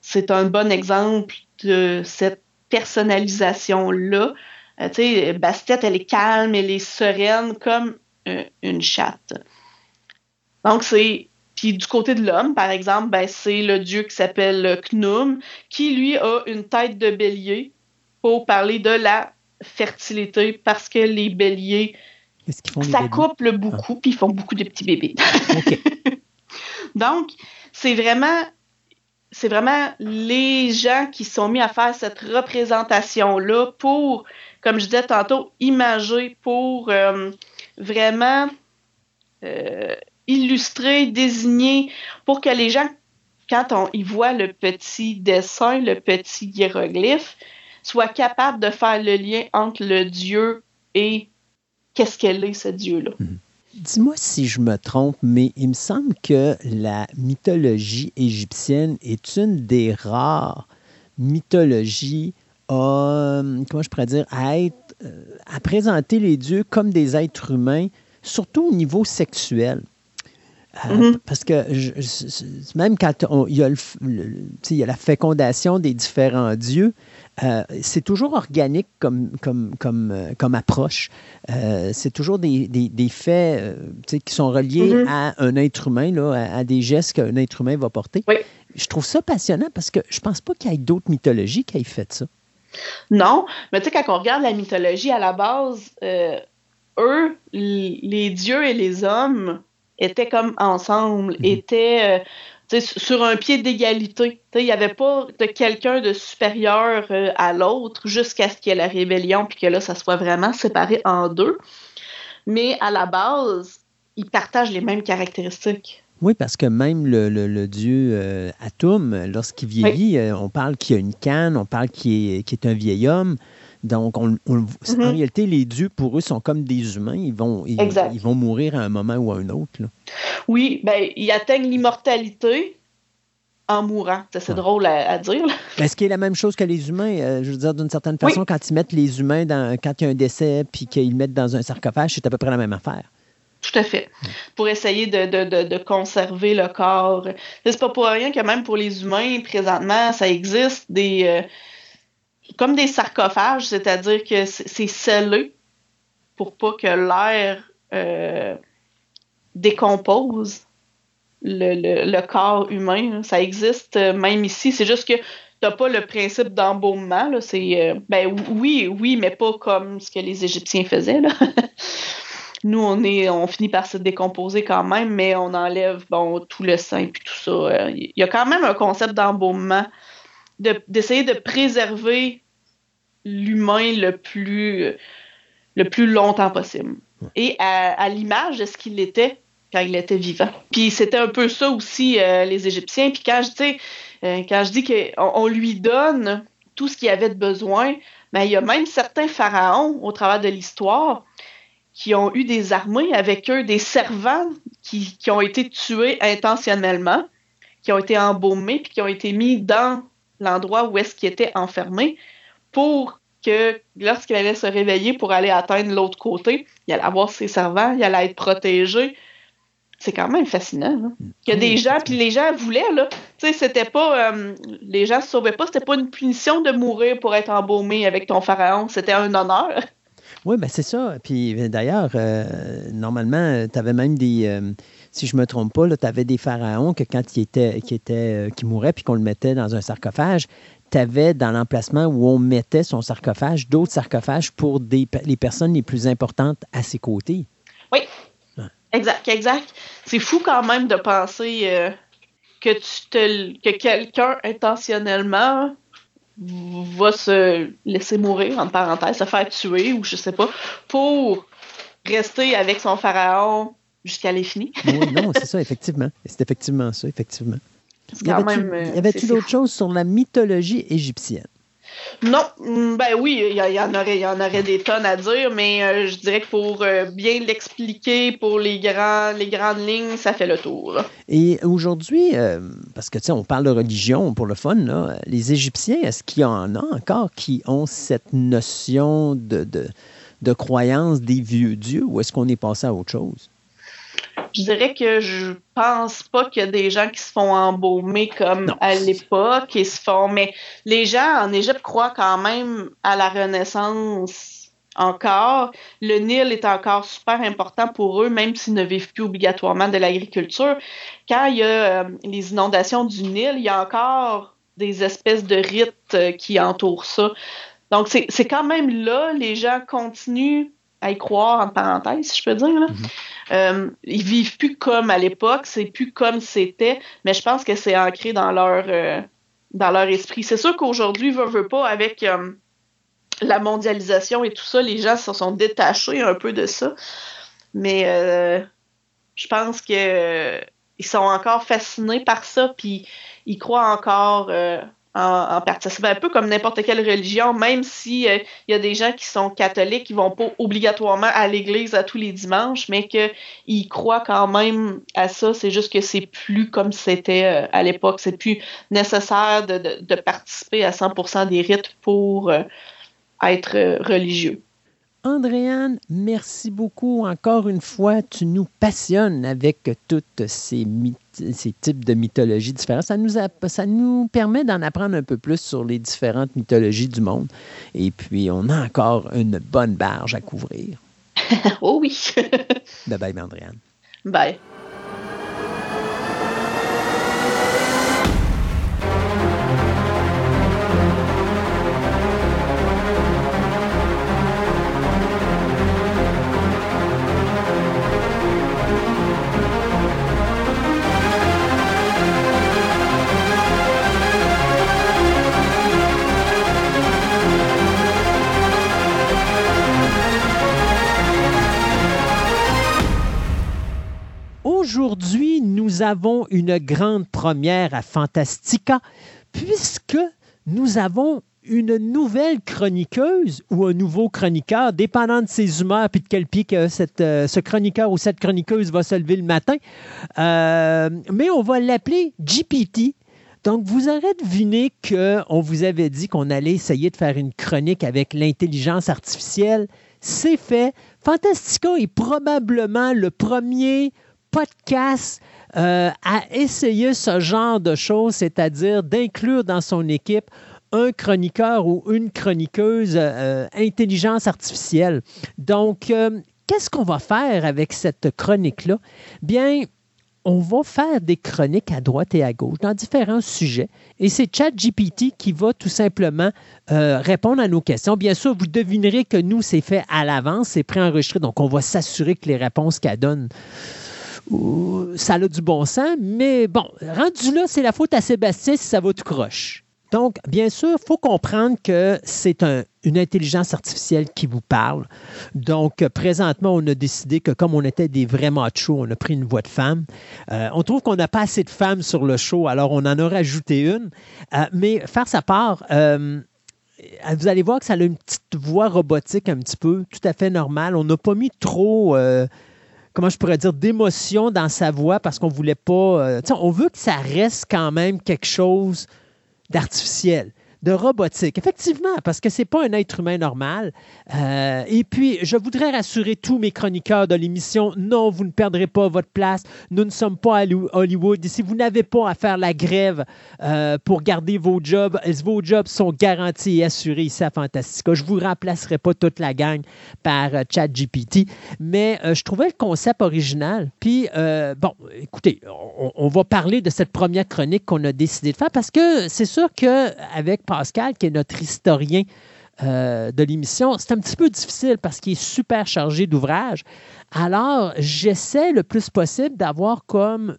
C'est un bon exemple de cette personnalisation-là. Euh, tu Bastet, elle est calme, elle est sereine comme euh, une chatte. Donc, c'est. Puis du côté de l'homme, par exemple, ben, c'est le dieu qui s'appelle Knum, qui lui a une tête de bélier pour parler de la fertilité, parce que les béliers s'accouplent beaucoup, puis ils font beaucoup de petits bébés. Donc, c'est vraiment c'est vraiment les gens qui sont mis à faire cette représentation-là pour, comme je disais tantôt, imager, pour euh, vraiment euh, illustrer, désigner, pour que les gens, quand on, ils voient le petit dessin, le petit hiéroglyphe, soient capables de faire le lien entre le Dieu et qu'est-ce qu'elle est, ce Dieu-là. Mhm. Dis-moi si je me trompe, mais il me semble que la mythologie égyptienne est une des rares mythologies à, comment je à, être, euh, à présenter les dieux comme des êtres humains, surtout au niveau sexuel. Euh, mm-hmm. Parce que même quand il, y a il y a la fécondation des différents dieux, euh, c'est toujours organique comme, comme, comme, euh, comme approche. Euh, c'est toujours des, des, faits qui sont reliés mm-hmm. à un être humain, là, à, des gestes qu'un être humain va porter. Je trouve ça passionnant parce que je pense pas qu'il y ait d'autres mythologies qui aient fait ça. Non, mais tu sais, quand on regarde la mythologie à la base, eux, les dieux et les hommes étaient comme ensemble, mm-hmm. étaient sur un pied d'égalité. Il n'y avait pas de quelqu'un de supérieur euh, à l'autre jusqu'à ce qu'il y ait la rébellion, puis que là, ça soit vraiment séparé en deux. Mais à la base, ils partagent les mêmes caractéristiques. Oui, parce que même le, dieu euh, Atum, lorsqu'il vieillit, euh, on parle qu'il a une canne, on parle qu'il est, est, un vieil homme. Donc, on, en mhm. réalité, les dieux, pour eux, sont comme des humains. Ils vont, ils, vont mourir à un moment ou à un autre. Oui, ben, ils atteignent l'immortalité en mourant. C'est drôle à, dire. Est-ce qu'il est la même chose que les humains? Euh, je veux dire, d'une certaine façon, quand ils mettent les humains, dans, quand il y a un décès, puis qu'ils le mettent dans un sarcophage, c'est à peu près la même affaire. Tout à fait. Pour essayer de, conserver le corps. C'est pas pour rien que même pour les humains, présentement, ça existe des... Euh, comme des sarcophages, c'est-à-dire que c'est scellé pour pas que l'air euh, décompose le, corps humain. Ça existe euh, même ici. C'est juste que t'as pas le principe d'embaumement. C'est euh, ben oui, oui, mais pas comme ce que les Égyptiens faisaient. Nous, on est, on finit par se décomposer quand même, mais on enlève bon tout le sang et tout ça. Il y a quand même un concept d'embaumement, d'essayer de, préserver l'humain le plus le plus longtemps possible. Et à l'image de ce qu'il était quand il était vivant. Puis c'était un peu ça aussi, euh, les Égyptiens. Puis quand je dis, euh, quand je dis qu'on on lui donne tout ce qu'il avait de besoin, ben, il y a même certains pharaons au travers de l'histoire qui ont eu des armées avec eux, des servants qui, qui ont été tués intentionnellement, qui ont été embaumés, puis qui ont été mis dans l'endroit où est-ce qu'ils étaient enfermés pour que lorsqu'il allait se réveiller pour aller atteindre l'autre côté, il allait avoir ses servants, il allait être protégé, c'est quand même fascinant. Là. Il y a des gens, puis les gens voulaient, là. Tu sais, c'était pas. Euh, les gens se sauvaient pas, c'était pas une punition de mourir pour être embaumé avec ton pharaon, c'était un honneur. Oui, ben c'est ça. Puis d'ailleurs, euh, normalement, tu avais même des. Euh, si je me trompe pas, tu avais des pharaons que quand ils étaient, qui, étaient, qui mouraient puis qu'on le mettait dans un sarcophage, tu avais dans l'emplacement où on mettait son sarcophage d'autres sarcophages pour des, les personnes les plus importantes à ses côtés. Oui, Exact, exact. C'est fou quand même de penser euh, que tu te que quelqu'un intentionnellement va se laisser mourir, en parenthèse, se faire tuer ou je sais pas, pour rester avec son pharaon jusqu'à l'infini. oui, non, c'est ça, effectivement. C'est effectivement ça, effectivement. Y avait-tu d'autres choses sur la mythologie égyptienne? Non, mm, ben oui, il y, en aurait, y en aurait des tonnes à dire, mais euh, je dirais que pour euh, bien l'expliquer, pour les, grands, les grandes lignes, ça fait le tour. Et aujourd'hui, euh, parce que tu sais, on parle de religion pour le fun, là, les Égyptiens, est-ce qu'il y en a encore qui ont cette notion de, de, de croyance des vieux dieux ou est-ce qu'on est passé à autre chose? Je dirais que je pense pas qu'il y a des gens qui se font embaumer comme à l'époque et se font. Mais les gens en Égypte croient quand même à la Renaissance encore. Le Nil est encore super important pour eux, même s'ils ne vivent plus obligatoirement de l'agriculture. Quand il y a euh, les inondations du Nil, il y a encore des espèces de rites euh, qui entourent ça. Donc, c'est quand même là, les gens continuent à y croire, en parenthèse, si je peux dire. Là. Mhm. Euh, ils vivent plus comme à l'époque, c'est plus comme c'était, mais je pense que c'est ancré dans leur, euh, dans leur esprit. C'est sûr qu'aujourd'hui, veut, veut pas, avec euh, la mondialisation et tout ça, les gens se sont détachés un peu de ça. Mais je pense que ils sont encore fascinés par ça, puis ils croient encore en. C'est un peu comme n'importe quelle religion, même s'il euh, il y a des gens qui sont catholiques, qui vont pas obligatoirement à l'église à tous les dimanches, mais qu'ils croient quand même à ça. C'est juste que c'est plus comme c'était euh, à l'époque. C'est plus nécessaire de, participer à 100% des rites pour euh, être religieux. Andréane, merci beaucoup. Encore une fois, tu nous passionnes avec toutes ces, ces types de mythologies différentes. Ça nous, ça nous permet d'en apprendre un peu plus sur les différentes mythologies du monde. Et puis, on a encore une bonne barge à couvrir. oh oui. bye bye, Andréane. Bye. Aujourd'hui, nous avons une grande première à Fantastica, puisque nous avons une nouvelle chroniqueuse ou un nouveau chroniqueur, dépendant de ses humeurs puis de quel pied euh, ce chroniqueur ou cette chroniqueuse va se lever le matin. Euh, mais on va l'appeler GPT. Donc, vous aurez deviné qu'on vous avait dit qu'on allait essayer de faire une chronique avec l'intelligence artificielle. C'est fait. Fantastica est probablement le premier podcast euh, à ce genre de choses, c'est-à-dire d'inclure dans son équipe un chroniqueur ou une chroniqueuse euh, intelligence artificielle. Donc, euh, qu'est-ce qu'on va faire avec cette chronique-là? Bien, on va faire des chroniques à droite et à gauche dans différents sujets. Et c'est ChatGPT qui va tout simplement euh, répondre à nos questions. Bien sûr, vous devinerez que nous, c'est fait à l'avance, c'est préenregistré, donc on va s'assurer que les réponses qu'elle donne, ça a du bon sens. Mais bon, rendu là, c'est la faute à Sébastien si ça va tout croche. Donc, bien sûr, il faut comprendre que c'est une intelligence artificielle qui vous parle. Donc, présentement, on a décidé que comme on était des vrais machos, on a pris une voix de femme. Euh, on trouve qu'on n'a pas assez de femmes sur le show, alors on en a rajouté une. Euh, mais faire sa part, euh, vous allez voir que ça a une petite voix robotique un petit peu, tout à fait normale. On n'a pas mis trop comment je pourrais dire, d'émotion dans sa voix parce qu'on voulait pas. on veut que ça reste quand même quelque chose d'artificiel de robotique. Effectivement, parce que ce n'est pas un être humain normal. Euh, et puis, je voudrais rassurer tous mes chroniqueurs de l'émission, non, vous ne perdrez pas votre place. Nous ne sommes pas à Hollywood. Ici, vous n'avez pas à faire la grève euh, pour garder vos jobs. Vos jobs sont garantis et assurés ici à Fantastica? Je vous remplacerai pas toute la gang par euh, ChatGPT, mais je trouvais le concept original. Puis, bon, écoutez, on, on, va parler de cette première chronique qu'on a décidé de faire parce que c'est sûr qu'avec Pascal, qui est notre historien euh, de l'émission, c'est un petit peu difficile parce qu'il est super chargé d'ouvrages. Alors, j'essaie le plus possible d'avoir comme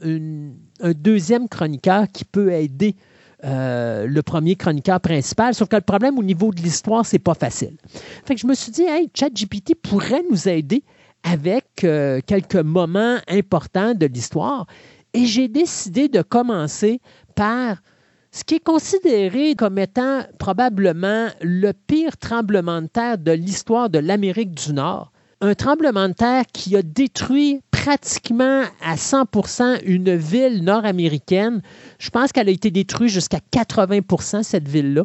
un deuxième chroniqueur qui peut aider euh, le premier chroniqueur principal. Sauf que le problème au niveau de l'histoire, c'est pas facile. Fait je me suis dit, ChatGPT pourrait nous aider avec euh, quelques moments importants de l'histoire. Et j'ai décidé de commencer par ce qui est considéré comme étant probablement le pire tremblement de terre de l'histoire de l'Amérique du Nord. Un tremblement de terre qui a détruit pratiquement à 100% une ville nord-américaine. Je pense qu'elle a été détruite jusqu'à 80% cette ville-là.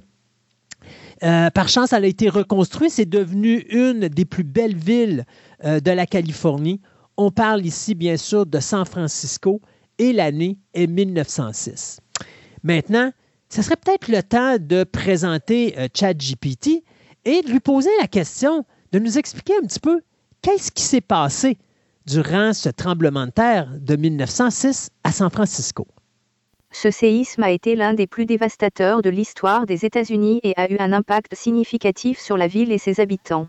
Euh, par chance, elle a été reconstruite. C'est devenu une des plus belles villes euh, de la Californie. On parle ici, bien sûr, de San Francisco et l'année est 1906. Maintenant, ce serait peut-être le temps de présenter euh, ChatGPT et de lui poser la question, de nous expliquer un petit peu qu'est-ce qui s'est passé durant ce tremblement de terre de 1906 à San Francisco. Ce séisme a été l'un des plus dévastateurs de l'histoire des États-Unis et a eu un impact significatif sur la ville et ses habitants.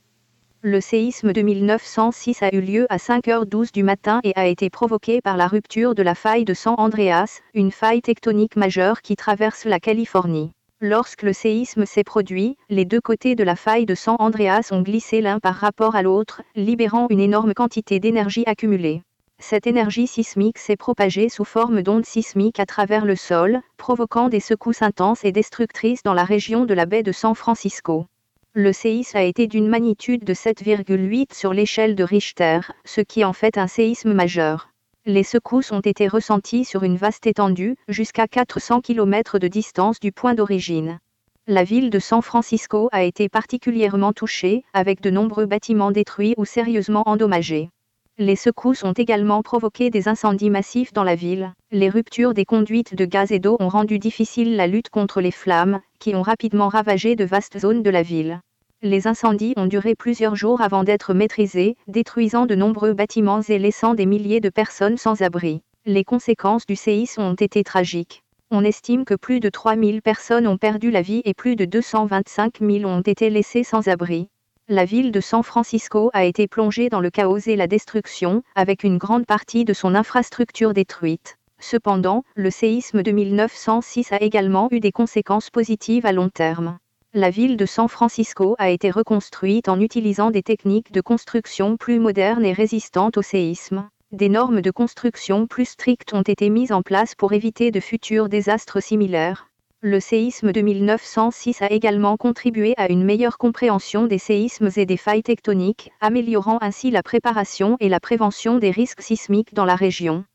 Le séisme de 1906 a eu lieu à 5h12 du matin et a été provoqué par la rupture de la faille de San Andreas, une faille tectonique majeure qui traverse la Californie. Lorsque le séisme s'est produit, les deux côtés de la faille de San Andreas ont glissé l'un par rapport à l'autre, libérant une énorme quantité d'énergie accumulée. Cette énergie sismique s'est propagée sous forme d'ondes sismiques à travers le sol, provoquant des secousses intenses et destructrices dans la région de la baie de San Francisco. Le séisme a été d'une magnitude de 7,8 sur l'échelle de Richter, ce qui en fait un séisme majeur. Les secousses ont été ressenties sur une vaste étendue, jusqu'à 400 km de distance du point d'origine. La ville de San Francisco a été particulièrement touchée, avec de nombreux bâtiments détruits ou sérieusement endommagés. Les secousses ont également provoqué des incendies massifs dans la ville. Les ruptures des conduites de gaz et d'eau ont rendu difficile la lutte contre les flammes, qui ont rapidement ravagé de vastes zones de la ville. Les incendies ont duré plusieurs jours avant d'être maîtrisés, détruisant de nombreux bâtiments et laissant des milliers de personnes sans abri. Les conséquences du séisme ont été tragiques. On estime que plus de 3000 personnes ont perdu la vie et plus de 225 000 ont été laissées sans abri la ville de San Francisco a été plongée dans le chaos et la destruction, avec une grande partie de son infrastructure détruite. Cependant, le séisme de 1906 a également eu des conséquences positives à long terme. La ville de San Francisco a été reconstruite en utilisant des techniques de construction plus modernes et résistantes au séisme. Des normes de construction plus strictes ont été mises en place pour éviter de futurs désastres similaires. Le séisme de 1906 a également contribué à une meilleure compréhension des séismes et des failles tectoniques, améliorant ainsi la préparation et la prévention des risques sismiques dans la région.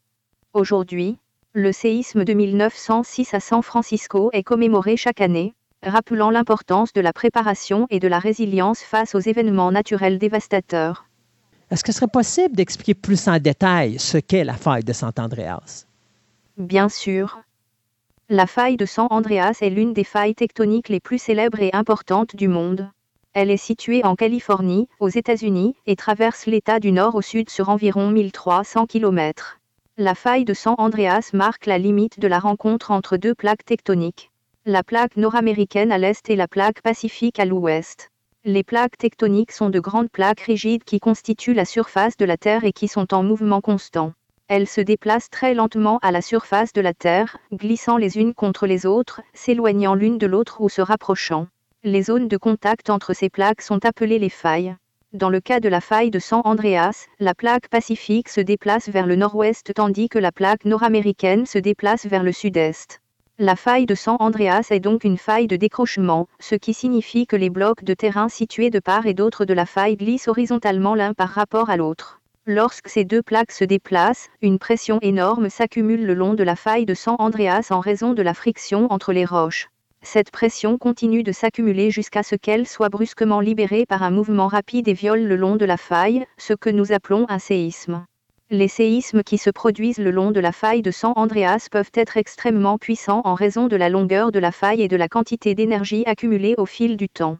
Aujourd'hui, le séisme de 1906 à San Francisco est commémoré chaque année, rappelant l'importance de la préparation et de la résilience face aux événements naturels dévastateurs. Est-ce que ce serait possible d'expliquer plus en détail ce qu'est la faille de Sant Andreas? Bien sûr. La faille de San Andreas est l'une des failles tectoniques les plus célèbres et importantes du monde. Elle est située en Californie, aux États-Unis, et traverse l'État du nord au sud sur environ 1300 km. La faille de San Andreas marque la limite de la rencontre entre deux plaques tectoniques. La plaque nord-américaine à l'est et la plaque pacifique à l'ouest. Les plaques tectoniques sont de grandes plaques rigides qui constituent la surface de la Terre et qui sont en mouvement constant. Elles se déplacent très lentement à la surface de la Terre, glissant les unes contre les autres, s'éloignant l'une de l'autre ou se rapprochant. Les zones de contact entre ces plaques sont appelées les failles. Dans le cas de la faille de San Andreas, la plaque pacifique se déplace vers le nord-ouest tandis que la plaque nord-américaine se déplace vers le sud-est. La faille de San Andreas est donc une faille de décrochement, ce qui signifie que les blocs de terrain situés de part et d'autre de la faille glissent horizontalement l'un par rapport à l'autre. Lorsque ces deux plaques se déplacent, une pression énorme s'accumule le long de la faille de San Andreas en raison de la friction entre les roches. Cette pression continue de s'accumuler jusqu'à ce qu'elle soit brusquement libérée par un mouvement rapide et viole le long de la faille, ce que nous appelons un séisme. Les séismes qui se produisent le long de la faille de San Andreas peuvent être extrêmement puissants en raison de la longueur de la faille et de la quantité d'énergie accumulée au fil du temps.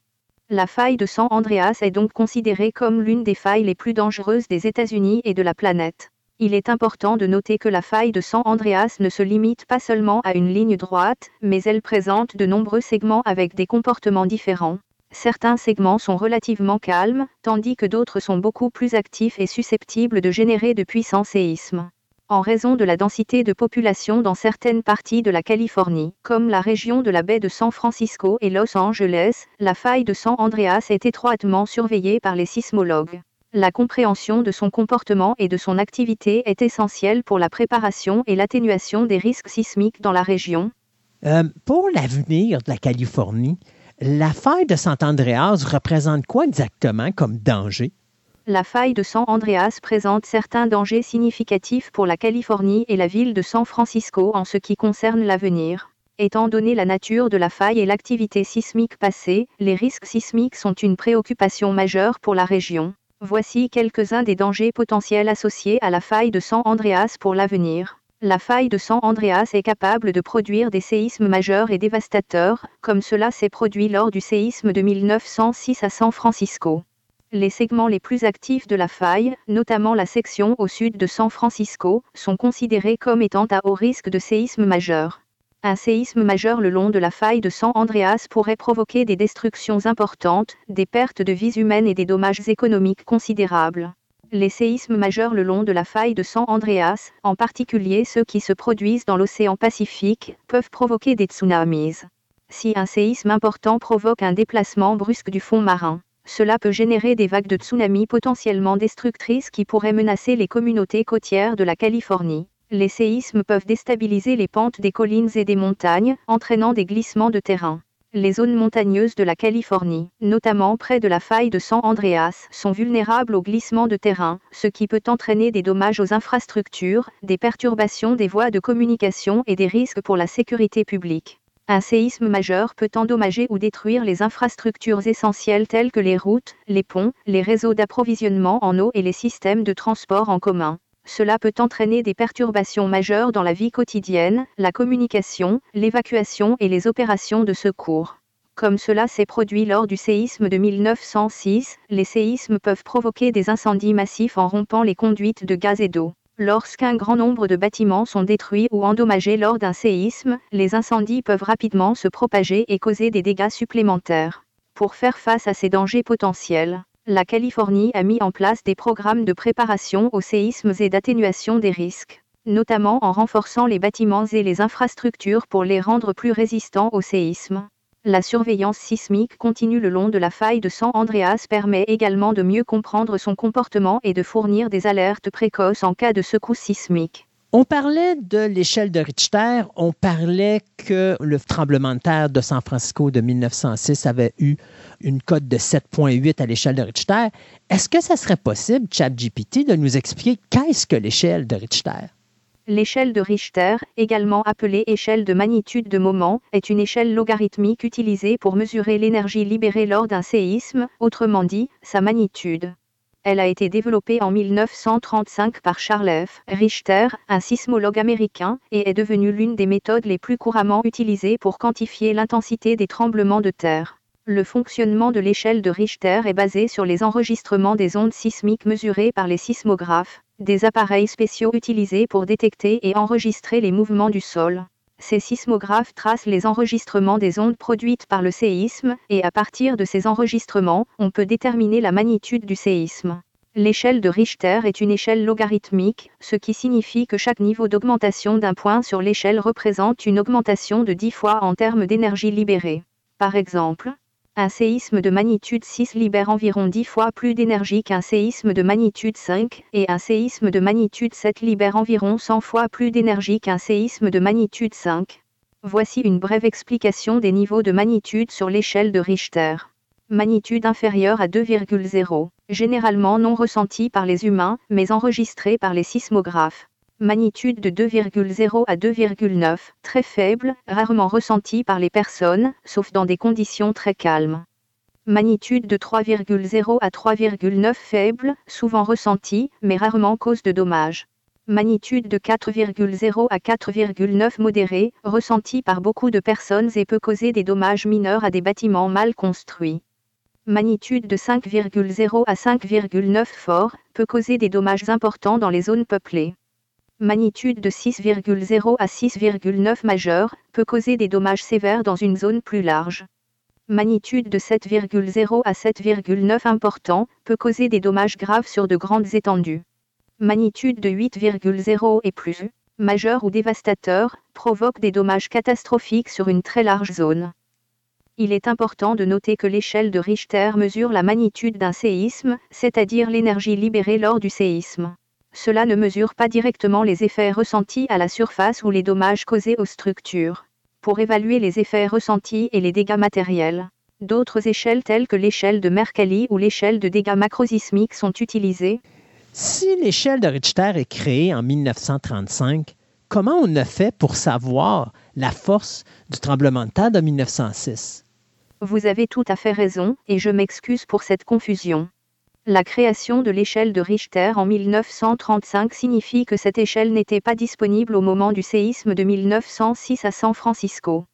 La faille de San Andreas est donc considérée comme l'une des failles les plus dangereuses des États-Unis et de la planète. Il est important de noter que la faille de San Andreas ne se limite pas seulement à une ligne droite, mais elle présente de nombreux segments avec des comportements différents. Certains segments sont relativement calmes, tandis que d'autres sont beaucoup plus actifs et susceptibles de générer de puissants séismes. En raison de la densité de population dans certaines parties de la Californie, comme la région de la baie de San Francisco et Los Angeles, la faille de San Andreas est étroitement surveillée par les sismologues. La compréhension de son comportement et de son activité est essentielle pour la préparation et l'atténuation des risques sismiques dans la région. Euh, pour l'avenir de la Californie, la faille de San Andreas représente quoi exactement comme danger? La faille de San Andreas présente certains dangers significatifs pour la Californie et la ville de San Francisco en ce qui concerne l'avenir. Étant donné la nature de la faille et l'activité sismique passée, les risques sismiques sont une préoccupation majeure pour la région. Voici quelques-uns des dangers potentiels associés à la faille de San Andreas pour l'avenir. La faille de San Andreas est capable de produire des séismes majeurs et dévastateurs, comme cela s'est produit lors du séisme de 1906 à San Francisco. Les segments les plus actifs de la faille, notamment la section au sud de San Francisco, sont considérés comme étant à haut risque de séisme majeur. Un séisme majeur le long de la faille de San Andreas pourrait provoquer des destructions importantes, des pertes de vies humaines et des dommages économiques considérables. Les séismes majeurs le long de la faille de San Andreas, en particulier ceux qui se produisent dans l'océan Pacifique, peuvent provoquer des tsunamis. Si un séisme important provoque un déplacement brusque du fond marin, cela peut générer des vagues de tsunamis potentiellement destructrices qui pourraient menacer les communautés côtières de la Californie. Les séismes peuvent déstabiliser les pentes des collines et des montagnes, entraînant des glissements de terrain. Les zones montagneuses de la Californie, notamment près de la faille de San Andreas, sont vulnérables aux glissements de terrain, ce qui peut entraîner des dommages aux infrastructures, des perturbations des voies de communication et des risques pour la sécurité publique. Un séisme majeur peut endommager ou détruire les infrastructures essentielles telles que les routes, les ponts, les réseaux d'approvisionnement en eau et les systèmes de transport en commun. Cela peut entraîner des perturbations majeures dans la vie quotidienne, la communication, l'évacuation et les opérations de secours. Comme cela s'est produit lors du séisme de 1906, les séismes peuvent provoquer des incendies massifs en rompant les conduites de gaz et d'eau. Lorsqu'un grand nombre de bâtiments sont détruits ou endommagés lors d'un séisme, les incendies peuvent rapidement se propager et causer des dégâts supplémentaires. Pour faire face à ces dangers potentiels, la Californie a mis en place des programmes de préparation aux séismes et d'atténuation des risques, notamment en renforçant les bâtiments et les infrastructures pour les rendre plus résistants aux séismes. La surveillance sismique continue le long de la faille de San Andreas permet également de mieux comprendre son comportement et de fournir des alertes précoces en cas de secousse sismique. On parlait de l'échelle de Richter, on parlait que le tremblement de terre de San Francisco de 1906 avait eu une cote de 7,8 à l'échelle de Richter. Est-ce que ça serait possible, ChatGPT, de nous expliquer qu'est-ce que l'échelle de Richter? L'échelle de Richter, également appelée échelle de magnitude de moment, est une échelle logarithmique utilisée pour mesurer l'énergie libérée lors d'un séisme, autrement dit, sa magnitude. Elle a été développée en 1935 par Charles F. Richter, un sismologue américain, et est devenue l'une des méthodes les plus couramment utilisées pour quantifier l'intensité des tremblements de terre. Le fonctionnement de l'échelle de Richter est basé sur les enregistrements des ondes sismiques mesurées par les sismographes, des appareils spéciaux utilisés pour détecter et enregistrer les mouvements du sol. Ces sismographes tracent les enregistrements des ondes produites par le séisme, et à partir de ces enregistrements, on peut déterminer la magnitude du séisme. L'échelle de Richter est une échelle logarithmique, ce qui signifie que chaque niveau d'augmentation d'un point sur l'échelle représente une augmentation de 10 fois en termes d'énergie libérée. Par exemple, un séisme de magnitude 6 libère environ 10 fois plus d'énergie qu'un séisme de magnitude 5, et un séisme de magnitude 7 libère environ 100 fois plus d'énergie qu'un séisme de magnitude 5. Voici une brève explication des niveaux de magnitude sur l'échelle de Richter. Magnitude inférieure à 2,0, généralement non ressentie par les humains, mais enregistrée par les sismographes magnitude de 2,0 à 2,9, très faible, rarement ressentie par les personnes, sauf dans des conditions très calmes. Magnitude de 3,0 à 3,9 faible, souvent ressentie, mais rarement cause de dommages. Magnitude de 4,0 à 4,9 modérée, ressentie par beaucoup de personnes et peut causer des dommages mineurs à des bâtiments mal construits. Magnitude de 5,0 à 5,9 fort, peut causer des dommages importants dans les zones peuplées magnitude de 6,0 à 6,9 majeure, peut causer des dommages sévères dans une zone plus large. Magnitude de 7,0 à 7,9 important, peut causer des dommages graves sur de grandes étendues. Magnitude de 8,0 et plus, majeur ou dévastateur, provoque des dommages catastrophiques sur une très large zone. Il est important de noter que l'échelle de Richter mesure la magnitude d'un séisme, c'est-à-dire l'énergie libérée lors du séisme cela ne mesure pas directement les effets ressentis à la surface ou les dommages causés aux structures. Pour évaluer les effets ressentis et les dégâts matériels, d'autres échelles telles que l'échelle de Mercalli ou l'échelle de dégâts macrosismiques sont utilisées. Si l'échelle de Richter est créée en 1935, comment on a fait pour savoir la force du tremblement de terre de 1906 Vous avez tout à fait raison, et je m'excuse pour cette confusion. La création de l'échelle de Richter en 1935 signifie que cette échelle n'était pas disponible au moment du séisme de 1906 à San Francisco.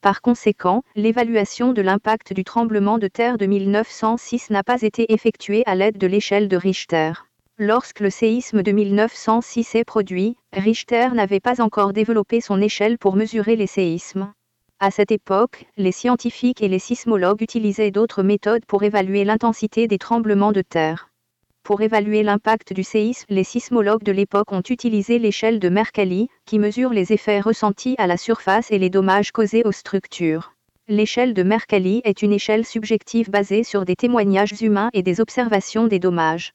Par conséquent, l'évaluation de l'impact du tremblement de terre de 1906 n'a pas été effectuée à l'aide de l'échelle de Richter. Lorsque le séisme de 1906 s'est produit, Richter n'avait pas encore développé son échelle pour mesurer les séismes. À cette époque, les scientifiques et les sismologues utilisaient d'autres méthodes pour évaluer l'intensité des tremblements de terre. Pour évaluer l'impact du séisme, les sismologues de l'époque ont utilisé l'échelle de Mercalli, qui mesure les effets ressentis à la surface et les dommages causés aux structures. L'échelle de Mercalli est une échelle subjective basée sur des témoignages humains et des observations des dommages.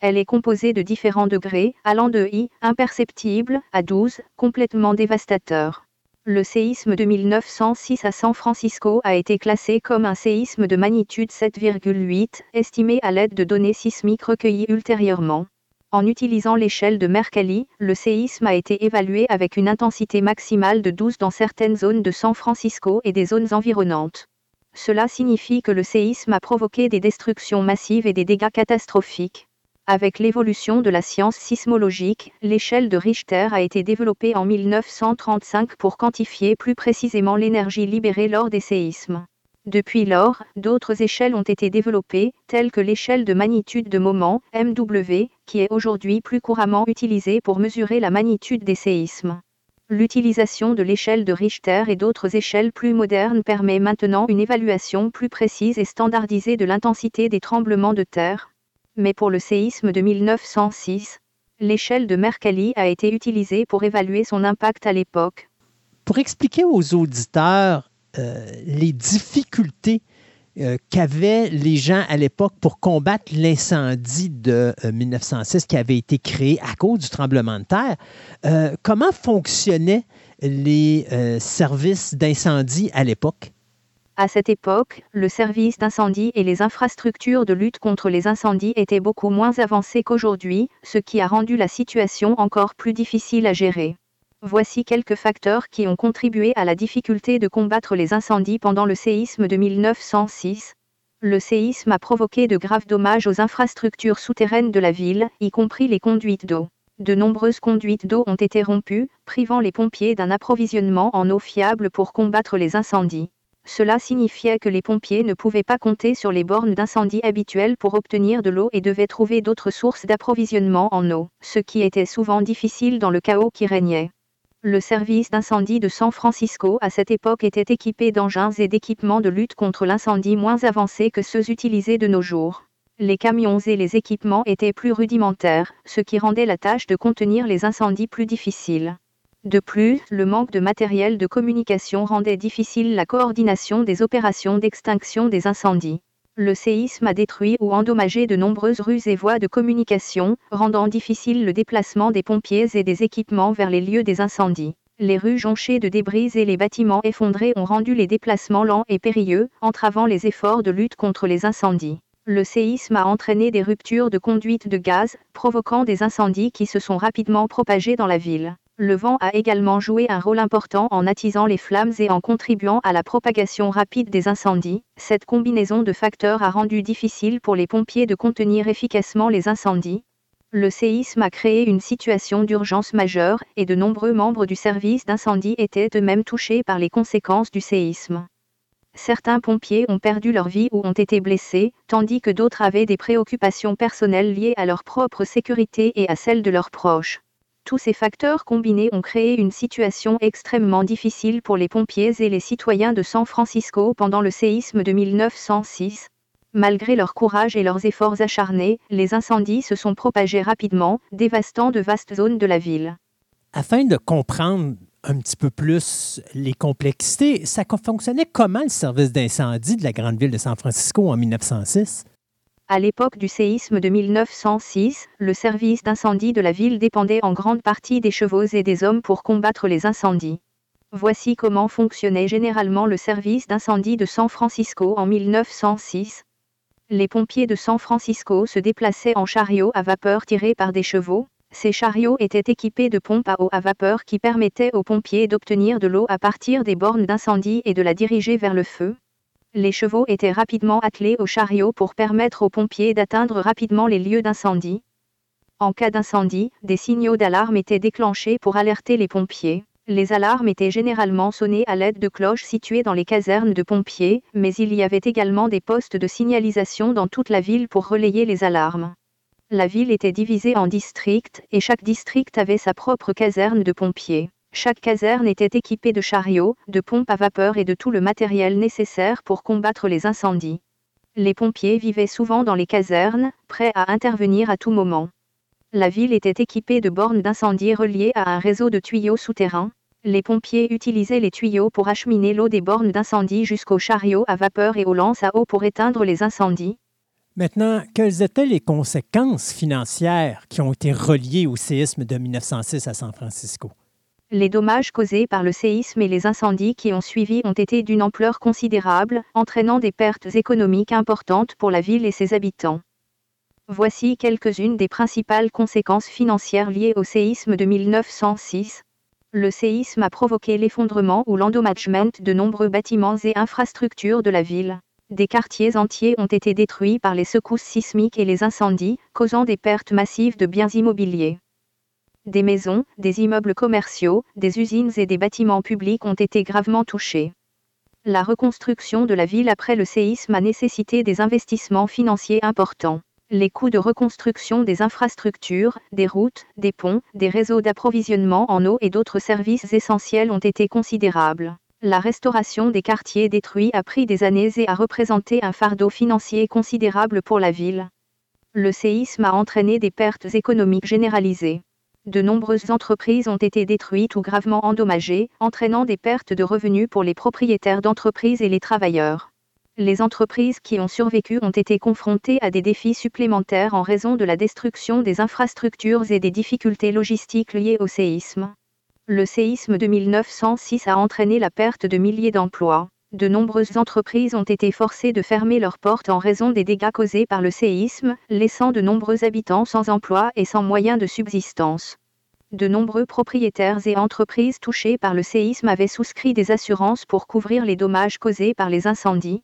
Elle est composée de différents degrés, allant de I, imperceptible, à 12, complètement dévastateur le séisme de 1906 à San Francisco a été classé comme un séisme de magnitude 7,8, estimé à l'aide de données sismiques recueillies ultérieurement. En utilisant l'échelle de Mercalli, le séisme a été évalué avec une intensité maximale de 12 dans certaines zones de San Francisco et des zones environnantes. Cela signifie que le séisme a provoqué des destructions massives et des dégâts catastrophiques. Avec l'évolution de la science sismologique, l'échelle de Richter a été développée en 1935 pour quantifier plus précisément l'énergie libérée lors des séismes. Depuis lors, d'autres échelles ont été développées, telles que l'échelle de magnitude de moment, MW, qui est aujourd'hui plus couramment utilisée pour mesurer la magnitude des séismes. L'utilisation de l'échelle de Richter et d'autres échelles plus modernes permet maintenant une évaluation plus précise et standardisée de l'intensité des tremblements de terre, mais pour le séisme de 1906, l'échelle de Mercalli a été utilisée pour évaluer son impact à l'époque. Pour expliquer aux auditeurs euh, les difficultés euh, qu'avaient les gens à l'époque pour combattre l'incendie de 1906 euh, qui avait été créé à cause du tremblement de terre, comment fonctionnaient les services d'incendie à l'époque? À cette époque, le service d'incendie et les infrastructures de lutte contre les incendies étaient beaucoup moins avancées qu'aujourd'hui, ce qui a rendu la situation encore plus difficile à gérer. Voici quelques facteurs qui ont contribué à la difficulté de combattre les incendies pendant le séisme de 1906. Le séisme a provoqué de graves dommages aux infrastructures souterraines de la ville, y compris les conduites d'eau. De nombreuses conduites d'eau ont été rompues, privant les pompiers d'un approvisionnement en eau fiable pour combattre les incendies. Cela signifiait que les pompiers ne pouvaient pas compter sur les bornes d'incendie habituelles pour obtenir de l'eau et devaient trouver d'autres sources d'approvisionnement en eau, ce qui était souvent difficile dans le chaos qui régnait. Le service d'incendie de San Francisco à cette époque était équipé d'engins et d'équipements de lutte contre l'incendie moins avancés que ceux utilisés de nos jours. Les camions et les équipements étaient plus rudimentaires, ce qui rendait la tâche de contenir les incendies plus difficile. De plus, le manque de matériel de communication rendait difficile la coordination des opérations d'extinction des incendies. Le séisme a détruit ou endommagé de nombreuses rues et voies de communication, rendant difficile le déplacement des pompiers et des équipements vers les lieux des incendies. Les rues jonchées de débris et les bâtiments effondrés ont rendu les déplacements lents et périlleux, entravant les efforts de lutte contre les incendies. Le séisme a entraîné des ruptures de conduite de gaz, provoquant des incendies qui se sont rapidement propagés dans la ville. Le vent a également joué un rôle important en attisant les flammes et en contribuant à la propagation rapide des incendies. Cette combinaison de facteurs a rendu difficile pour les pompiers de contenir efficacement les incendies. Le séisme a créé une situation d'urgence majeure et de nombreux membres du service d'incendie étaient eux-mêmes touchés par les conséquences du séisme. Certains pompiers ont perdu leur vie ou ont été blessés, tandis que d'autres avaient des préoccupations personnelles liées à leur propre sécurité et à celle de leurs proches. Tous ces facteurs combinés ont créé une situation extrêmement difficile pour les pompiers et les citoyens de San Francisco pendant le séisme de 1906. Malgré leur courage et leurs efforts acharnés, les incendies se sont propagés rapidement, dévastant de vastes zones de la ville. Afin de comprendre un petit peu plus les complexités, ça fonctionnait comment le service d'incendie de la grande ville de San Francisco en 1906? À l'époque du séisme de 1906, le service d'incendie de la ville dépendait en grande partie des chevaux et des hommes pour combattre les incendies. Voici comment fonctionnait généralement le service d'incendie de San Francisco en 1906. Les pompiers de San Francisco se déplaçaient en chariots à vapeur tirés par des chevaux. Ces chariots étaient équipés de pompes à eau à vapeur qui permettaient aux pompiers d'obtenir de l'eau à partir des bornes d'incendie et de la diriger vers le feu. Les chevaux étaient rapidement attelés aux chariots pour permettre aux pompiers d'atteindre rapidement les lieux d'incendie. En cas d'incendie, des signaux d'alarme étaient déclenchés pour alerter les pompiers. Les alarmes étaient généralement sonnées à l'aide de cloches situées dans les casernes de pompiers, mais il y avait également des postes de signalisation dans toute la ville pour relayer les alarmes. La ville était divisée en districts et chaque district avait sa propre caserne de pompiers. Chaque caserne était équipée de chariots, de pompes à vapeur et de tout le matériel nécessaire pour combattre les incendies. Les pompiers vivaient souvent dans les casernes, prêts à intervenir à tout moment. La ville était équipée de bornes d'incendie reliées à un réseau de tuyaux souterrains. Les pompiers utilisaient les tuyaux pour acheminer l'eau des bornes d'incendie jusqu'aux chariots à vapeur et aux lances à eau pour éteindre les incendies. Maintenant, quelles étaient les conséquences financières qui ont été reliées au séisme de 1906 à San Francisco? Les dommages causés par le séisme et les incendies qui ont suivi ont été d'une ampleur considérable, entraînant des pertes économiques importantes pour la ville et ses habitants. Voici quelques-unes des principales conséquences financières liées au séisme de 1906. Le séisme a provoqué l'effondrement ou l'endommagement de nombreux bâtiments et infrastructures de la ville. Des quartiers entiers ont été détruits par les secousses sismiques et les incendies, causant des pertes massives de biens immobiliers. Des maisons, des immeubles commerciaux, des usines et des bâtiments publics ont été gravement touchés. La reconstruction de la ville après le séisme a nécessité des investissements financiers importants. Les coûts de reconstruction des infrastructures, des routes, des ponts, des réseaux d'approvisionnement en eau et d'autres services essentiels ont été considérables. La restauration des quartiers détruits a pris des années et a représenté un fardeau financier considérable pour la ville. Le séisme a entraîné des pertes économiques généralisées de nombreuses entreprises ont été détruites ou gravement endommagées, entraînant des pertes de revenus pour les propriétaires d'entreprises et les travailleurs. Les entreprises qui ont survécu ont été confrontées à des défis supplémentaires en raison de la destruction des infrastructures et des difficultés logistiques liées au séisme. Le séisme de 1906 a entraîné la perte de milliers d'emplois. De nombreuses entreprises ont été forcées de fermer leurs portes en raison des dégâts causés par le séisme, laissant de nombreux habitants sans emploi et sans moyens de subsistance. De nombreux propriétaires et entreprises touchés par le séisme avaient souscrit des assurances pour couvrir les dommages causés par les incendies.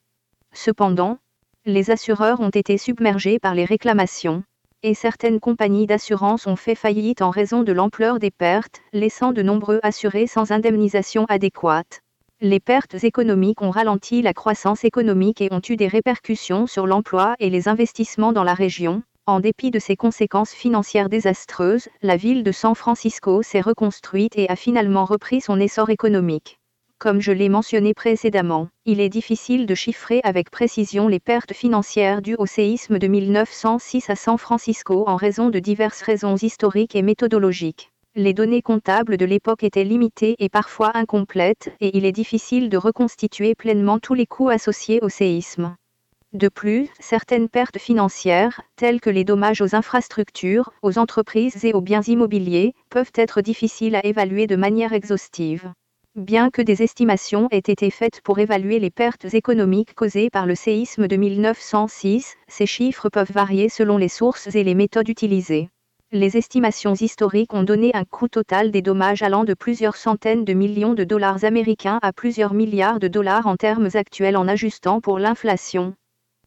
Cependant, les assureurs ont été submergés par les réclamations, et certaines compagnies d'assurance ont fait faillite en raison de l'ampleur des pertes, laissant de nombreux assurés sans indemnisation adéquate. Les pertes économiques ont ralenti la croissance économique et ont eu des répercussions sur l'emploi et les investissements dans la région. En dépit de ces conséquences financières désastreuses, la ville de San Francisco s'est reconstruite et a finalement repris son essor économique. Comme je l'ai mentionné précédemment, il est difficile de chiffrer avec précision les pertes financières dues au séisme de 1906 à San Francisco en raison de diverses raisons historiques et méthodologiques les données comptables de l'époque étaient limitées et parfois incomplètes, et il est difficile de reconstituer pleinement tous les coûts associés au séisme. De plus, certaines pertes financières, telles que les dommages aux infrastructures, aux entreprises et aux biens immobiliers, peuvent être difficiles à évaluer de manière exhaustive. Bien que des estimations aient été faites pour évaluer les pertes économiques causées par le séisme de 1906, ces chiffres peuvent varier selon les sources et les méthodes utilisées les estimations historiques ont donné un coût total des dommages allant de plusieurs centaines de millions de dollars américains à plusieurs milliards de dollars en termes actuels en ajustant pour l'inflation.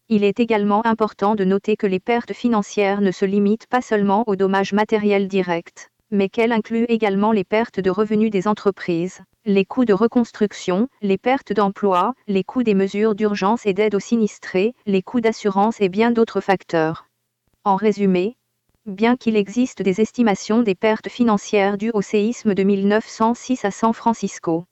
Il est également important de noter que les pertes financières ne se limitent pas seulement aux dommages matériels directs, mais qu'elles incluent également les pertes de revenus des entreprises, les coûts de reconstruction, les pertes d'emploi, les coûts des mesures d'urgence et d'aide aux sinistrés, les coûts d'assurance et bien d'autres facteurs. En résumé, bien qu'il existe des estimations des pertes financières dues au séisme de 1906 à San Francisco.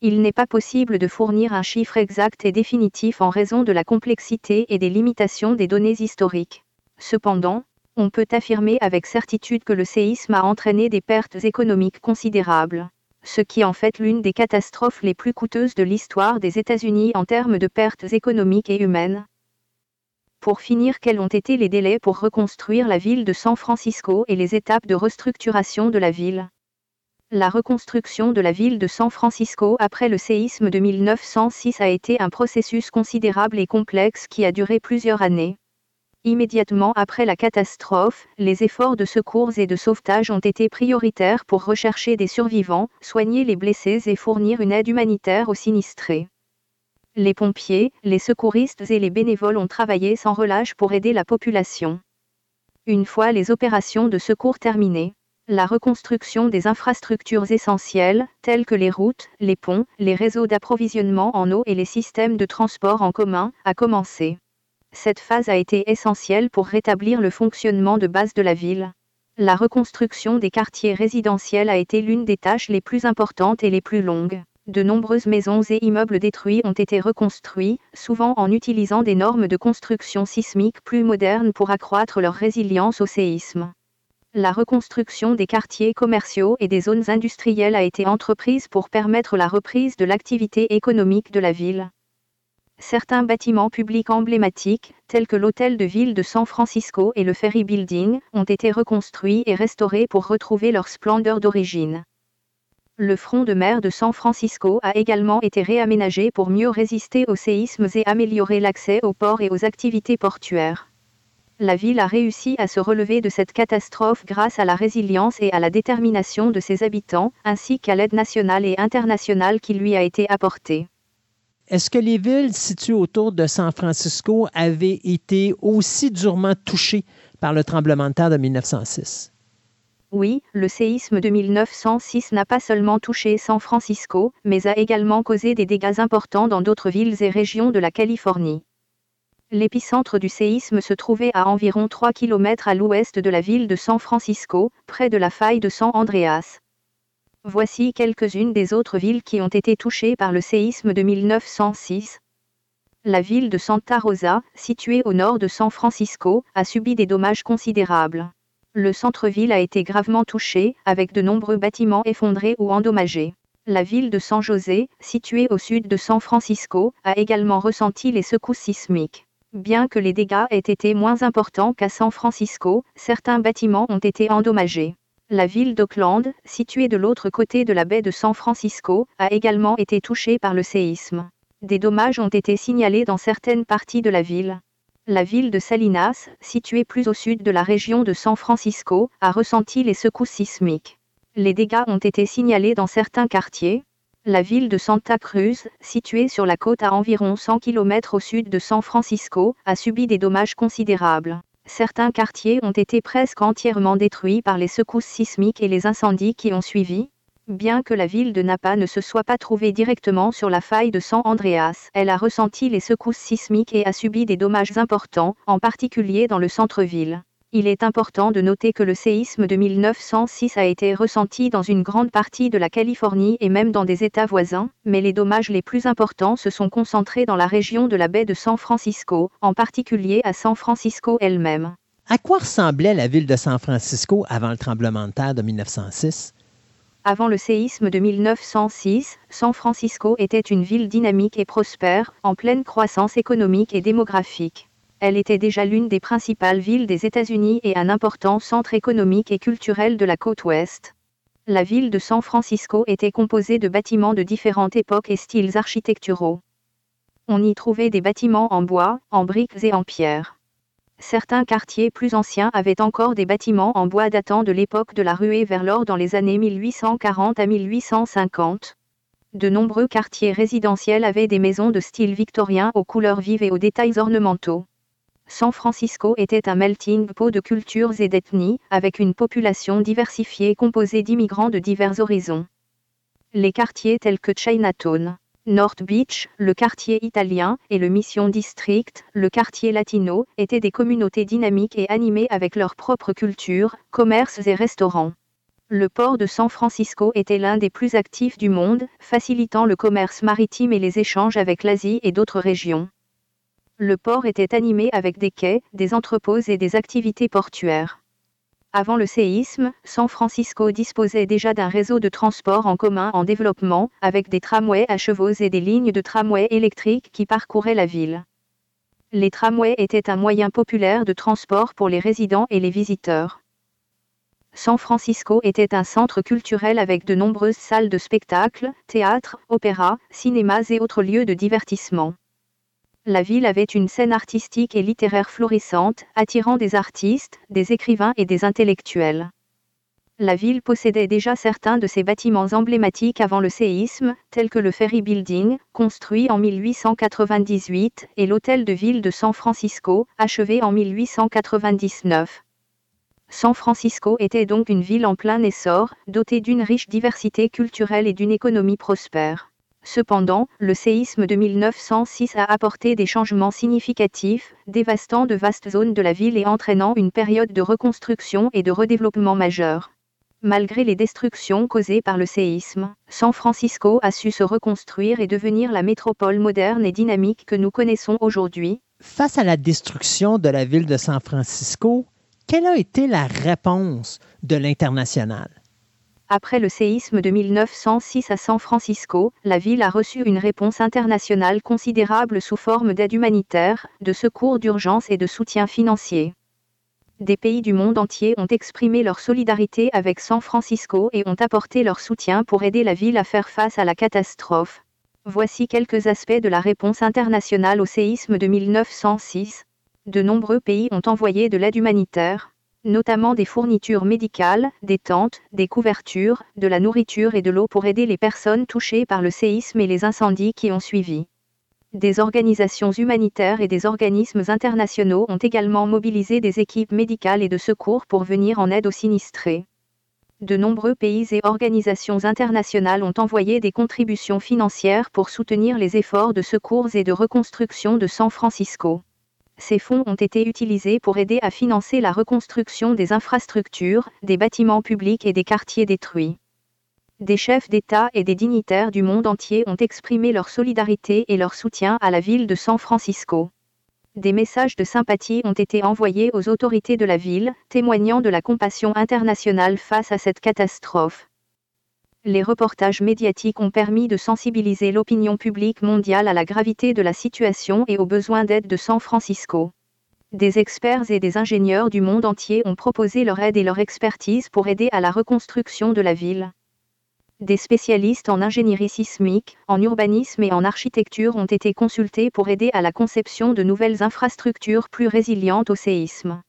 Il n'est pas possible de fournir un chiffre exact et définitif en raison de la complexité et des limitations des données historiques. Cependant, on peut affirmer avec certitude que le séisme a entraîné des pertes économiques considérables, ce qui en fait l'une des catastrophes les plus coûteuses de l'histoire des États-Unis en termes de pertes économiques et humaines. Pour finir, quels ont été les délais pour reconstruire la ville de San Francisco et les étapes de restructuration de la ville? La reconstruction de la ville de San Francisco après le séisme de 1906 a été un processus considérable et complexe qui a duré plusieurs années. Immédiatement après la catastrophe, les efforts de secours et de sauvetage ont été prioritaires pour rechercher des survivants, soigner les blessés et fournir une aide humanitaire aux sinistrés. Les pompiers, les secouristes et les bénévoles ont travaillé sans relâche pour aider la population. Une fois les opérations de secours terminées, la reconstruction des infrastructures essentielles, telles que les routes, les ponts, les réseaux d'approvisionnement en eau et les systèmes de transport en commun, a commencé. Cette phase a été essentielle pour rétablir le fonctionnement de base de la ville. La reconstruction des quartiers résidentiels a été l'une des tâches les plus importantes et les plus longues de nombreuses maisons et immeubles détruits ont été reconstruits, souvent en utilisant des normes de construction sismique plus modernes pour accroître leur résilience au séisme. La reconstruction des quartiers commerciaux et des zones industrielles a été entreprise pour permettre la reprise de l'activité économique de la ville. Certains bâtiments publics emblématiques, tels que l'hôtel de ville de San Francisco et le Ferry Building, ont été reconstruits et restaurés pour retrouver leur splendeur d'origine. Le front de mer de San Francisco a également été réaménagé pour mieux résister aux séismes et améliorer l'accès aux ports et aux activités portuaires. La ville a réussi à se relever de cette catastrophe grâce à la résilience et à la détermination de ses habitants, ainsi qu'à l'aide nationale et internationale qui lui a été apportée. Est-ce que les villes situées autour de San Francisco avaient été aussi durement touchées par le tremblement de terre de 1906? Oui, le séisme de 1906 n'a pas seulement touché San Francisco, mais a également causé des dégâts importants dans d'autres villes et régions de la Californie. L'épicentre du séisme se trouvait à environ 3 km à l'ouest de la ville de San Francisco, près de la faille de San Andreas. Voici quelques-unes des autres villes qui ont été touchées par le séisme de 1906. La ville de Santa Rosa, située au nord de San Francisco, a subi des dommages considérables le centre-ville a été gravement touché, avec de nombreux bâtiments effondrés ou endommagés. La ville de San José, située au sud de San Francisco, a également ressenti les secousses sismiques. Bien que les dégâts aient été moins importants qu'à San Francisco, certains bâtiments ont été endommagés. La ville d'Oakland, située de l'autre côté de la baie de San Francisco, a également été touchée par le séisme. Des dommages ont été signalés dans certaines parties de la ville. La ville de Salinas, située plus au sud de la région de San Francisco, a ressenti les secousses sismiques. Les dégâts ont été signalés dans certains quartiers. La ville de Santa Cruz, située sur la côte à environ 100 km au sud de San Francisco, a subi des dommages considérables. Certains quartiers ont été presque entièrement détruits par les secousses sismiques et les incendies qui ont suivi. Bien que la ville de Napa ne se soit pas trouvée directement sur la faille de San Andreas, elle a ressenti les secousses sismiques et a subi des dommages importants, en particulier dans le centre-ville. Il est important de noter que le séisme de 1906 a été ressenti dans une grande partie de la Californie et même dans des États voisins, mais les dommages les plus importants se sont concentrés dans la région de la baie de San Francisco, en particulier à San Francisco elle-même. À quoi ressemblait la ville de San Francisco avant le tremblement de terre de 1906 avant le séisme de 1906, San Francisco était une ville dynamique et prospère, en pleine croissance économique et démographique. Elle était déjà l'une des principales villes des États-Unis et un important centre économique et culturel de la côte ouest. La ville de San Francisco était composée de bâtiments de différentes époques et styles architecturaux. On y trouvait des bâtiments en bois, en briques et en pierre. Certains quartiers plus anciens avaient encore des bâtiments en bois datant de l'époque de la ruée vers l'or dans les années 1840 à 1850. De nombreux quartiers résidentiels avaient des maisons de style victorien aux couleurs vives et aux détails ornementaux. San Francisco était un melting pot de cultures et d'ethnies, avec une population diversifiée composée d'immigrants de divers horizons. Les quartiers tels que Chinatown, North Beach, le quartier italien, et le Mission District, le quartier latino, étaient des communautés dynamiques et animées avec leur propre culture, commerces et restaurants. Le port de San Francisco était l'un des plus actifs du monde, facilitant le commerce maritime et les échanges avec l'Asie et d'autres régions. Le port était animé avec des quais, des entrepôts et des activités portuaires. Avant le séisme, San Francisco disposait déjà d'un réseau de transport en commun en développement, avec des tramways à chevaux et des lignes de tramways électriques qui parcouraient la ville. Les tramways étaient un moyen populaire de transport pour les résidents et les visiteurs. San Francisco était un centre culturel avec de nombreuses salles de spectacle, théâtres, opéras, cinémas et autres lieux de divertissement la ville avait une scène artistique et littéraire florissante, attirant des artistes, des écrivains et des intellectuels. La ville possédait déjà certains de ses bâtiments emblématiques avant le séisme, tels que le Ferry Building, construit en 1898, et l'hôtel de ville de San Francisco, achevé en 1899. San Francisco était donc une ville en plein essor, dotée d'une riche diversité culturelle et d'une économie prospère. Cependant, le séisme de 1906 a apporté des changements significatifs, dévastant de vastes zones de la ville et entraînant une période de reconstruction et de redéveloppement majeur. Malgré les destructions causées par le séisme, San Francisco a su se reconstruire et devenir la métropole moderne et dynamique que nous connaissons aujourd'hui. Face à la destruction de la ville de San Francisco, quelle a été la réponse de l'international? Après le séisme de 1906 à San Francisco, la ville a reçu une réponse internationale considérable sous forme d'aide humanitaire, de secours d'urgence et de soutien financier. Des pays du monde entier ont exprimé leur solidarité avec San Francisco et ont apporté leur soutien pour aider la ville à faire face à la catastrophe. Voici quelques aspects de la réponse internationale au séisme de 1906. De nombreux pays ont envoyé de l'aide humanitaire, notamment des fournitures médicales, des tentes, des couvertures, de la nourriture et de l'eau pour aider les personnes touchées par le séisme et les incendies qui ont suivi. Des organisations humanitaires et des organismes internationaux ont également mobilisé des équipes médicales et de secours pour venir en aide aux sinistrés. De nombreux pays et organisations internationales ont envoyé des contributions financières pour soutenir les efforts de secours et de reconstruction de San Francisco. Ces fonds ont été utilisés pour aider à financer la reconstruction des infrastructures, des bâtiments publics et des quartiers détruits. Des chefs d'État et des dignitaires du monde entier ont exprimé leur solidarité et leur soutien à la ville de San Francisco. Des messages de sympathie ont été envoyés aux autorités de la ville, témoignant de la compassion internationale face à cette catastrophe les reportages médiatiques ont permis de sensibiliser l'opinion publique mondiale à la gravité de la situation et aux besoins d'aide de San Francisco. Des experts et des ingénieurs du monde entier ont proposé leur aide et leur expertise pour aider à la reconstruction de la ville. Des spécialistes en ingénierie sismique, en urbanisme et en architecture ont été consultés pour aider à la conception de nouvelles infrastructures plus résilientes au séisme.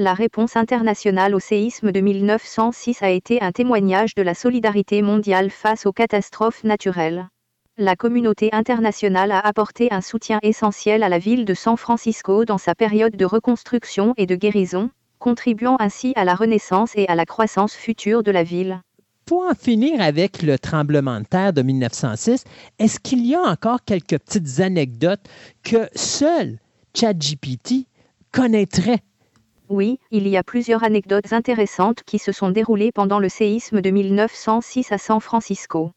La réponse internationale au séisme de 1906 a été un témoignage de la solidarité mondiale face aux catastrophes naturelles. La communauté internationale a apporté un soutien essentiel à la ville de San Francisco dans sa période de reconstruction et de guérison, contribuant ainsi à la renaissance et à la croissance future de la ville. pour en finir avec le tremblement de terre de 1906, est-ce qu'il y a encore quelques petites anecdotes que seul ChatGPT connaîtrait? Oui, il y a plusieurs anecdotes intéressantes qui se sont déroulées pendant le séisme de 1906 à San Francisco.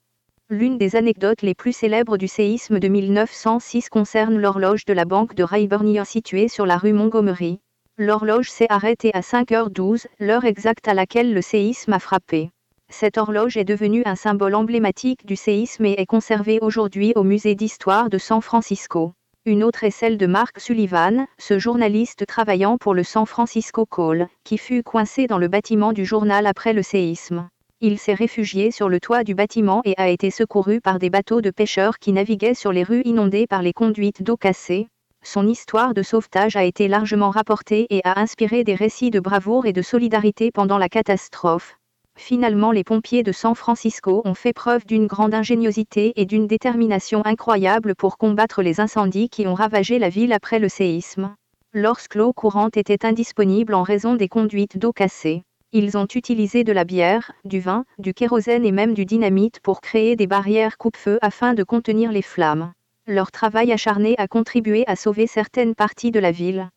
L'une des anecdotes les plus célèbres du séisme de 1906 concerne l'horloge de la banque de Rayburn située sur la rue Montgomery. L'horloge s'est arrêtée à 5h12, l'heure exacte à laquelle le séisme a frappé. Cette horloge est devenue un symbole emblématique du séisme et est conservée aujourd'hui au musée d'histoire de San Francisco. Une autre est celle de Mark Sullivan, ce journaliste travaillant pour le San Francisco Call, qui fut coincé dans le bâtiment du journal après le séisme. Il s'est réfugié sur le toit du bâtiment et a été secouru par des bateaux de pêcheurs qui naviguaient sur les rues inondées par les conduites d'eau cassées. Son histoire de sauvetage a été largement rapportée et a inspiré des récits de bravoure et de solidarité pendant la catastrophe. Finalement, les pompiers de San Francisco ont fait preuve d'une grande ingéniosité et d'une détermination incroyable pour combattre les incendies qui ont ravagé la ville après le séisme. Lorsque l'eau courante était indisponible en raison des conduites d'eau cassées, ils ont utilisé de la bière, du vin, du kérosène et même du dynamite pour créer des barrières coupe-feu afin de contenir les flammes. Leur travail acharné a contribué à sauver certaines parties de la ville.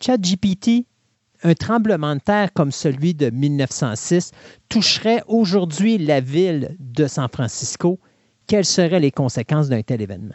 ChatGPT un tremblement de terre comme celui de 1906 toucherait aujourd'hui la ville de San Francisco, quelles seraient les conséquences d'un tel événement?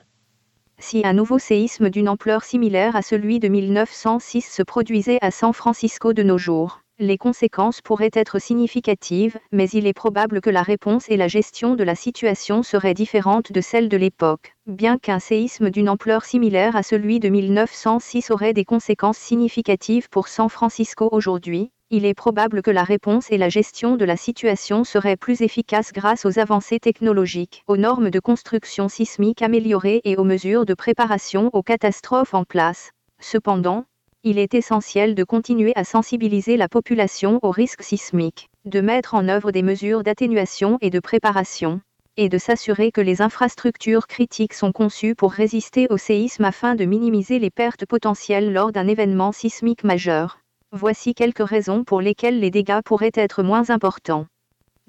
Si un nouveau séisme d'une ampleur similaire à celui de 1906 se produisait à San Francisco de nos jours, les conséquences pourraient être significatives, mais il est probable que la réponse et la gestion de la situation seraient différentes de celles de l'époque. Bien qu'un séisme d'une ampleur similaire à celui de 1906 aurait des conséquences significatives pour San Francisco aujourd'hui, il est probable que la réponse et la gestion de la situation seraient plus efficaces grâce aux avancées technologiques, aux normes de construction sismique améliorées et aux mesures de préparation aux catastrophes en place. Cependant, il est essentiel de continuer à sensibiliser la population aux risques sismiques, de mettre en œuvre des mesures d'atténuation et de préparation, et de s'assurer que les infrastructures critiques sont conçues pour résister au séisme afin de minimiser les pertes potentielles lors d'un événement sismique majeur. Voici quelques raisons pour lesquelles les dégâts pourraient être moins importants.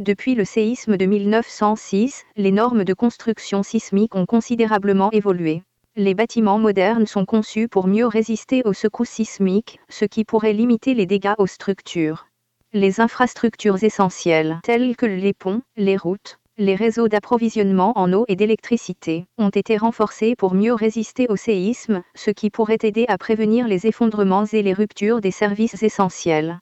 Depuis le séisme de 1906, les normes de construction sismique ont considérablement évolué. Les bâtiments modernes sont conçus pour mieux résister aux secousses sismiques, ce qui pourrait limiter les dégâts aux structures. Les infrastructures essentielles, telles que les ponts, les routes, les réseaux d'approvisionnement en eau et d'électricité, ont été renforcés pour mieux résister au séisme, ce qui pourrait aider à prévenir les effondrements et les ruptures des services essentiels.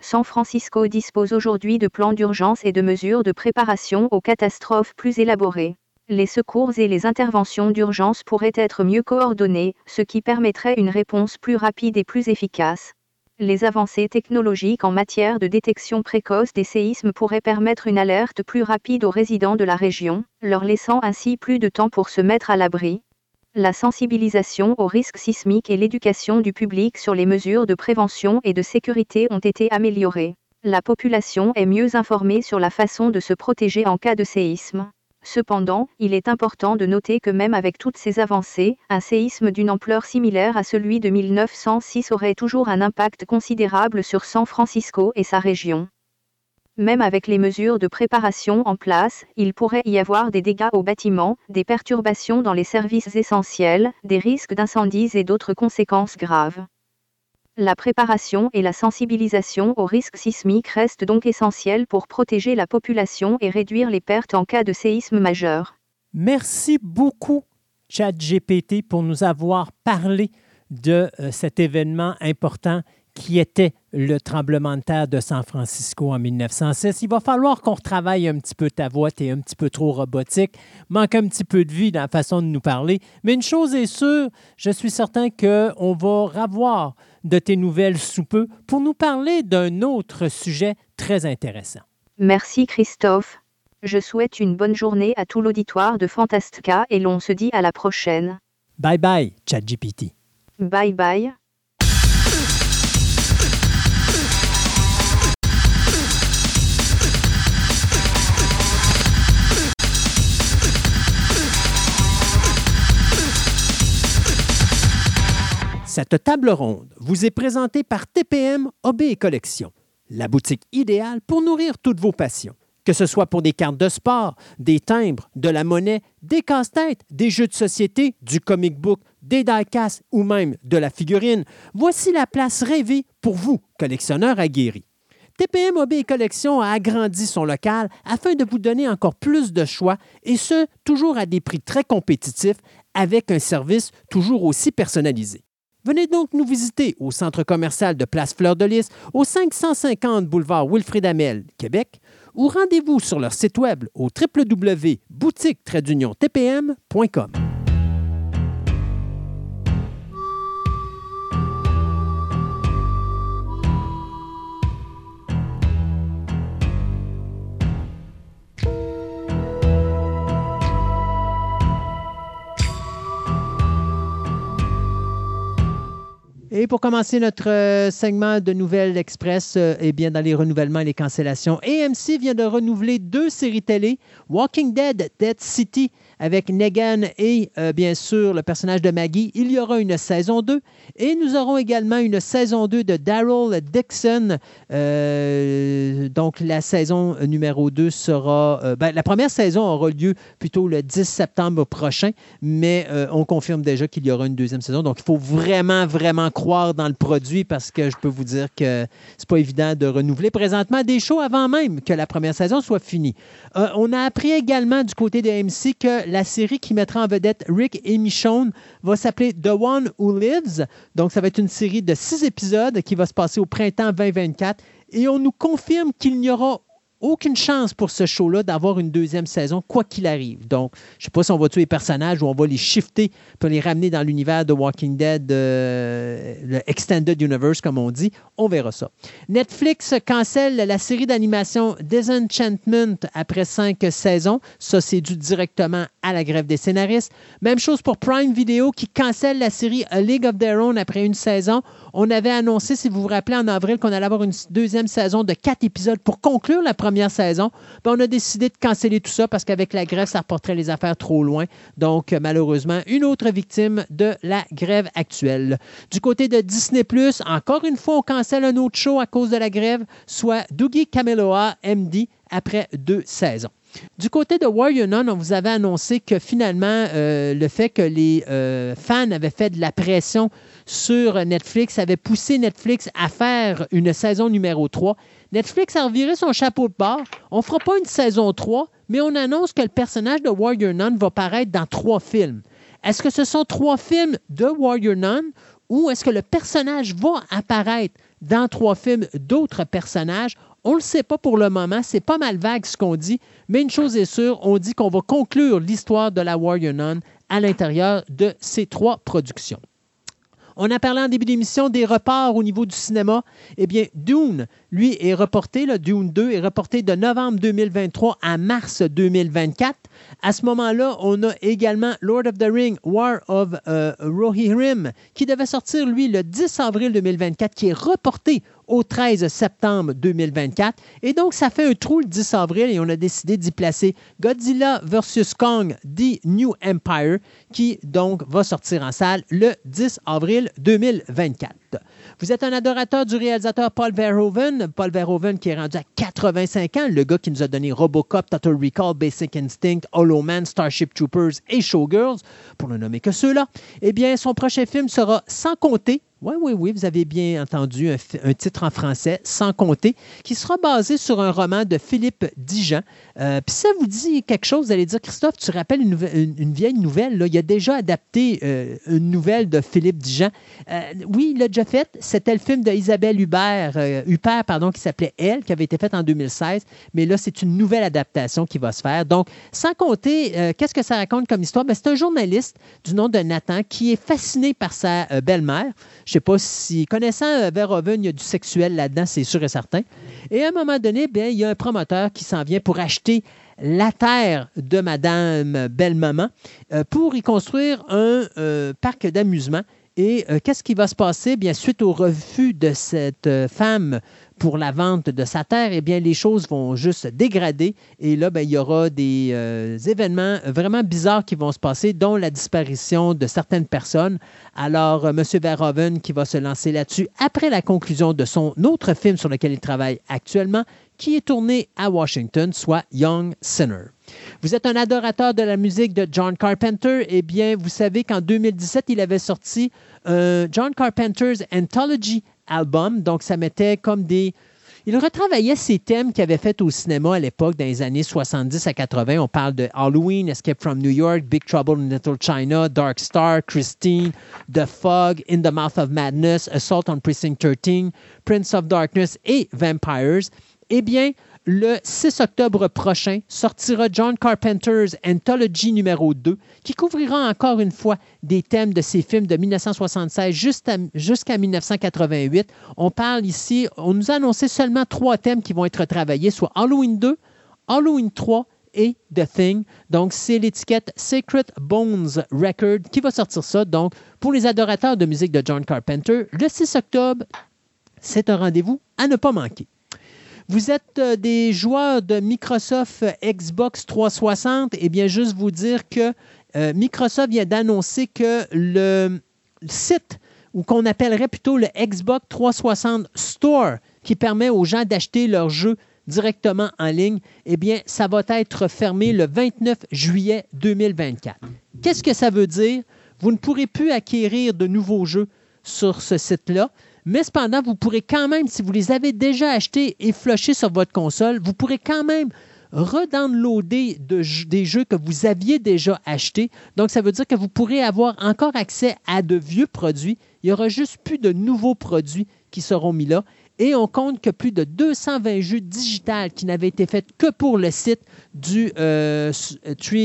San Francisco dispose aujourd'hui de plans d'urgence et de mesures de préparation aux catastrophes plus élaborées les secours et les interventions d'urgence pourraient être mieux coordonnées, ce qui permettrait une réponse plus rapide et plus efficace. Les avancées technologiques en matière de détection précoce des séismes pourraient permettre une alerte plus rapide aux résidents de la région, leur laissant ainsi plus de temps pour se mettre à l'abri. La sensibilisation aux risques sismiques et l'éducation du public sur les mesures de prévention et de sécurité ont été améliorées. La population est mieux informée sur la façon de se protéger en cas de séisme. Cependant, il est important de noter que même avec toutes ces avancées, un séisme d'une ampleur similaire à celui de 1906 aurait toujours un impact considérable sur San Francisco et sa région. Même avec les mesures de préparation en place, il pourrait y avoir des dégâts aux bâtiments, des perturbations dans les services essentiels, des risques d'incendies et d'autres conséquences graves. La préparation et la sensibilisation aux risques sismiques restent donc essentielles pour protéger la population et réduire les pertes en cas de séisme majeur. Merci beaucoup, ChatGPT, pour nous avoir parlé de euh, cet événement important qui était le tremblement de terre de San Francisco en 1906. Il va falloir qu'on retravaille un petit peu ta voix, tu es un petit peu trop robotique, manque un petit peu de vie dans la façon de nous parler. Mais une chose est sûre, je suis certain qu'on va revoir de tes nouvelles sous peu pour nous parler d'un autre sujet très intéressant. Merci Christophe. Je souhaite une bonne journée à tout l'auditoire de Fantastica et l'on se dit à la prochaine. Bye bye, ChatGPT. Bye bye. Cette table ronde vous est présentée par TPM et Collection, la boutique idéale pour nourrir toutes vos passions Que ce soit pour des cartes de sport, des timbres, de la monnaie, des casse-têtes, des jeux de société, du comic book, des die ou même de la figurine, voici la place rêvée pour vous, collectionneurs aguerris. TPM et Collection a agrandi son local afin de vous donner encore plus de choix et ce, toujours à des prix très compétitifs avec un service toujours aussi personnalisé. Venez donc nous visiter au centre commercial de Place Fleur de Lys au 550 boulevard Wilfrid Amel, Québec, ou rendez-vous sur leur site web au www.boutique-tpm.com. Et pour commencer notre euh, segment de Nouvelles Express, euh, eh bien, dans les renouvellements et les cancellations, AMC vient de renouveler deux séries télé, Walking Dead, Dead City avec Negan et euh, bien sûr le personnage de Maggie. Il y aura une saison 2 et nous aurons également une saison 2 de Daryl Dixon. Euh, donc la saison numéro 2 sera... Euh, ben, la première saison aura lieu plutôt le 10 septembre prochain, mais on confirme déjà qu'il y aura une deuxième saison. Donc il faut vraiment, vraiment croire dans le produit parce que je peux vous dire que c'est pas évident de renouveler présentement des shows avant même que la première saison soit finie. on a appris également du côté de AMC que la série qui mettra en vedette Rick et Michonne va s'appeler The One Who Lives. Donc, ça va être une série de six épisodes qui va se passer au printemps 2024. Et on nous confirme qu'il n'y aura aucune chance pour ce show-là d'avoir une deuxième saison, quoi qu'il arrive. Donc, je ne sais pas si on va tuer les personnages ou on va les shifter pour les ramener dans l'univers de Walking Dead, euh, le Extended Universe, comme on dit. On verra ça. Netflix cancelle la série d'animation Disenchantment après cinq saisons. Ça, c'est dû directement à la grève des scénaristes. Même chose pour Prime Video qui cancelle la série A League of Their Own après une saison. On avait annoncé, si vous vous rappelez, en avril qu'on allait avoir une deuxième saison de quatre épisodes pour conclure la première saison. Ben, on a décidé de canceller tout ça parce qu'avec la grève, ça reporterait les affaires trop loin. Donc, malheureusement, une autre victime de la grève actuelle. Du côté de Disney, encore une fois, on cancelle un autre show à cause de la grève, soit Dougie Cameloa, MD, après deux saisons. Du côté de Warrior Nun, on vous avait annoncé que finalement, euh, le fait que les euh, fans avaient fait de la pression sur Netflix avait poussé Netflix à faire une saison numéro 3. Netflix a reviré son chapeau de bord. On ne fera pas une saison 3, mais on annonce que le personnage de Warrior Nun va paraître dans trois films. Est-ce que ce sont trois films de Warrior Nun ou est-ce que le personnage va apparaître dans trois films d'autres personnages? On ne le sait pas pour le moment, c'est pas mal vague ce qu'on dit, mais une chose est sûre, on dit qu'on va conclure l'histoire de la Warrior Nun à l'intérieur de ces trois productions. On a parlé en début d'émission des reports au niveau du cinéma. Eh bien, Dune, lui, est reporté, le Dune 2 est reporté de novembre 2023 à mars 2024. À ce moment-là, on a également Lord of the Ring, War of uh, Rohirrim, qui devait sortir, lui, le 10 avril 2024, qui est reporté au 13 septembre 2024. Et donc, ça fait un trou le 10 avril et on a décidé d'y placer Godzilla vs. Kong, The New Empire, qui donc va sortir en salle le 10 avril 2024. Vous êtes un adorateur du réalisateur Paul Verhoeven. Paul Verhoeven qui est rendu à 85 ans, le gars qui nous a donné Robocop, Total Recall, Basic Instinct, Hollow Man, Starship Troopers et Showgirls, pour ne nommer que ceux-là. Eh bien, son prochain film sera Sans compter oui, oui, oui, vous avez bien entendu un, titre en français, sans compter, qui sera basé sur un roman de Philippe Dijon. Euh, puis ça vous dit quelque chose, vous allez dire, Christophe, tu rappelles une, vieille nouvelle, là. il a déjà adapté euh, une nouvelle de Philippe Dijon. Euh, oui, il l'a déjà fait, c'était le film d'Isabelle Hubert, Huppert, pardon, qui s'appelait Elle, qui avait été fait en 2016, mais là, c'est une nouvelle adaptation qui va se faire. Donc, sans compter, qu'est-ce que ça raconte comme histoire? Ben, c'est un journaliste du nom de Nathan qui est fasciné par sa belle-mère. Je sais pas si, connaissant euh, Verhoeven, il y a du sexuel là-dedans, c'est sûr et certain. Et à un moment donné, bien, il y a un promoteur qui s'en vient pour acheter la terre de Madame Belle-Maman euh, pour y construire un euh, parc d'amusement. Et qu'est-ce qui va se passer? Bien, suite au refus de cette femme pour la vente de sa terre, eh bien, les choses vont juste se dégrader. Et là, ben, il y aura des euh, événements vraiment bizarres qui vont se passer, dont la disparition de certaines personnes. Alors, euh, M. Verhoeven qui va se lancer là-dessus après la conclusion de son autre film sur lequel il travaille actuellement, qui est tourné à Washington, soit Young Sinner. Vous êtes un adorateur de la musique de John Carpenter, eh bien, vous savez qu'en 2017, il avait sorti un John Carpenter's Anthology Album, donc ça mettait comme des il retravaillait ces thèmes qu'il avait fait au cinéma à l'époque, dans les années 70 à 80. On parle de Halloween, Escape from New York, Big Trouble in Little China, Dark Star, Christine, The Fog, In the Mouth of Madness, Assault on Precinct 13, Prince of Darkness et Vampires. Eh bien, le 6 octobre prochain sortira John Carpenter's Anthology numéro 2, qui couvrira encore une fois des thèmes de ses films de 1976 jusqu'à 1988. On parle ici, on nous a annoncé seulement trois thèmes qui vont être travaillés, soit Halloween 2, Halloween 3 et The Thing. Donc, c'est l'étiquette Sacred Bones Record qui va sortir ça. Donc, pour les adorateurs de musique de John Carpenter, le 6 octobre, c'est un rendez-vous à ne pas manquer. Vous êtes euh, des joueurs de Microsoft Xbox 360. Eh bien, juste vous dire que euh, Microsoft vient d'annoncer que le site, ou qu'on appellerait plutôt le Xbox 360 Store, qui permet aux gens d'acheter leurs jeux directement en ligne, eh bien, ça va être fermé le 29 juillet 2024. Qu'est-ce que ça veut dire? Vous ne pourrez plus acquérir de nouveaux jeux sur ce site-là. Mais cependant, vous pourrez quand même, si vous les avez déjà achetés et flushés sur votre console, vous pourrez quand même redownloader de, des jeux que vous aviez déjà achetés. Donc, ça veut dire que vous pourrez avoir encore accès à de vieux produits. Il n'y aura juste plus de nouveaux produits qui seront mis là. Et on compte que plus de 220 jeux digitales qui n'avaient été faits que pour le site du, euh,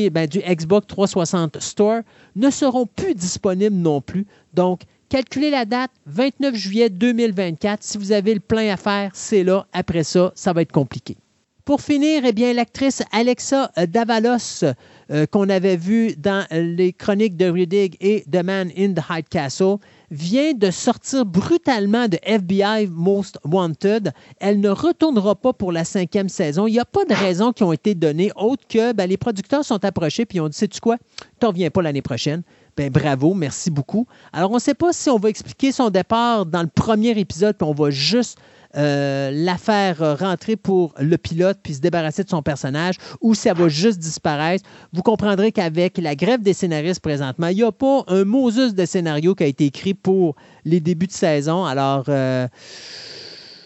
ben, du Xbox 360 Store ne seront plus disponibles non plus. Donc, Calculez la date, 29 juillet 2024. Si vous avez le plein à faire, c'est là. Après ça, ça va être compliqué. Pour finir, eh bien, l'actrice Alexa Davalos, euh, qu'on avait vue dans les chroniques de Riddick et The Man in the High Castle, vient de sortir brutalement de FBI Most Wanted. Elle ne retournera pas pour la cinquième saison. Il n'y a pas de raison qui ont été données autre que ben, les producteurs sont approchés et ont dit Sais-tu quoi? Tu ne reviens pas l'année prochaine. Ben, bravo, merci beaucoup. Alors, on ne sait pas si on va expliquer son départ dans le premier épisode, puis on va juste euh, la faire rentrer pour le pilote, puis se débarrasser de son personnage, ou si elle va juste disparaître. Vous comprendrez qu'avec la grève des scénaristes présentement, il n'y a pas un Moses de scénario qui a été écrit pour les débuts de saison. Alors, euh,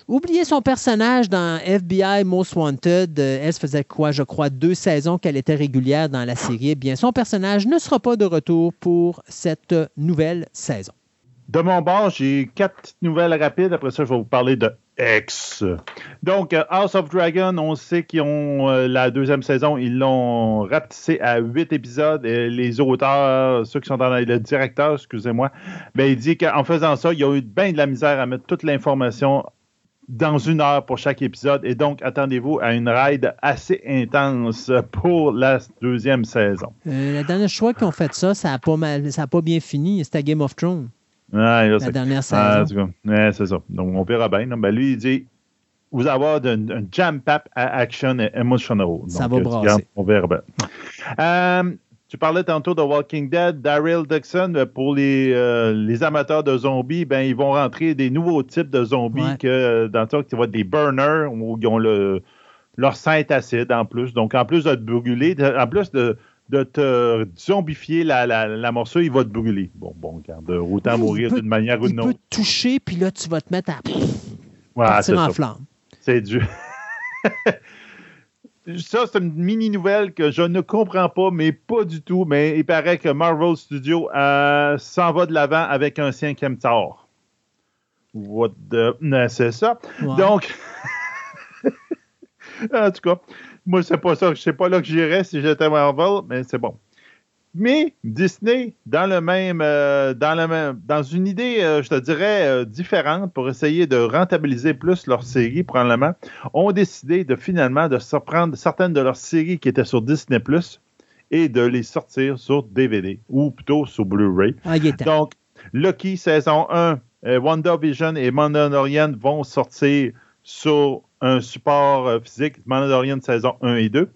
Oubliez son personnage dans FBI Most Wanted. Euh, elle faisait quoi, je crois, deux saisons qu'elle était régulière dans la série. Eh bien, son personnage ne sera pas de retour pour cette nouvelle saison. De mon bord, j'ai quatre nouvelles rapides. Après ça, je vais vous parler de X. Donc, euh, House of Dragon, on sait qu'ils ont euh, la deuxième saison, ils l'ont rapetissé à huit épisodes. Les auteurs, ceux qui sont dans le directeur, excusez-moi, ben, il dit qu'en faisant ça, il y a eu bien de la misère à mettre toute l'information dans une heure pour chaque épisode. Et donc, attendez-vous à une ride assez intense pour la deuxième saison. Euh, la dernière fois qu'ils ont fait ça, ça n'a pas, pas bien fini. C'était Game of Thrones. la dernière ah, saison. ouais, c'est ça. Donc, on verra bien. Ben, lui, il dit vous allez avoir un jam-pack action et emotional. ça va brasser. On verra bien. Euh, tu parlais tantôt de Walking Dead, Daryl Dixon, pour les, euh, les, amateurs de zombies, ben, ils vont rentrer des nouveaux types de zombies que dans le tu vois des burners où ils ont le, leur sein acide en plus. Donc, en plus de te brûler, en plus de, de te zombifier la, la, la, morceau, il va te brûler. Bon, bon, regarde, autant mourir d'une manière ou d'une autre. Il peut te toucher, puis là, tu vas te mettre à partir en flamme. C'est dur. ça, c'est une mini nouvelle que je ne comprends pas, mais pas du tout. Mais il paraît que Marvel Studios euh, s'en va de l'avant avec un cinquième Thor. What the... C'est ça. Donc, en tout cas, moi, c'est pas ça. Je sais pas là que j'irais si j'étais Marvel, mais c'est bon. Mais Disney, dans le même, euh, dans le même, dans une idée, euh, je te dirais, euh, différente pour essayer de rentabiliser plus leurs séries, probablement, ont décidé de finalement de surprendre certaines de leurs séries qui étaient sur Disney Plus et de les sortir sur DVD ou plutôt sur Blu-ray. Ah, Donc, Lucky saison 1, WandaVision et Mandalorian vont sortir sur un support physique, Mandalorian saison 1 et 2.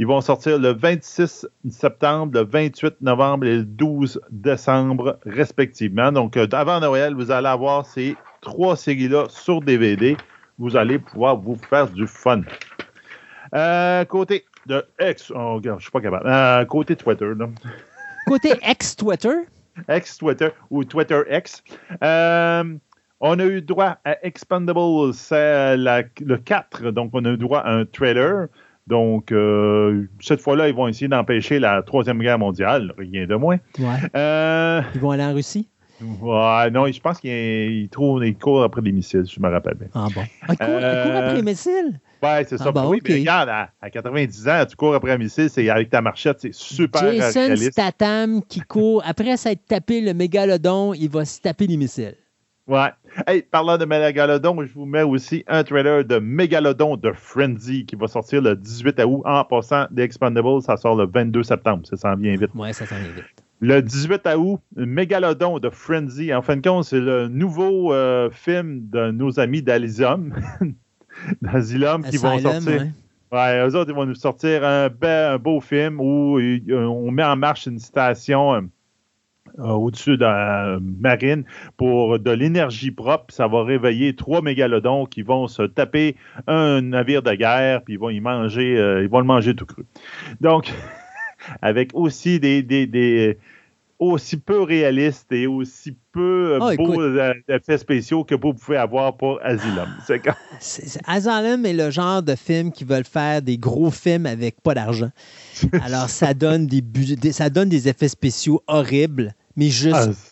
Ils vont sortir le 26 septembre, le 28 novembre et le 12 décembre, respectivement. Donc, euh, avant Noël, vous allez avoir ces trois séries-là sur DVD vous allez pouvoir vous faire du fun. Euh, côté de X, oh, je suis pas capable. Euh, côté Twitter, là. Côté ex-Twitter? Ex-Twitter ou Twitter X. On a eu droit à Expandables c'est le 4, donc on a eu droit à un trailer. Donc, euh, cette fois-là, ils vont essayer d'empêcher la Troisième Guerre mondiale, rien de moins. Ouais. Euh, Ils vont aller en Russie? ouais, non, je pense qu'ils trouvent ils courent après des missiles, je me rappelle bien. Ah bon. Ah, il court, il court après les missiles? Ouais, c'est ça. Ah, bon, oui, ok. mais regarde, à, à 90 ans, tu cours après un missile, c'est avec ta marchette, c'est super Jason réaliste. Statham qui court, après s'être tapé le mégalodon, il va se taper les missiles. Ouais. Hey, parlant de Mégalodon, je vous mets aussi un trailer de Mégalodon de Frenzy qui va sortir le 18 août. En passant, The Expandables, ça sort le 22 septembre. Ça s'en vient vite. Ouais, ça s'en vient vite. Le 18 août, Mégalodon de Frenzy. En fin de compte, c'est le nouveau euh, film de nos amis d'Alysium. d'Asylum qui vont sortir. ouais. Ouais, eux autres, ils vont nous sortir un, be- un beau film où euh, on met en marche une station euh, au-dessus de la marine pour de l'énergie propre. Ça va réveiller trois mégalodons qui vont se taper un navire de guerre, puis ils vont y manger, euh, ils vont le manger tout cru. Donc, avec aussi des, des- des- aussi peu réalistes et aussi peu euh, Ah, beaux euh, effets spéciaux que vous pouvez avoir pour Asylum. C'est Asylum est le genre de film qui veulent faire des gros films avec pas d'argent. Alors, ça donne des, bu- des- ça donne des effets spéciaux horribles, mais juste Ah, c'est-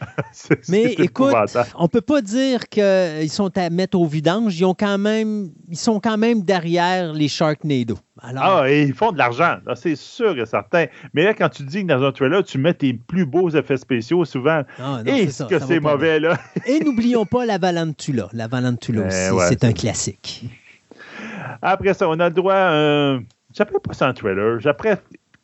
Mais écoute, on peut pas dire qu'ils sont à mettre au vidange. Ils, ont quand même, ils sont quand même derrière les Sharknado. Alors, Ah, et ils font de l'argent, c'est sûr et certain. Mais là, quand tu dis que dans un trailer, tu mets tes plus beaux effets spéciaux, souvent, ah, non, et ça, que c'est mauvais, là. Et n'oublions pas la Valentula. La Valentula Ben aussi, ouais, c'est un classique. Après ça, on a le droit à un. J'appelle pas ça un trailer, j'appelle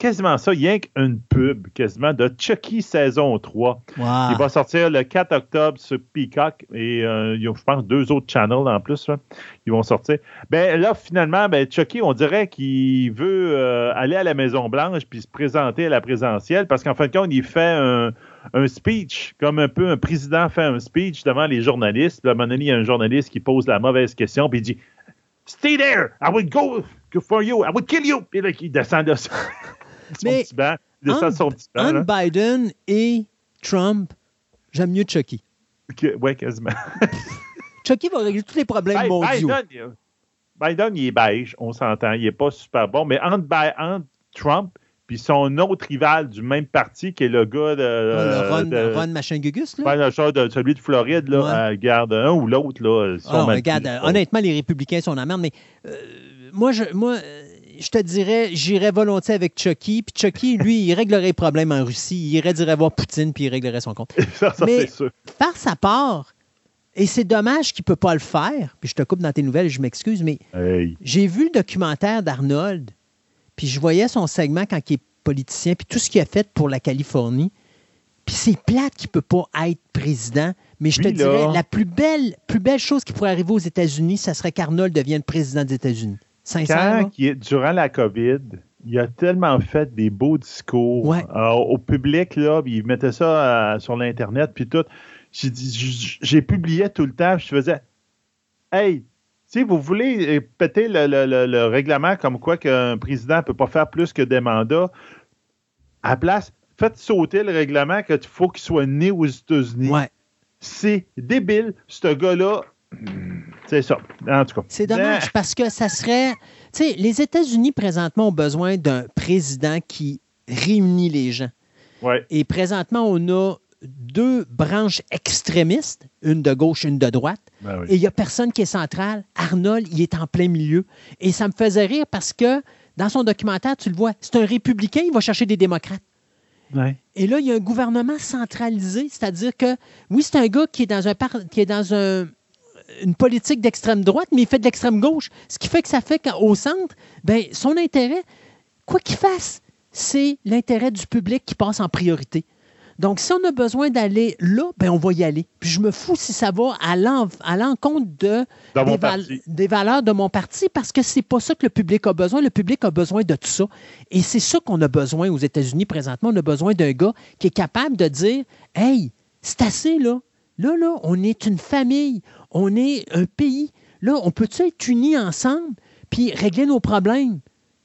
quasiment ça, rien qu'une pub, quasiment, de Chucky saison 3. Wow. Il va sortir le 4 octobre sur Peacock et euh, il y a, je pense, deux autres channels en plus. là. Ils vont sortir. Ben là, finalement, ben, Chucky, on dirait qu'il veut euh, aller à la Maison-Blanche puis se présenter à la présidentielle parce qu'en fin de compte, il fait un, un speech, comme un peu un président fait un speech devant les journalistes. Puis, à un moment donné, il y a un journaliste qui pose la mauvaise question puis il dit Stay there! I would go for you! I would kill you! Puis là, il descend de Mais petit banc. Il descend de son petit banc. là. Entre Biden et Trump, j'aime mieux Chucky. Que- ouais, quasiment. Chucky va régler tous les problèmes Bi- mondiaux. Biden, il- Biden, il est beige, on s'entend, il n'est pas super bon, mais entre, Trump puis son autre rival du même parti, qui est le gars de. Ah, le Ron, de- Ron Machin Gugus, là? ben, le genre de celui de Floride, là, Ouais. euh, garde un ou l'autre, là. sont Ah, regarde, euh, honnêtement, les républicains sont en merde, mais euh, moi, je, moi euh, je te dirais, j'irais volontiers avec Chucky. Puis Chucky, lui, il réglerait les problèmes en Russie. Il irait dire voir Poutine, puis il réglerait son compte. ça, ça mais- c'est sûr. Faire sa part, et c'est dommage qu'il ne peut pas le faire. Puis je te coupe dans tes nouvelles, je m'excuse, mais Hey. j'ai vu le documentaire d'Arnold, puis je voyais son segment quand il est politicien, puis tout ce qu'il a fait pour la Californie. Puis c'est plate qu'il ne peut pas être président, mais je te là- dirais, la plus belle, plus belle chose qui pourrait arriver aux États-Unis, ça serait qu'Arnold devienne président des États-Unis. Sincère, là? Quand, il est- durant la COVID, il a tellement fait des beaux discours Ouais. euh, au public, là, il mettait ça euh, sur l'Internet, puis tout. J'ai publié tout le temps, je faisais Hey, si vous voulez euh, péter le, le- le- le règlement comme quoi qu'un président ne peut pas faire plus que des mandats, à la place, faites sauter le règlement qu'il faut qu'il soit né aux États-Unis. Ouais. C'est débile, ce gars-là. Hmm, C'est ça. En tout cas. C'est dommage parce que ça serait. Tu sais, les États-Unis présentement ont besoin d'un président qui réunit les gens. Ouais. Et présentement, on a deux branches extrémistes, une de gauche, une de droite. Ben oui. Et il n'y a personne qui est central. Arnold, il est en plein milieu. Et ça me faisait rire parce que dans son documentaire, tu le vois, c'est un républicain, il va chercher des démocrates. Ouais. Et là, il y a un gouvernement centralisé, c'est-à-dire que, oui, c'est un gars qui est dans, un par- qui est dans un- une politique d'extrême droite, mais il fait de l'extrême gauche. Ce qui fait que ça fait qu'au centre, ben, son intérêt, quoi qu'il fasse, c'est l'intérêt du public qui passe en priorité. Donc, si on a besoin d'aller là, ben, on va y aller. Puis je me fous si ça va à l'en- à l'encontre de, des, val- des valeurs de mon parti parce que c'est pas ça que le public a besoin. Le public a besoin de tout ça. Et c'est ça qu'on a besoin aux États-Unis présentement. On a besoin d'un gars qui est capable de dire Hey, c'est assez là. Là, là, on est une famille. On est un pays. Là, on peut-tu être unis ensemble puis régler nos problèmes?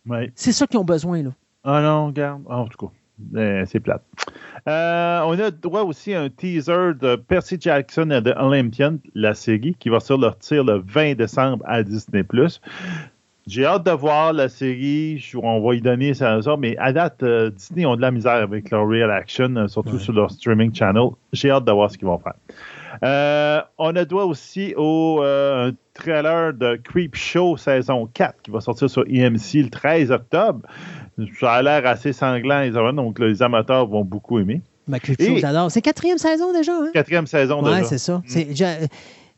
Ouais. C'est ça qu'ils ont besoin, là. Ah non, regarde. Ah, en tout cas, euh, c'est plate. Euh, on a droit aussi à un teaser de Percy Jackson et de Olympian, la série, qui va sortir le 20 décembre à Disney+. J'ai hâte de voir la série. On va y donner ça, ça, mais à date, euh, Disney ont de la misère avec leur real action, surtout Ouais. sur leur streaming channel. J'ai hâte de voir ce qu'ils vont faire. Euh, on a droit aussi au euh, un trailer de Creep Show saison 4 qui va sortir sur EMC le 13 octobre. Ça a l'air assez sanglant, les amateurs, donc les amateurs vont beaucoup aimer. Ma culture, Et- j'adore. C'est quatrième saison déjà, hein? Quatrième saison Oui, déjà. c'est ça. J'ai-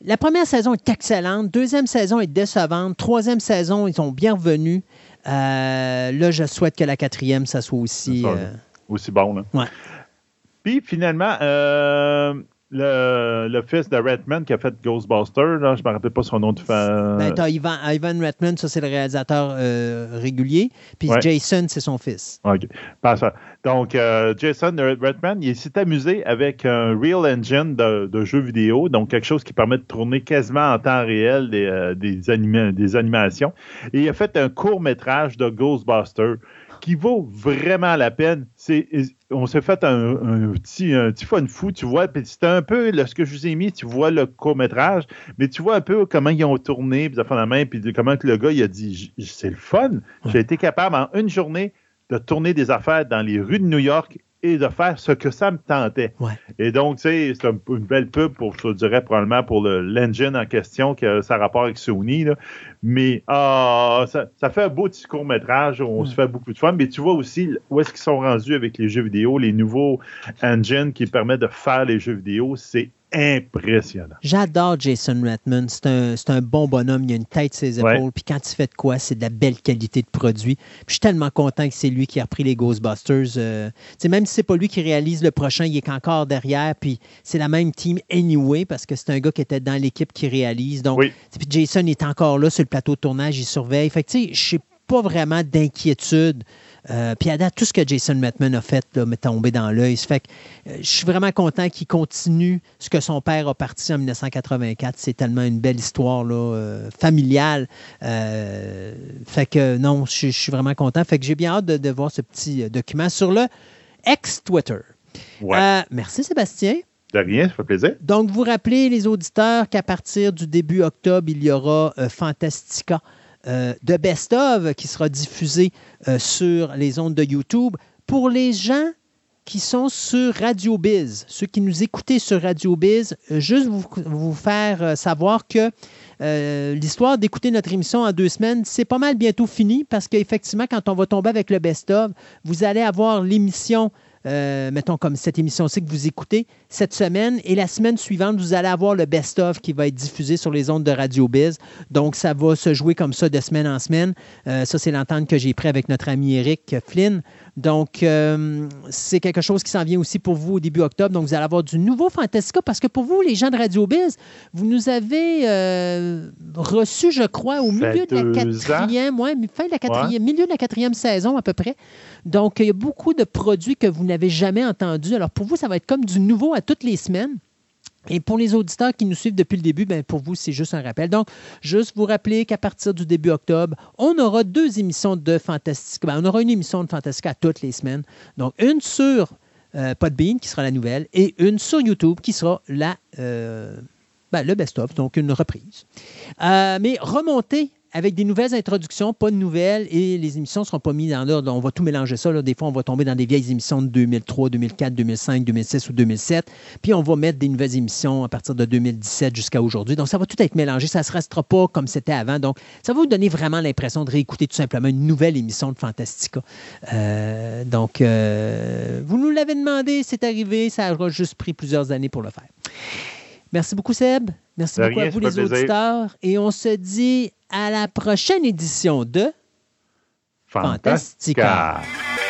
La première saison est excellente. Deuxième saison est décevante. Troisième saison, ils sont bien revenus. Euh, là, je souhaite que la quatrième, ça soit aussi. Ça, Aussi bon. Là. Ouais. Puis finalement, euh, le, le fils de Redman qui a fait Ghostbusters, là, je ne me rappelle pas son nom de famille. ben, t'as Ivan, Ivan Reitman, ça, c'est le réalisateur euh, régulier. Puis Ouais. Jason, c'est son fils. OK. Parfait. Donc, euh, Jason Redman, il s'est amusé avec un Real Engine de, de jeux vidéo, donc quelque chose qui permet de tourner quasiment en temps réel des, euh, des, anima- des animations. Et il a fait un court métrage de Ghostbusters qui vaut vraiment la peine. C'est, on s'est fait un, un petit, un petit fun fou, tu vois. Puis c'est un peu là, ce que je vous ai mis, tu vois le court métrage, mais tu vois un peu comment ils ont tourné, puis la main, puis comment que le gars il a dit c'est le fun. J'ai été capable en une journée de tourner des affaires dans les rues de New York et de faire ce que ça me tentait. Ouais. Et donc, tu sais, c'est un- une belle pub pour, je dirais, probablement pour le- l'engine en question, qui a ça rapport avec Sony. là. Mais ah, ça, ça fait un beau petit court-métrage, on se fait beaucoup de fun. Mais tu vois aussi où est-ce qu'ils sont rendus avec les jeux vidéo, les nouveaux engines qui permettent de faire les jeux vidéo. C'est impressionnant. J'adore Jason Reitman. C'est un, bon bonhomme. Il a une tête ses épaules. Ouais. Puis quand il fait de quoi, c'est de la belle qualité de produit. Puis je suis tellement content que c'est lui qui a repris les Ghostbusters. Euh, tu sais, même si c'est pas lui qui réalise le prochain, il est encore derrière. Puis c'est la même team anyway parce que c'est un gars qui était dans l'équipe qui réalise. Donc, Oui. puis Jason est encore là sur le plateau de tournage. Il surveille. Fait que tu sais, je n'ai pas vraiment d'inquiétude. Euh, puis à date, tout ce que Jason Reitman a fait m'est tombé dans l'œil. Fait que euh, je suis vraiment content qu'il continue ce que son père a parti en 1984. C'est tellement une belle histoire là, euh, familiale. Fait que non, je, je suis vraiment content. Fait que j'ai bien hâte de, de voir ce petit document sur le ex-Twitter. Ouais. Merci Sébastien. de rien, ça fait plaisir. Donc, vous rappelez, les auditeurs, qu'à partir du début octobre, il y aura Fantastica de Best of qui sera diffusé euh, sur les ondes de YouTube. Pour les gens qui sont sur Radio Biz, ceux qui nous écoutez sur Radio Biz, euh, juste vous, faire euh, savoir que euh, l'histoire d'écouter notre émission en deux semaines, c'est pas mal bientôt fini parce qu'effectivement, quand on va tomber avec le best-of, vous allez avoir l'émission, euh, mettons comme cette émission-ci que vous écoutez cette semaine et la semaine suivante, vous allez avoir le best-of qui va être diffusé sur les ondes de Radio Biz. Donc, ça va se jouer comme ça de semaine en semaine. Euh, ça, c'est l'entente que j'ai pris avec notre ami Eric Flynn. Donc, euh, c'est quelque chose qui s'en vient aussi pour vous au début octobre. Donc, vous allez avoir du nouveau Fantastica parce que pour vous, les gens de Radio Biz, vous nous avez euh, reçus, je crois, au milieu de la quatrième, ouais, fin de la quatrième, milieu de la quatrième saison à peu près. Donc, il y a beaucoup de produits que vous n'avez jamais entendus. Alors, pour vous, ça va être comme du nouveau à toutes les semaines. Et pour les auditeurs qui nous suivent depuis le début, ben pour vous, c'est juste un rappel. Donc, juste vous rappeler qu'à partir du début octobre, on aura deux émissions de Fantastica. Ben, on aura une émission de Fantastica toutes les semaines. Donc, une sur euh, Podbean, qui sera la nouvelle, et une sur YouTube, qui sera la, euh, ben, le best-of, donc une reprise. Euh, mais remontez avec des nouvelles introductions, pas de nouvelles, et les émissions ne seront pas mises en ordre. On va tout mélanger ça. Des fois, on va tomber dans des vieilles émissions de 2003, 2004, 2005, 2006 ou 2007. Puis, on va mettre des nouvelles émissions à partir de 2017 jusqu'à aujourd'hui. Donc, ça va tout être mélangé. Ça ne se restera pas comme c'était avant. Donc, ça va vous donner vraiment l'impression de réécouter tout simplement une nouvelle émission de Fantastica. Euh, donc, euh, vous nous l'avez demandé, c'est arrivé. Ça aura juste pris plusieurs années pour le faire. Merci beaucoup, Seb. Merci De beaucoup rien, à vous, les plaisir. auditeurs. Et on se dit à la prochaine édition de Fantastica. Fantastica.